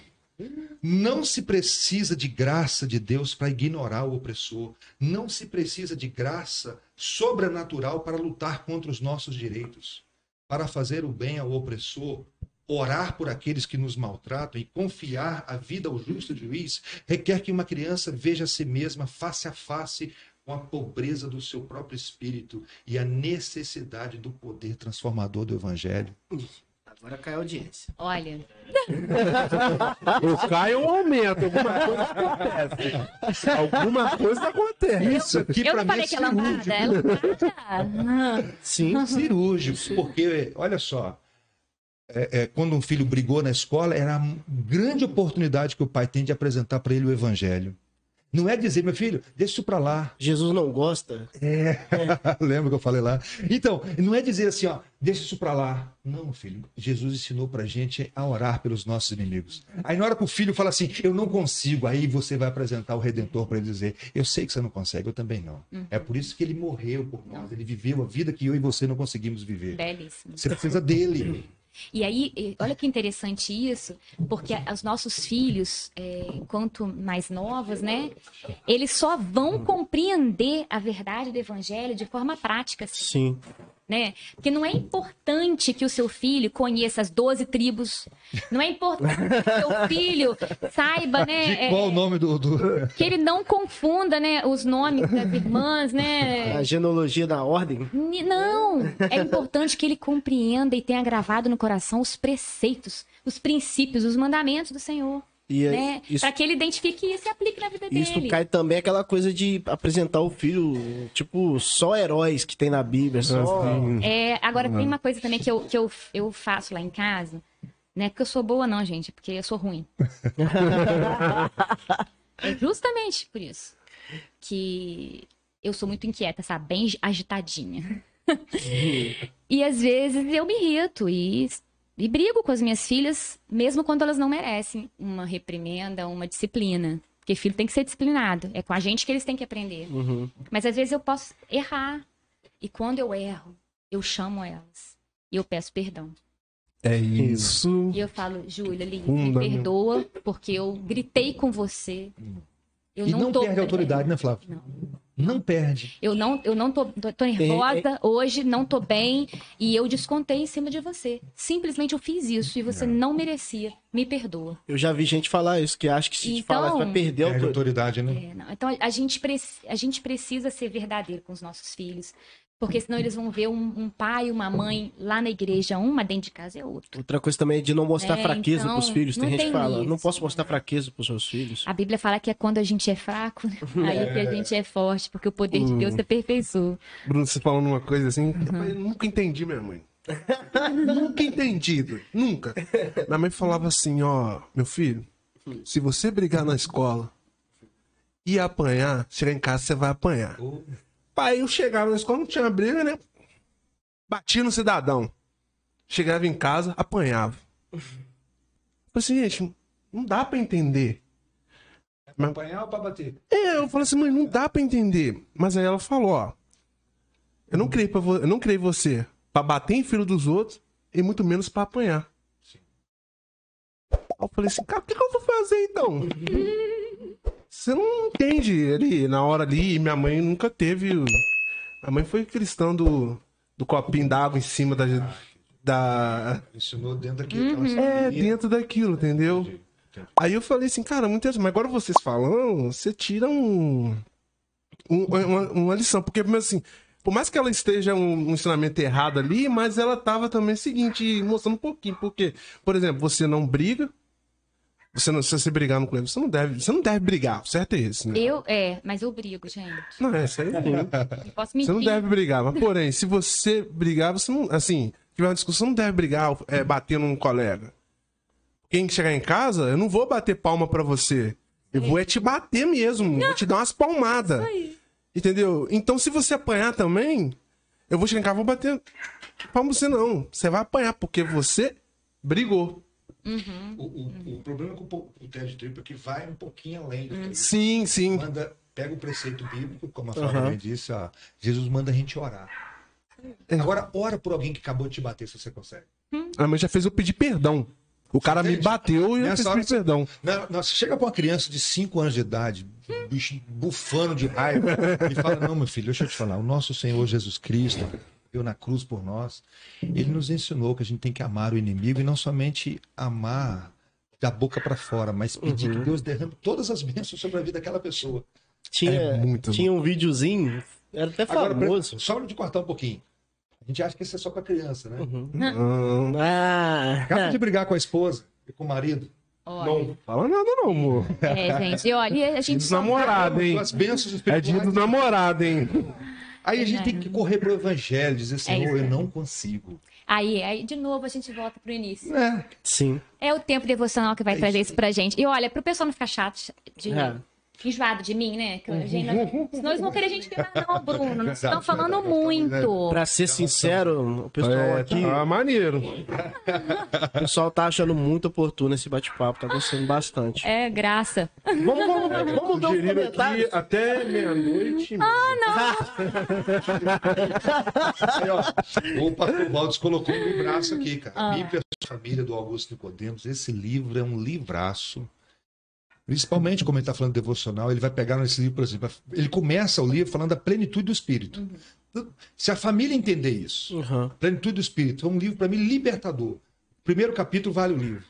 Não se precisa de graça de Deus para ignorar o opressor. Não se precisa de graça sobrenatural para lutar contra os nossos direitos. Para fazer o bem ao opressor, orar por aqueles que nos maltratam e confiar a vida ao justo juiz requer que uma criança veja a si mesma face a face com a pobreza do seu próprio espírito e a necessidade do poder transformador do evangelho. Agora cai a audiência. Olha. o Caio aumenta, alguma coisa acontece. Alguma coisa acontece. Isso aqui eu para mim é que ela. Sim. cirúrgico, porque olha só, é, é, quando um filho brigou na escola, era a grande oportunidade que o pai tem de apresentar para ele o evangelho. Não é dizer, meu filho, deixa isso para lá. Jesus não gosta. É, lembra que eu falei lá? Então, não é dizer assim, ó, deixa isso para lá. Não, filho, Jesus ensinou pra gente a orar pelos nossos inimigos. Aí na hora que o filho fala assim, eu não consigo, aí você vai apresentar o Redentor para ele dizer, eu sei que você não consegue, eu também não. Uhum. É por isso que ele morreu por nós, ele viveu a vida que eu e você não conseguimos viver. Belíssimo. Você precisa dele. E aí, olha que interessante isso, porque os nossos filhos, é, enquanto mais novos, né, eles só vão compreender a verdade do evangelho de forma prática. Assim. Sim né? Porque não é importante que o seu filho conheça as 12 tribos. Não é importante que o seu filho saiba, né? De qual é, o nome do, do, Que ele não confunda, né? Os nomes das irmãs, né? A genealogia da ordem. Não! É importante que ele compreenda e tenha gravado no coração os preceitos, os princípios, os mandamentos do Senhor. E né? isso, pra que ele identifique isso e aplique na vida dele. Isso cai também aquela coisa de apresentar o filho, tipo, só heróis que tem na Bíblia. Só... É, agora tem uma coisa também que, eu, que eu, eu faço lá em casa. Não é porque eu sou boa, não, gente, é porque eu sou ruim. é justamente por isso. Que eu sou muito inquieta, sabe? Bem agitadinha. e às vezes eu me irrito e e brigo com as minhas filhas, mesmo quando elas não merecem uma reprimenda, uma disciplina. Porque filho tem que ser disciplinado. É com a gente que eles têm que aprender. Uhum. Mas às vezes eu posso errar. E quando eu erro, eu chamo elas. E eu peço perdão. É isso. E eu falo, Júlia, me perdoa, porque eu gritei com você. Eu e não, não perde a autoridade, né, Flávio? Não. Não perde. Eu não, eu não tô, tô, tô nervosa é, é... hoje, não tô bem e eu descontei em cima de você. Simplesmente eu fiz isso e você não, não merecia. Me perdoa. Eu já vi gente falar isso, que acha que se então, te falar, vai perder a autoridade, né? É, então a gente, a gente precisa ser verdadeiro com os nossos filhos. Porque senão eles vão ver um, um pai e uma mãe lá na igreja, uma dentro de casa é outra. Outra coisa também é de não mostrar é, fraqueza então, pros filhos. Tem gente que fala, isso. não posso mostrar fraqueza pros seus filhos. A Bíblia fala que é quando a gente é fraco, né? aí que a gente é forte, porque o poder de Deus se aperfeiçoa. Bruno, você falando uma coisa assim, uhum. eu nunca entendi minha mãe. nunca entendido, nunca. Minha mãe falava assim, ó, meu filho, se você brigar na escola e apanhar, chegar em casa você vai apanhar. Pai, eu chegava na escola, não tinha briga, né? Batia no cidadão. Chegava em casa, apanhava. Falei assim, gente, não dá pra entender. É pra apanhar ou pra bater? É, eu falei assim, mãe, não dá pra entender. Mas aí ela falou, ó. Eu não criei, pra vo... eu não criei você pra bater em filho dos outros e muito menos pra apanhar. Sim. Eu falei assim, cara, o que, que eu vou fazer então? Você não entende ali, na hora ali, minha mãe nunca teve. A mãe foi cristã do, do copinho d'água em cima da. da... Ensinou dentro daquilo. Uhum. É, dentro daquilo, entendeu? Entendi. Entendi. Aí eu falei assim, cara, muito mas agora vocês falam, você tira um, um uma, uma, lição, porque assim, por mais que ela esteja um, um ensinamento errado ali, mas ela tava também seguinte, mostrando um pouquinho. Porque, por exemplo, você não briga. Você não, se você brigar no colega, você não deve, você não deve brigar. O certo é esse, né? Eu, é, mas eu brigo, gente. Não, é isso aí. Não posso mentir. Você não deve brigar, mas porém, se você brigar, você não. Assim, tiver uma discussão, você não deve brigar é, bater num colega. Quem chegar em casa, eu não vou bater palma pra você. Eu vou é te bater mesmo. Vou te dar umas palmadas. Entendeu? Então, se você apanhar também, eu vou chegar em casa vou bater palma pra você, não. Você vai apanhar, porque você brigou. O, o- o problema com o, po- o Ted Tripo é que vai um pouquinho além do que isso. Sim, sim. Manda, pega o preceito bíblico, como a Flávia disse, ó, Jesus manda a gente orar. Agora, ora por alguém que acabou de te bater, se você consegue. A mãe já fez eu pedir perdão. O cara me bateu e eu Nessa pedir você- perdão. Não, não, você chega pra uma criança de 5 anos de idade, bicho bufando de raiva, e fala: Não, meu filho, deixa eu te falar, o nosso Senhor Jesus Cristo, eu na cruz por nós, ele nos ensinou que a gente tem que amar o inimigo e não somente amar da boca pra fora, mas pedir que Deus derrame todas as bênçãos sobre a vida daquela pessoa. Tinha, É muito tinha um videozinho, era até Agora, pra- famoso. só de cortar um pouquinho. A gente acha que isso é só pra criança, né? Ah, Acaba de brigar com a esposa e com o marido. Olha, Fala nada, não, amor. é, gente. E olha, a Dia gente namorados, hein? As bênçãos É dia dos namorados, hein? Aí a gente tem que correr pro evangelho, dizer, Senhor, isso eu não consigo. Aí, aí, de novo, a gente volta pro início. É. sim. É o tempo devocional que vai trazer isso pra gente. E olha, pro pessoal não ficar chato, de, É. enjoado de mim, né? Que a gente, não- senão eles vão querer a gente mais, não, Bruno. Não estão falando muito. Pra ser sincero, o pessoal É, aqui, tá maneiro. o pessoal tá achando muito oportuno esse bate-papo, tá gostando bastante. É, graça. Vamos, vamos, vamos ver os Sugeriram comentários. aqui até meia-noite. Aí, ó, o pastor Valdes colocou um livraço aqui, cara. Ah. Bíblia Família do Augusto Nicodemos. Esse livro é um livraço. Principalmente como ele está falando devocional, ele vai pegar nesse livro, por exemplo, ele começa o livro falando da plenitude do Espírito. Se a família entender isso, Uhum. Plenitude do Espírito, é um livro para mim libertador. Primeiro capítulo vale o livro.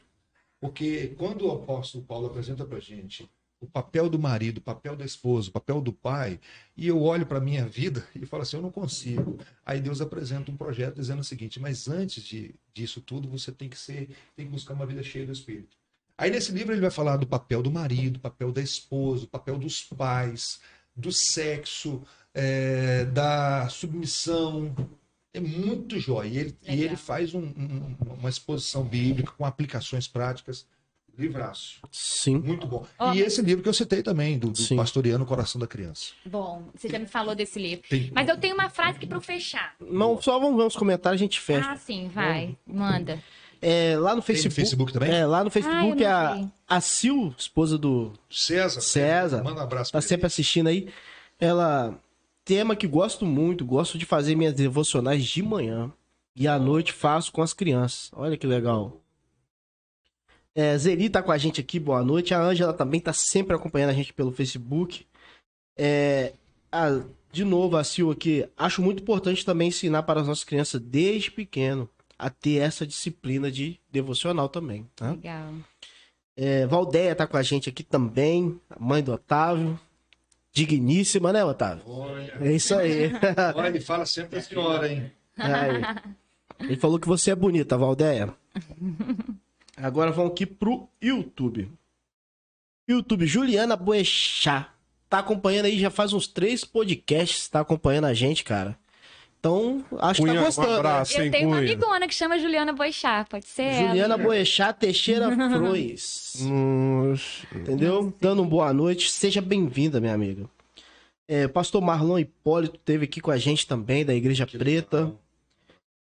Porque quando o apóstolo Paulo apresenta para gente o papel do marido, o papel da esposa, o papel do pai, e eu olho para a minha vida e falo assim, eu não consigo. Aí Deus apresenta um projeto dizendo o seguinte, mas antes de, disso tudo, você tem que ser, tem que buscar uma vida cheia do Espírito. Aí nesse livro ele vai falar do papel do marido, do papel da esposa, do papel dos pais, do sexo, é, da submissão. É muito jóia. E ele, e ele faz um- um- uma exposição bíblica com aplicações práticas. Livraço. Sim. Muito bom. Ó, e esse livro que eu citei também, do, do Sim. Pastoriano Coração da Criança. Bom, você já me falou desse livro. Tem- Mas eu tenho uma frase aqui pra eu fechar. Não, só vamos ver os comentários, a gente fecha. Ah, sim, vai. Manda. É, lá no Tem no Facebook. Facebook também? É, lá no Facebook a, a Sil, esposa do César. César, Manda um abraço tá pra sempre ele. assistindo aí. Ela tema que gosto muito, gosto de fazer minhas devocionais de manhã e à noite faço com as crianças. Olha que legal. É, Zeli tá com a gente aqui, boa noite. A Ângela também tá sempre acompanhando a gente pelo Facebook. É, a- de novo, a Sil aqui. Acho muito importante também ensinar para as nossas crianças desde pequeno a ter essa disciplina de devocional também, tá? Legal. É, Valdeia tá com a gente aqui também, a mãe do Otávio. Digníssima, né, Otávio? Olha, É isso aí. olha, ele fala sempre da senhora, hein? Aí. Ele falou que você é bonita, Valdeia. Agora vamos aqui pro YouTube. YouTube, Juliana Boechat. Tá acompanhando aí, já faz uns três podcasts, tá acompanhando a gente, cara. Então, acho que Cunha, tá um gostando. né? abraço, Eu hein, tenho uma Cunha? amigona que chama Juliana Boixá, pode ser ela. Juliana Boechat Teixeira Frois. Entendeu? Dando uma boa noite. Seja bem-vinda, minha amiga. É, Pastor Marlon Hipólito esteve aqui com a gente também, da Igreja Preta.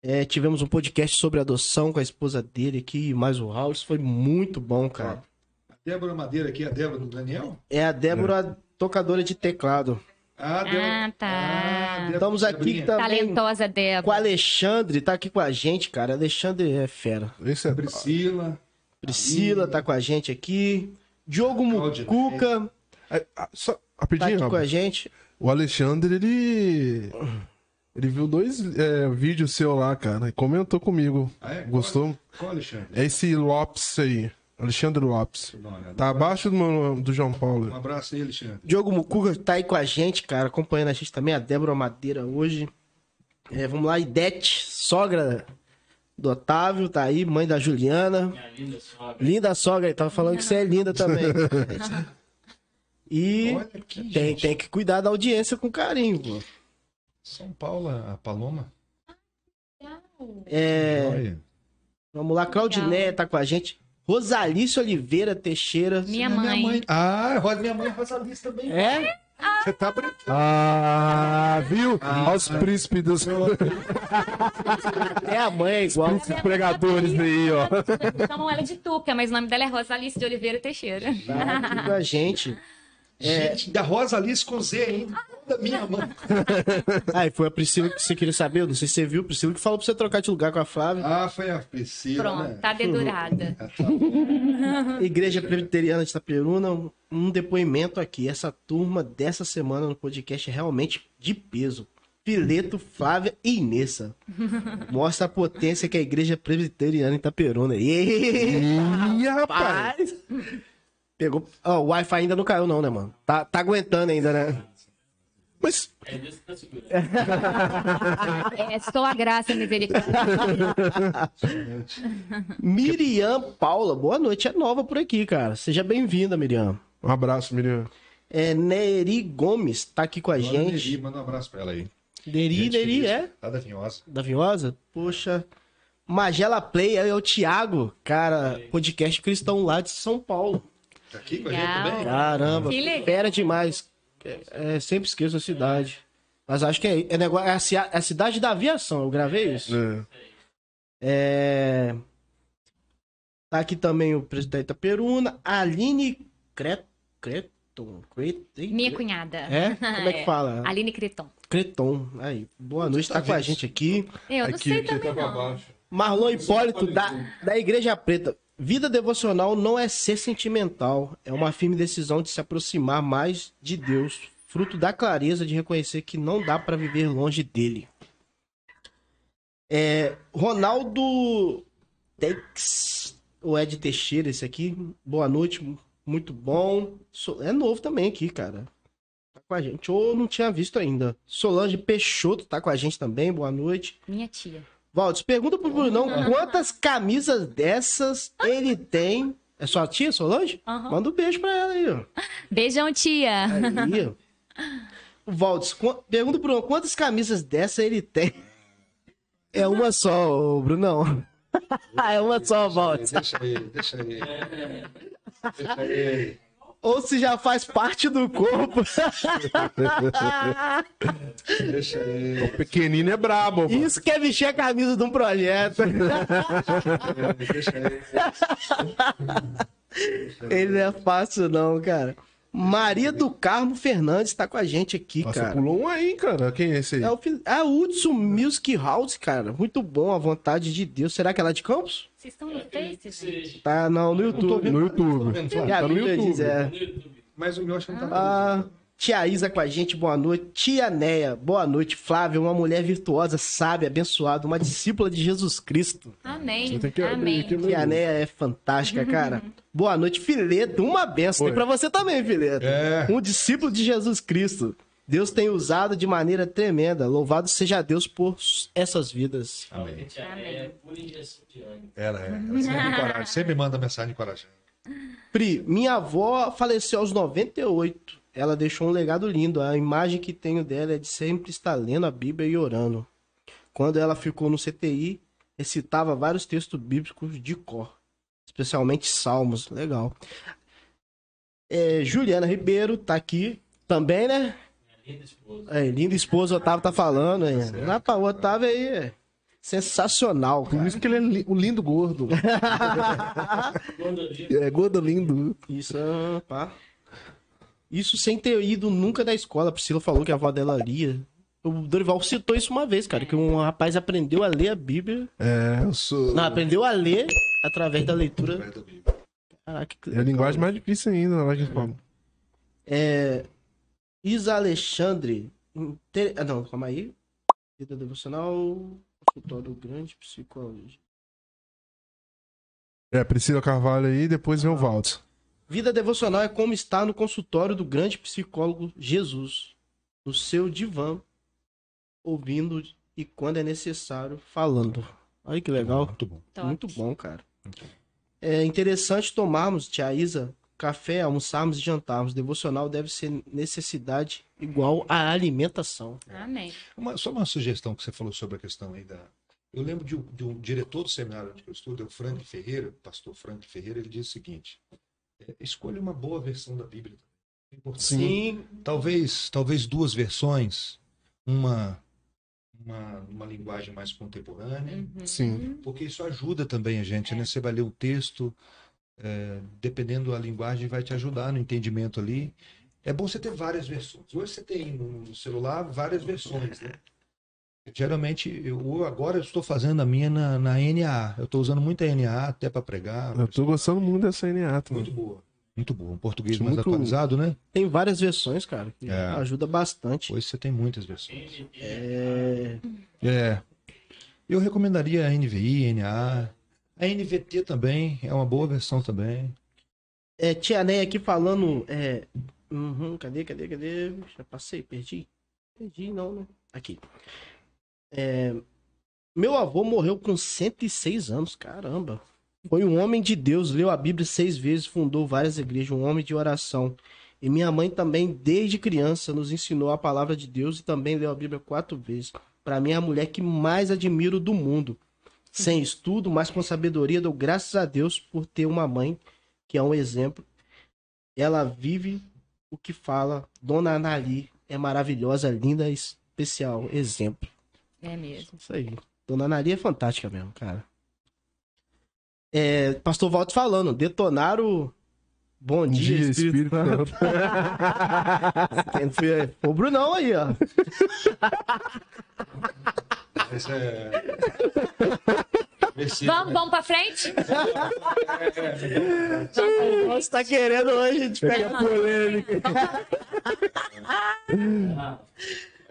É, tivemos um podcast sobre adoção com a esposa dele aqui, e mais o Raul. Isso foi muito bom, cara. A Débora Madeira aqui, a Débora do Daniel? É a Débora, tocadora de teclado. Ah, Débora. Ah, tá. Ah, Débora Estamos aqui também Talentosa com o Débora. Alexandre, tá aqui com a gente, cara. Alexandre é fera. Esse é Priscila. Priscila tá com a gente aqui. Diogo Claudia. Mucuca É, ah, só tá rapidinho, aqui com a gente. o Alexandre, ele. Ele viu dois é, vídeos seu lá, cara, e comentou comigo. Ah, é? Gostou? Qual, Alexandre? É esse Lopes aí. Alexandre Lopes. Tá abaixo do, meu- do João Um Paulo. abraço aí, Alexandre. Diogo Mucuca tá aí com a gente, cara, acompanhando a gente também, a Débora Madeira hoje. É, vamos lá, Idete, sogra do Otávio, tá aí, mãe da Juliana. Minha linda sogra. Linda sogra, ele tava falando que você é linda também. E aqui, tem, tem que cuidar da audiência com carinho, pô. São Paulo, a Paloma. É, vamos lá, Claudinéia tá com a gente. Rosalice Oliveira Teixeira. Minha Não é mãe. Ah, Rosa- minha mãe é Rosalista também. É? Você tá brincando. Ah, viu? Olha os príncipes dos É a mãe, é igual. príncipes pregadores aí, ó. Chamam ela de Tuca, mas o nome dela é Rosalice de Oliveira Teixeira. Tá a gente. Gente, da Rosa Alice com Z ainda. Da minha mãe. Ah, e foi a Priscila que você queria saber? Eu Não sei se você viu, Priscila que falou pra você trocar de lugar com a Flávia. Ah, foi a Priscila, Pronto, né? tá dedurada. Igreja Presbiteriana de Itaperuna, um depoimento aqui. Essa turma dessa semana no podcast é realmente de peso. Pileto, Flávia e Inessa. Mostra a potência que é a Igreja Presbiteriana em Itaperuna. Ih, Ih, rapaz. Pegou. Ó, o Wi-Fi ainda não caiu, não, né, mano? Tá, tá aguentando ainda, né? Mas É que tá segurando. É só a graça misericórdia. Miriam Paula, boa noite. É nova por aqui, cara. Seja bem-vinda, Miriam. um abraço, Miriam. É, Neri Gomes tá aqui com a Dona Neri, gente. Manda um abraço pra ela aí. Neri, Gente Neri, feliz. é? Tá da Vinhosa. Da Vinhosa? Poxa. Magela Play é o Thiago, cara, podcast cristão lá de São Paulo. Tá aqui com a gente também? Caramba, Que legal. fera demais. É, é, sempre esqueço a cidade. Mas acho que é, é, negócio, é, a, é a cidade da aviação, eu gravei isso. É. É... Tá aqui também o presidente da Peruna, Aline Cret... Creton. Cret... Minha cunhada. É? Como é que fala? Aline Creton. Creton. Aí, boa noite, tá com a gente aqui. Eu não sei também tá pra não. Marlon Hipólito, da, da Igreja Preta. Vida devocional não é ser sentimental, é uma firme decisão de se aproximar mais de Deus, fruto da clareza de reconhecer que não dá para viver longe dele. É, Ronaldo Tex, o Ed Teixeira, esse aqui. Boa noite, muito bom. É novo também aqui, cara. Tá com a gente. Ou não tinha visto ainda. Solange Peixoto tá com a gente também. Boa noite. Minha tia. Valdes, pergunta pro Brunão quantas camisas dessas ele tem. É sua tia, Solange? Aham. Manda um beijo pra ela aí, ó. Beijão, tia. Aí, ó. O Valdes, qu- pergunta pro Brunão quantas camisas dessa ele tem. É uma só, Brunão. é uma só, Valdes. Deixa aí, deixa aí. Deixa aí. Ou se já faz parte do corpo. O pequenino é brabo. pô. Isso que é vestir a camisa de um projeto. Ele não é fácil, não, cara. Maria do Carmo Fernandes tá com a gente aqui, Nossa, cara. pulou um aí, cara. Quem é esse aí? É o a Hudson Music House, cara. Muito bom, a vontade de Deus. Será que ela é de Campos? Vocês estão no Face, gente? Tá, não, no YouTube. No YouTube. E a Tá no YouTube. diz, é. No YouTube. Mas o meu acho que não tá. Ah, tia Isa com a gente, boa noite. Tia Neia, boa noite. Flávia, uma mulher virtuosa, sábia, abençoada, uma discípula de Jesus Cristo. Amém. Que Amém. aqui, Tia Neia é fantástica, cara. Boa noite, Fileto. Uma benção. Tem Oi. pra você também, Fileto. É. Um discípulo de Jesus Cristo. Deus tem usado de maneira tremenda. Louvado seja Deus por essas vidas. Amém. Amém. é pura injeção de ânimo. Ela é. Ela sempre. Sempre manda mensagem encorajando. Pri, minha avó faleceu aos 98. Ela deixou um legado lindo. A imagem que tenho dela é de sempre estar lendo a Bíblia e orando. Quando ela ficou no CTI, recitava vários textos bíblicos de cor, especialmente Salmos. Legal. É, Juliana Ribeiro tá aqui também, né? Linda esposa. É, linda esposa, o Otávio tá falando. É. Pra o Otávio aí é sensacional, Por cara. isso que ele é li- um lindo gordo. É gordo lindo. Isso, pá. Isso sem ter ido nunca da escola. A Priscila falou que a avó dela lia. O Dorival citou isso uma vez, cara, que um rapaz aprendeu a ler a Bíblia. É, eu sou. Não, aprendeu a ler através da leitura. Perto da Bíblia. Caraca, que É a linguagem mais difícil ainda, lá que a gente fala. É. Isa Alexandre. Inter... Ah, não, calma aí. Vida devocional. Consultório grande, psicologia. É, Priscila Carvalho aí, depois vem o Valdes. Vida devocional é como estar no consultório do grande psicólogo Jesus, no seu divã, ouvindo e quando é necessário, falando. Olha que legal. Muito bom. Muito bom, cara. É interessante tomarmos, tia Isa, café, almoçarmos e jantarmos. Devocional deve ser necessidade igual à alimentação. Amém. Uma- só uma sugestão que você falou sobre a questão aí da. Eu lembro de um, de um diretor do seminário onde eu estudo, é o Frank Ferreira, o pastor Frank Ferreira, ele diz o seguinte: escolha uma boa versão da Bíblia. É. Sim. Talvez, talvez duas versões, uma, uma, uma linguagem mais contemporânea, Uhum. Sim. porque isso ajuda também a gente, né? Você vai ler o texto, é, dependendo da linguagem, vai te ajudar no entendimento ali. É bom você ter várias versões. Hoje você tem no celular várias versões, né? Geralmente, eu agora eu estou fazendo a minha na, na NA. Eu estou usando muito a NA até para pregar. Eu tô gostando muito dessa NA também. Muito boa. Muito boa. Um português Acho mais muito- atualizado, né? Tem várias versões, cara. que É. Ajuda bastante. Hoje você tem muitas versões. É... É. Eu recomendaria a NVI, NA. A NVT também é uma boa versão também. É, tia Ney aqui falando. É... Uhum, cadê, cadê, cadê? Já passei, perdi. Perdi, não, né? Aqui. É, Meu avô morreu com 106 anos, caramba. Foi um homem de Deus, leu a Bíblia seis vezes, fundou várias igrejas, um homem de oração. E minha mãe também, desde criança, nos ensinou a palavra de Deus e também leu a Bíblia quatro vezes. Para mim, é a mulher que mais admiro do mundo. Sem estudo, mas com sabedoria, dou graças a Deus por ter uma mãe que é um exemplo. Ela vive o que fala. Dona Anali é maravilhosa, linda, especial, exemplo. É mesmo. Isso aí. Dona Anali é fantástica mesmo, cara. É, Pastor Walter falando, detonaram. Bom dia, Dia, Espírito, Espírito Santo. Santo. Quem foi? Foi o Brunão aí, ó. Esse é... Vamos, vamos pra frente? Você tá querendo hoje, a gente pega polêmica.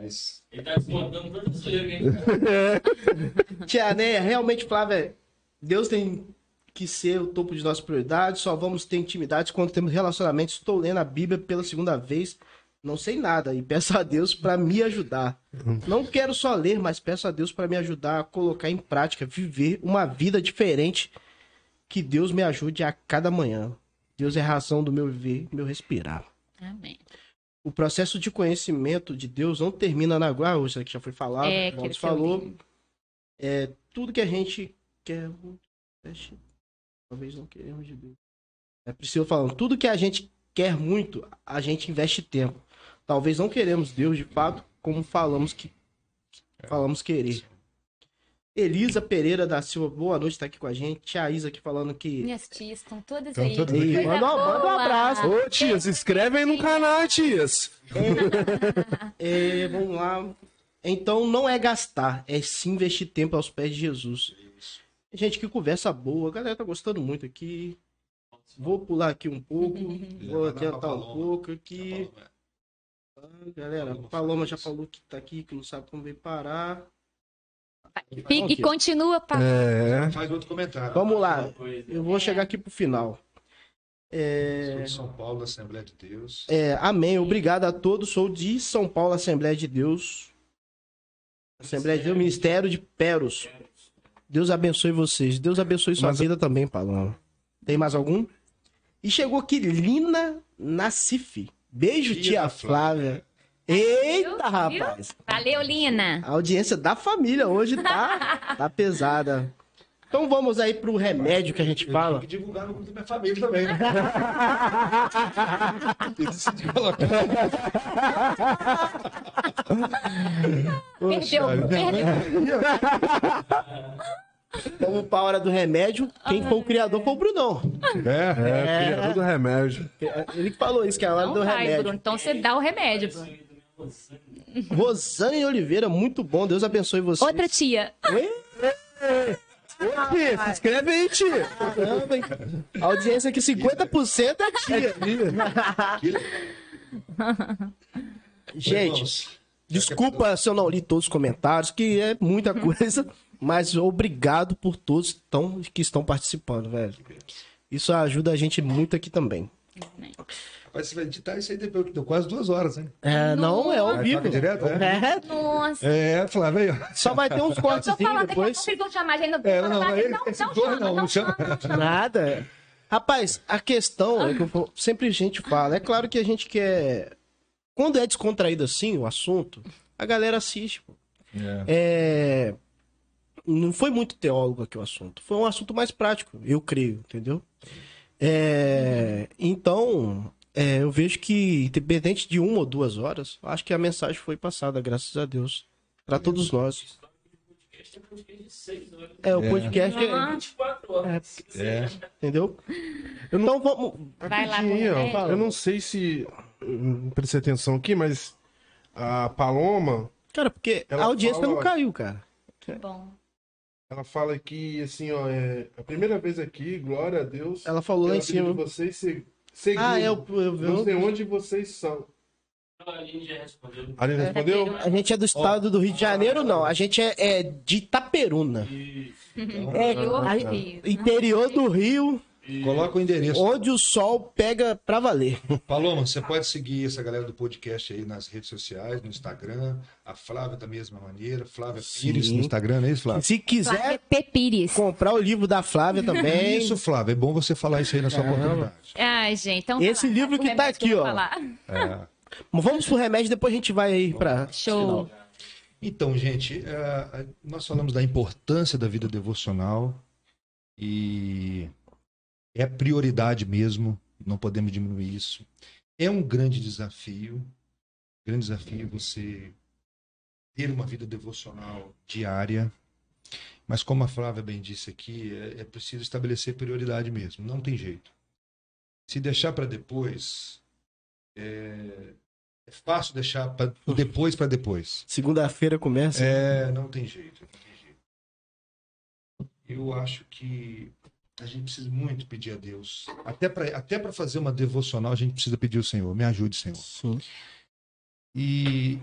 Mas... Ele tá desmontando todo o zoeiro, hein? Tia Neia, realmente, Flávia, Deus tem que ser o topo de nossas prioridades. Só vamos ter intimidade quando temos relacionamento. Estou lendo a Bíblia pela segunda vez. Não sei nada e peço a Deus para me ajudar. Não quero só ler, mas peço a Deus para me ajudar a colocar em prática, viver uma vida diferente. Que Deus me ajude a cada manhã. Deus é a razão do meu viver, meu respirar. Amém. O processo de conhecimento de Deus não termina na guarda, isso aqui já foi falado, É, que eu falou. É, tudo que a gente quer. Talvez não queremos de Deus. É Priscila falando, tudo que a gente quer muito, a gente investe tempo. Talvez não queremos Deus de fato, como falamos que falamos querer. Elisa Pereira da Silva, boa noite, tá aqui com a gente. Tia Isa aqui falando que. Minhas tias estão todas Estão aí. todas. Coisa Manda um- manda um boa. abraço. Ô, tia, se inscreve aí no canal, tias. É, vamos lá. Então não é gastar, é sim investir tempo aos pés de Jesus. Gente, que conversa boa. A galera tá gostando muito aqui. Vou pular aqui um pouco. Vou adiantar um pouco aqui. Ah, Galera, a Paloma já falou que tá aqui, que não sabe como veio parar. Fique- E continua pra... É. Faz outro comentário. Vamos lá. Eu vou chegar aqui pro final. É, Sou de São Paulo, Assembleia de Deus. é, amém. Obrigado a todos. Sou de São Paulo, Assembleia de Deus. Assembleia de Deus, Ministério de Peros. Deus abençoe vocês. Deus abençoe sua Mas- vida também, Paloma. Tem mais algum? E chegou aqui Lina Nassif. Beijo, Tia tia da Flávia. Eita, Viu? rapaz. Valeu, Lina. A audiência da família hoje tá, tá pesada. Então vamos aí pro remédio que a gente Eu fala. tenho que divulgar no grupo da minha família também, né? Eu decidi colocar. Perdeu, perdeu. Vamos pra hora do remédio. Quem foi o criador foi o Brunão. É, criador do remédio. Ele que falou isso, que é a hora Não do vai, remédio. Bruno. Então você dá o remédio, Bruno. Rosane Oliveira, muito bom. Deus abençoe você. Outra tia. Oi? Ô, tia, se inscreve aí, tia. Caramba, hein? A audiência aqui, 50% é tia. Gente, desculpa se eu não li todos os comentários, que é muita coisa. mas obrigado por todos tão, que estão participando, velho. Isso ajuda a gente muito aqui também. Rapaz, você vai editar isso aí depois, que deu quase duas horas, hein? É, não, é ao vivo. direto, é? É, Nossa. É, Flávio, só vai ter uns cortes Eu tô falando, daqui a depois. pouco eles vão chamar gente. É, não, não, ele- não, não, chama, não, não não chama, chama. não. Nada. Rapaz, a questão é que eu sempre a gente fala. É claro que a gente quer. Quando é descontraído assim o assunto, a galera assiste. pô. É, Não foi muito teólogo aqui o assunto. Foi um assunto mais prático, eu creio, entendeu? É, Então, é, eu vejo que, independente de uma ou duas horas, acho que a mensagem foi passada, graças a Deus. Para todos nós. É podcast de 6 horas. É, o podcast é. Aham. 24 horas. É. Entendeu? Então vamos. Vai lá, ó? Eu não sei se. eu Não prestei atenção aqui, mas a Paloma, Cara, porque a audiência fala- não caiu, cara. Que bom. ela fala que, assim, ó, é a primeira vez aqui, glória a Deus. Ela falou lá em cima. vocês se, seguindo. Ah, eu, eu, Não sei eu, onde vocês são. A Aline já respondeu. A Aline respondeu? A gente é do estado do Rio de Janeiro, não. A gente é, é de Itaperuna. E É, Interior a- do Rio. Coloca o endereço. onde o sol pega pra valer. Paloma, você pode seguir essa galera do podcast aí nas redes sociais, no Instagram. A Flávia da mesma maneira. Flávia Sim. Pires no Instagram, não é isso, Flávia? Se quiser Flávia P. Pires. comprar o livro da Flávia também. Isso, Flávia. É bom você falar isso aí na sua Caramba. oportunidade. Ai, gente, então. Esse fala, livro o que tá aqui, ó. É. Vamos pro remédio, depois a gente vai aí pra. Show. Então, gente, eh, nós falamos da importância da vida devocional e é prioridade mesmo, não podemos diminuir isso. É um grande desafio, grande desafio você ter uma vida devocional diária, mas como a Flávia bem disse aqui, é, é preciso estabelecer prioridade mesmo, não tem jeito. Se deixar para depois, é, é fácil deixar pra, depois para depois. Segunda-feira começa. É, não tem jeito. Não tem jeito. Eu acho que a gente precisa muito pedir a Deus. Até para até pra fazer uma devocional, a gente precisa pedir ao Senhor. Me ajude, Senhor. Sim. E,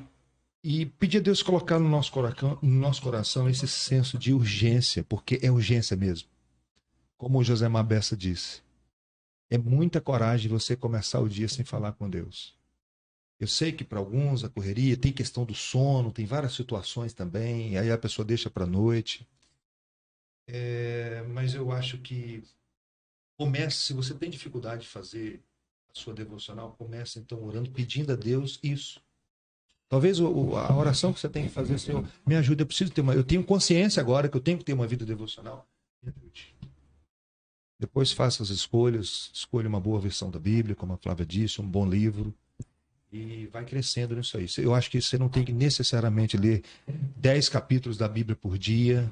e pedir a Deus colocar no nosso, coração, no nosso coração esse senso de urgência, porque é urgência mesmo. Como o José Mabessa disse. É muita coragem você começar o dia sem falar com Deus. Eu sei que para alguns a correria tem questão do sono, tem várias situações também, aí a pessoa deixa para a noite. É, mas eu acho que comece, se você tem dificuldade de fazer a sua devocional, comece então orando, pedindo a Deus isso. Talvez o- a oração que você tem que fazer, Senhor, me ajude, eu preciso ter uma, eu tenho consciência agora que eu tenho que ter uma vida devocional. Depois faça as escolhas, escolha uma boa versão da Bíblia, como a Flávia disse, um bom livro e vai crescendo nisso aí. Eu acho que você não tem que necessariamente ler 10 capítulos da Bíblia por dia.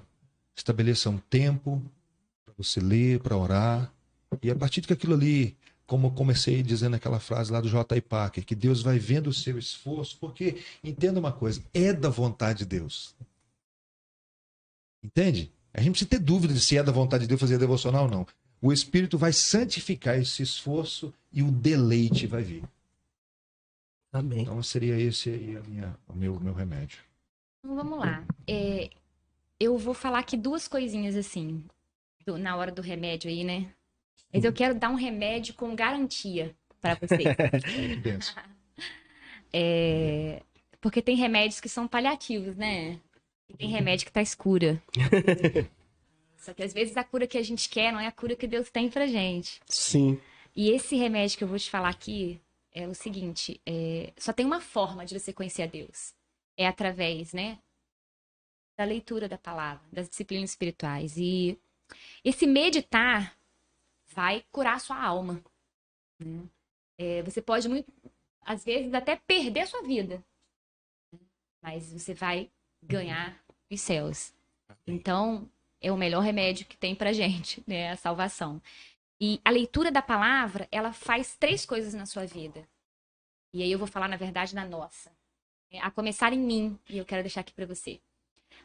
Estabeleça um tempo para você ler, para orar. E a partir de que aquilo ali, como eu comecei dizendo aquela frase lá do J. Parker, que Deus vai vendo o seu esforço, porque entenda uma coisa, é da vontade de Deus. Entende? A gente precisa ter dúvida de se é da vontade de Deus fazer devocional ou não. O Espírito vai santificar esse esforço e o deleite vai vir. Amém. Então seria esse aí a minha, o meu, meu remédio. Então vamos lá. É, eu vou falar aqui duas coisinhas assim, do- na hora do remédio aí, né? Mas eu quero dar um remédio com garantia para. Pensa. É, porque tem remédios que são paliativos, né? E tem remédio que traz cura. Só que às vezes a cura que a gente quer não é a cura que Deus tem pra gente. Sim. E esse remédio que eu vou te falar aqui é o seguinte: é, só tem uma forma de você conhecer a Deus. É através, né? Da leitura da palavra, das disciplinas espirituais. E esse meditar vai curar sua alma. né? É, você pode, muito, às vezes, até perder sua vida. né? Mas você vai ganhar os céus. Então, é o melhor remédio que tem pra gente, né? A salvação. E a leitura da palavra, ela faz três coisas na sua vida. E aí eu vou falar, na verdade, na nossa. É, A começar em mim, e eu quero deixar aqui para você.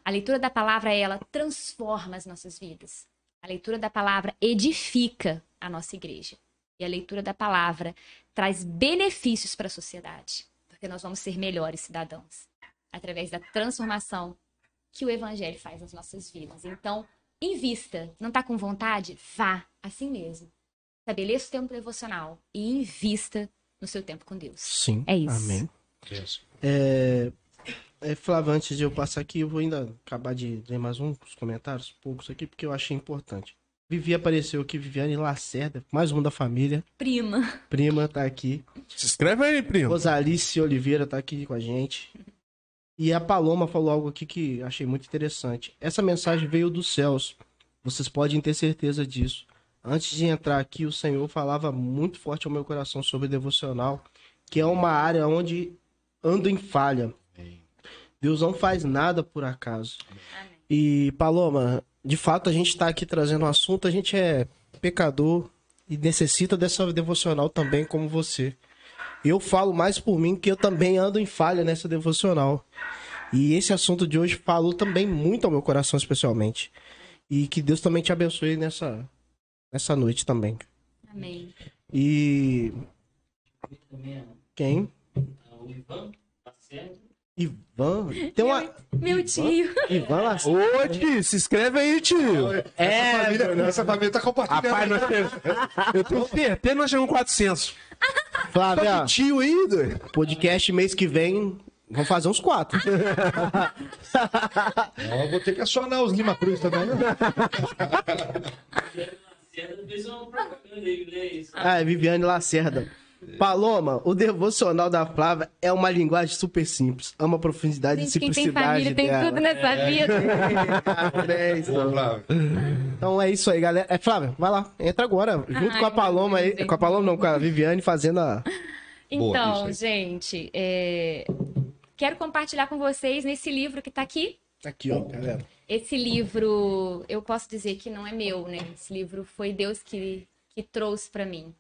A leitura da palavra, ela transforma as nossas vidas. A leitura da palavra edifica a nossa igreja. E a leitura da palavra traz benefícios para a sociedade. Porque nós vamos ser melhores cidadãos. Através da transformação que o evangelho faz nas nossas vidas. Então, invista. Não tá com vontade? Vá, assim mesmo. Estabeleça o tempo devocional e invista no seu tempo com Deus. Sim. É isso. Amém. É, é, Flávio, antes de eu passar aqui, eu vou ainda acabar de ler mais uns comentários, poucos aqui, porque eu achei importante. Vivi apareceu aqui, Viviane Lacerda, mais um da família. Prima. Prima tá aqui. Se inscreve aí, primo. Rosalice Oliveira tá aqui com a gente. E a Paloma falou algo aqui que achei muito interessante. Essa mensagem veio dos céus. Vocês podem ter certeza disso. Antes de entrar aqui, o Senhor falava muito forte ao meu coração sobre devocional, que é uma área onde ando em falha. Deus não faz nada por acaso. Amém. E, Paloma, de fato a gente está aqui trazendo um assunto, a gente é pecador e necessita dessa devocional também, como você. Eu falo mais por mim que eu também ando em falha nessa devocional. E esse assunto de hoje falou também muito ao meu coração, especialmente. E que Deus também te abençoe nessa, nessa noite também. Amém. E Também, quem? o Ivan, tá certo? Ivan. Tem uma. Meu tio. Ivan Lacerda. Ô, tio, se inscreve aí, tio. É, Família, essa família tá compartilhando. Rapaz, nós temos... eu tenho certeza, nós chegamos 400. Flávia, de tio aí, doido. podcast mês que vem. Vamos fazer uns quatro. Ó, vou ter que acionar os Lima Cruz também, né? Né? Ah, é Viviane Lacerda. Paloma, o devocional da Flávia é uma linguagem super simples. Ama a profundidade e Gente, quem tem simplicidade família tem dela. tudo nessa vida. É isso. Boa. Então é isso aí, galera. É, Flávia, vai lá. Entra agora. Junto Ai, com a Paloma aí. Com a Paloma não, com a Viviane fazendo a... Boa, Então, isso gente, é, quero compartilhar com vocês nesse livro que tá aqui. Aqui, ó, galera. Esse livro, eu posso dizer que não é meu, né? Esse livro foi Deus que, que trouxe para mim,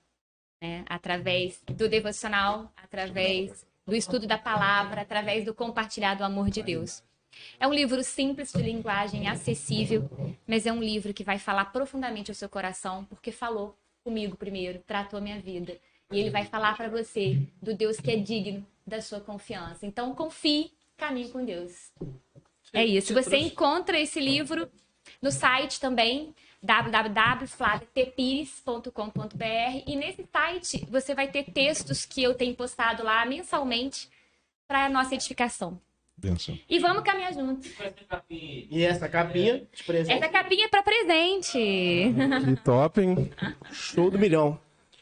né? Através do devocional, através do estudo da palavra, através do compartilhar do amor de Deus. É um livro simples, de linguagem acessível, mas é um livro que vai falar profundamente ao seu coração, porque falou comigo primeiro, tratou a minha vida. E ele vai falar para você do Deus que é digno da sua confiança. Então, confie, caminhe com Deus. É isso. Você encontra esse livro no site também, www.flaviatepires.com.br e nesse site você vai ter textos que eu tenho postado lá mensalmente para nossa edificação. Benção. E vamos caminhar juntos. Aí. E essa capinha de presente. Essa capinha é para presente. Que top, hein? Show do milhão.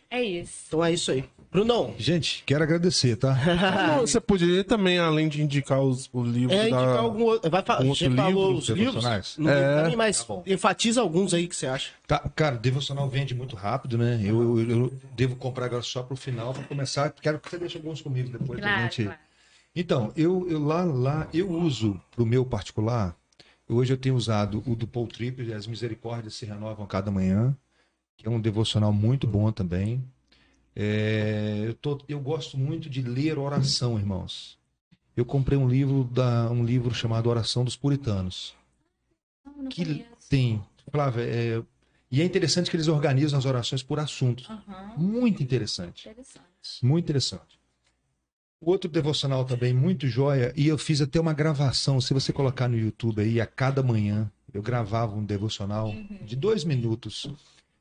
É isso. Então é isso aí. Brunão, Gente, quero agradecer, tá? Não, você poderia também, além de indicar os, os livros é indicar da... algum outro... Vai falar, um outro você falou livro, os livros? devocionais? Não É. também, mas Tá bom. enfatiza alguns aí que você acha. Tá, cara, devocional vende muito rápido, né? Eu, eu- eu devo comprar agora só pro final para começar. Quero que você deixe alguns comigo depois Claro, gente. claro. Então, eu, eu lá, lá eu uso pro meu particular. Hoje eu tenho usado o do Paul Tripp, as misericórdias se renovam cada manhã, que é um devocional muito bom também. É, eu, tô- eu gosto muito de ler oração, irmãos. Eu comprei um livro da um livro chamado Oração dos Puritanos Não, não que conheço. tem, Flávia, é, e é interessante que eles organizam as orações por assuntos. Aham, Muito interessante. Interessante. Muito interessante. Outro devocional também, muito joia, e eu fiz até uma gravação. Se você colocar no YouTube aí, a cada manhã, eu gravava um devocional de dois minutos,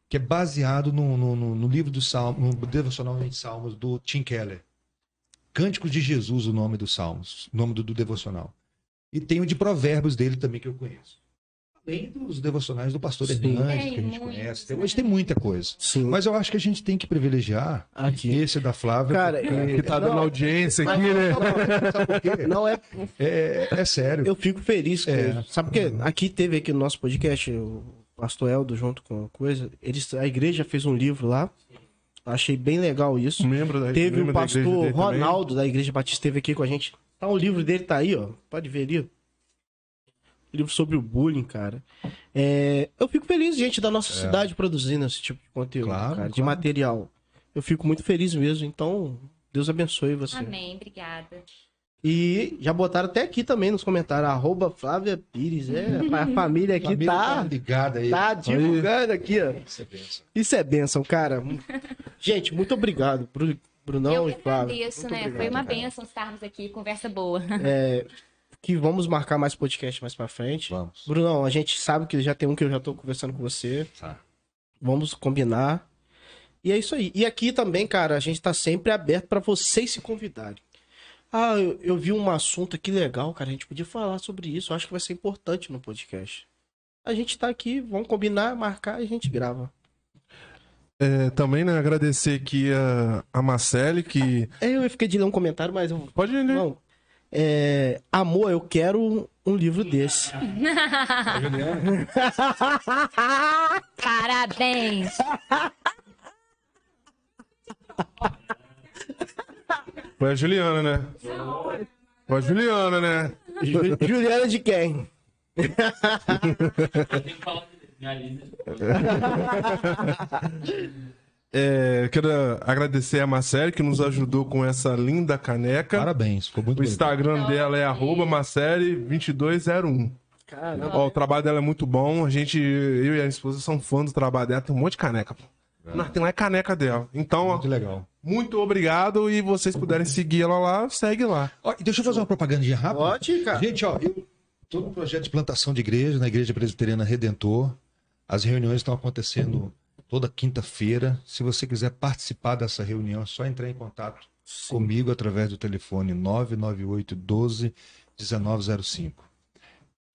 que é baseado no, no, no- livro do Salmo, no devocional em Salmos do Tim Keller. Cânticos de Jesus, o nome dos Salmos, o nome do, do devocional. E tem o de Provérbios dele também que eu conheço. Além dos devocionais do pastor. Hernandes, que a gente conhece. Né? Hoje tem muita coisa. Sim. Mas eu acho que a gente tem que privilegiar Aqui. esse da Flávia. Cara, porque- é- Que tá dando Não, audiência aqui, né? Sabe por quê? Não é É, é sério. Eu fico feliz com É. Sabe por quê? Aqui teve aqui no nosso podcast, o pastor Eldo junto com a coisa, eles, a igreja fez um livro lá. Achei bem legal isso. Membro da Teve membro o da igreja pastor também. Ronaldo da Igreja Batista teve aqui com a gente. Tá, o livro dele tá aí, ó. Pode ver ali. Livro sobre o bullying, cara. É, eu fico feliz, gente, da nossa cidade produzindo esse tipo de conteúdo, Claro, cara, de claro. material. Eu fico muito feliz mesmo. Então, Deus abençoe você. Amém, obrigada. E já botaram até aqui também nos comentários, arroba Flávia Pires. É, a família aqui Família tá, ligada aí. tá divulgando aqui, ó. Isso é bênção. Isso é bênção, cara. Gente, muito obrigado, Bru- Brunão eu e que Flávio. agradeço, Muito né? obrigado, Foi uma cara. bênção estarmos aqui, conversa boa. É, que vamos marcar mais podcast mais pra frente. Vamos. Brunão, a gente sabe que já tem um que eu já tô conversando com você. Tá. Vamos combinar. E é isso aí. E aqui também, cara, a gente tá sempre aberto pra vocês se convidarem. Ah, eu, eu vi um assunto aqui legal, cara. A gente podia falar sobre isso. Eu acho que vai ser importante no podcast. A gente tá aqui, vamos combinar, marcar e a gente grava. É, também, né, agradecer aqui a, a Marcele, que. É, Eu fiquei de ler um comentário, mas eu. Pode ler. Não. É, amor, eu quero um, um livro desse. Parabéns! Foi a Juliana, né? Foi a Juliana, né? Ju- Juliana de quem? Eu tenho que falar de minha lista. É, quero agradecer a Marcele, que nos ajudou com essa linda caneca. Parabéns, ficou muito O bonito. Instagram dela é arroba Marcele2201. Caramba. Ó, o trabalho dela é muito bom. A gente, eu e a esposa são fãs do trabalho dela. Tem um monte de caneca. pô. Não, tem lá a caneca dela. Então, ó, Muito legal. muito obrigado. E vocês puderem seguir ela lá, segue lá. Ó, deixa eu fazer uma propagandinha rápida. Pode, cara. Gente, ó, eu tô num projeto de plantação de igreja, na Igreja Presbiteriana Redentor. As reuniões estão acontecendo toda quinta-feira. Se você quiser participar dessa reunião, é só entrar em contato comigo através do telefone 998 12 1905.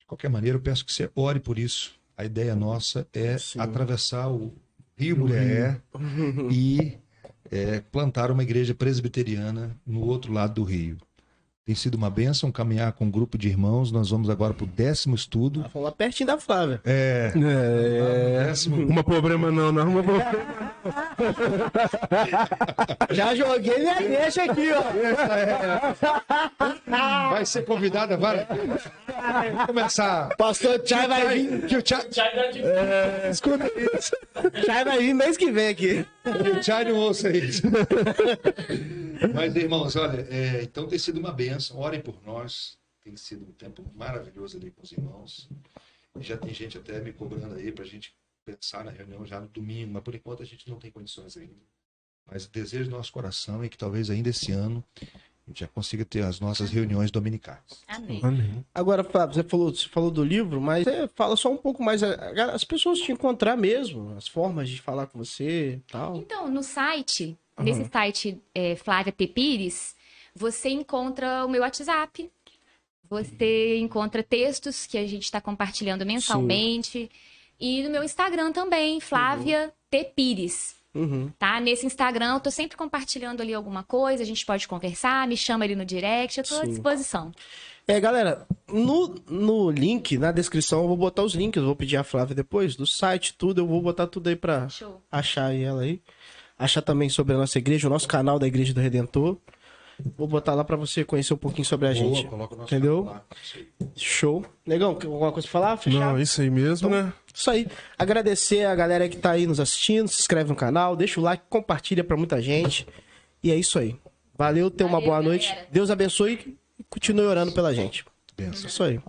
De qualquer maneira, eu peço que você ore por isso. A ideia nossa é Sim. atravessar o Rio Mulher e é, plantar uma igreja presbiteriana no outro lado do rio. Tem sido uma bênção caminhar com um grupo de irmãos. Nós vamos agora para o décimo estudo. Vamos lá pertinho da Flávia. É, É. décimo. Uma problema não, não. Uma problema. Já joguei minha deixa aqui, ó. Vai ser convidada várias vezes. Vamos começar. Pastor Chay vai vir. Que o Chai, Já dá de Escuta isso. Chay vai vir mês que vem aqui. que o Chai não ouça isso. Mas, irmãos, olha, é, então tem sido uma bênção. Orem por nós. Tem sido um tempo maravilhoso ali com os irmãos. E já tem gente até me cobrando aí para a gente pensar na reunião já no domingo, mas por enquanto a gente não tem condições ainda. Mas o desejo do nosso coração é que talvez ainda esse ano a gente já consiga ter as nossas reuniões dominicais. Amém. Amém. Agora, Flávio, você falou, você falou do livro, mas você fala só um pouco mais. a- As pessoas te encontrar mesmo, as formas de falar com você e tal. Então, no site, nesse site é, Flávia. Pires, você encontra o meu WhatsApp. Você encontra textos que a gente está compartilhando mensalmente. E no meu Instagram também, Flávia T. Pires. Uhum. Tá? Nesse Instagram, eu tô sempre compartilhando ali alguma coisa, a gente pode conversar, me chama ali no direct, eu tô à Sim. disposição. É, galera, no, no link, na descrição, eu vou botar os links. Eu vou pedir a Flávia depois, do site, tudo. Eu vou botar tudo aí pra Show. achar ela aí. Achar também sobre a nossa igreja, o nosso canal da Igreja do Redentor. Vou botar lá pra você conhecer um pouquinho sobre a gente. o nosso Entendeu? Show. Negão, alguma coisa pra falar? Fechar? Não, isso aí mesmo, né? Isso aí. Agradecer a galera que tá aí nos assistindo, se inscreve no canal, deixa o like, compartilha pra muita gente. E é isso aí. Valeu, tenha uma boa noite. Deus abençoe e continue orando pela gente. Benção. Isso aí.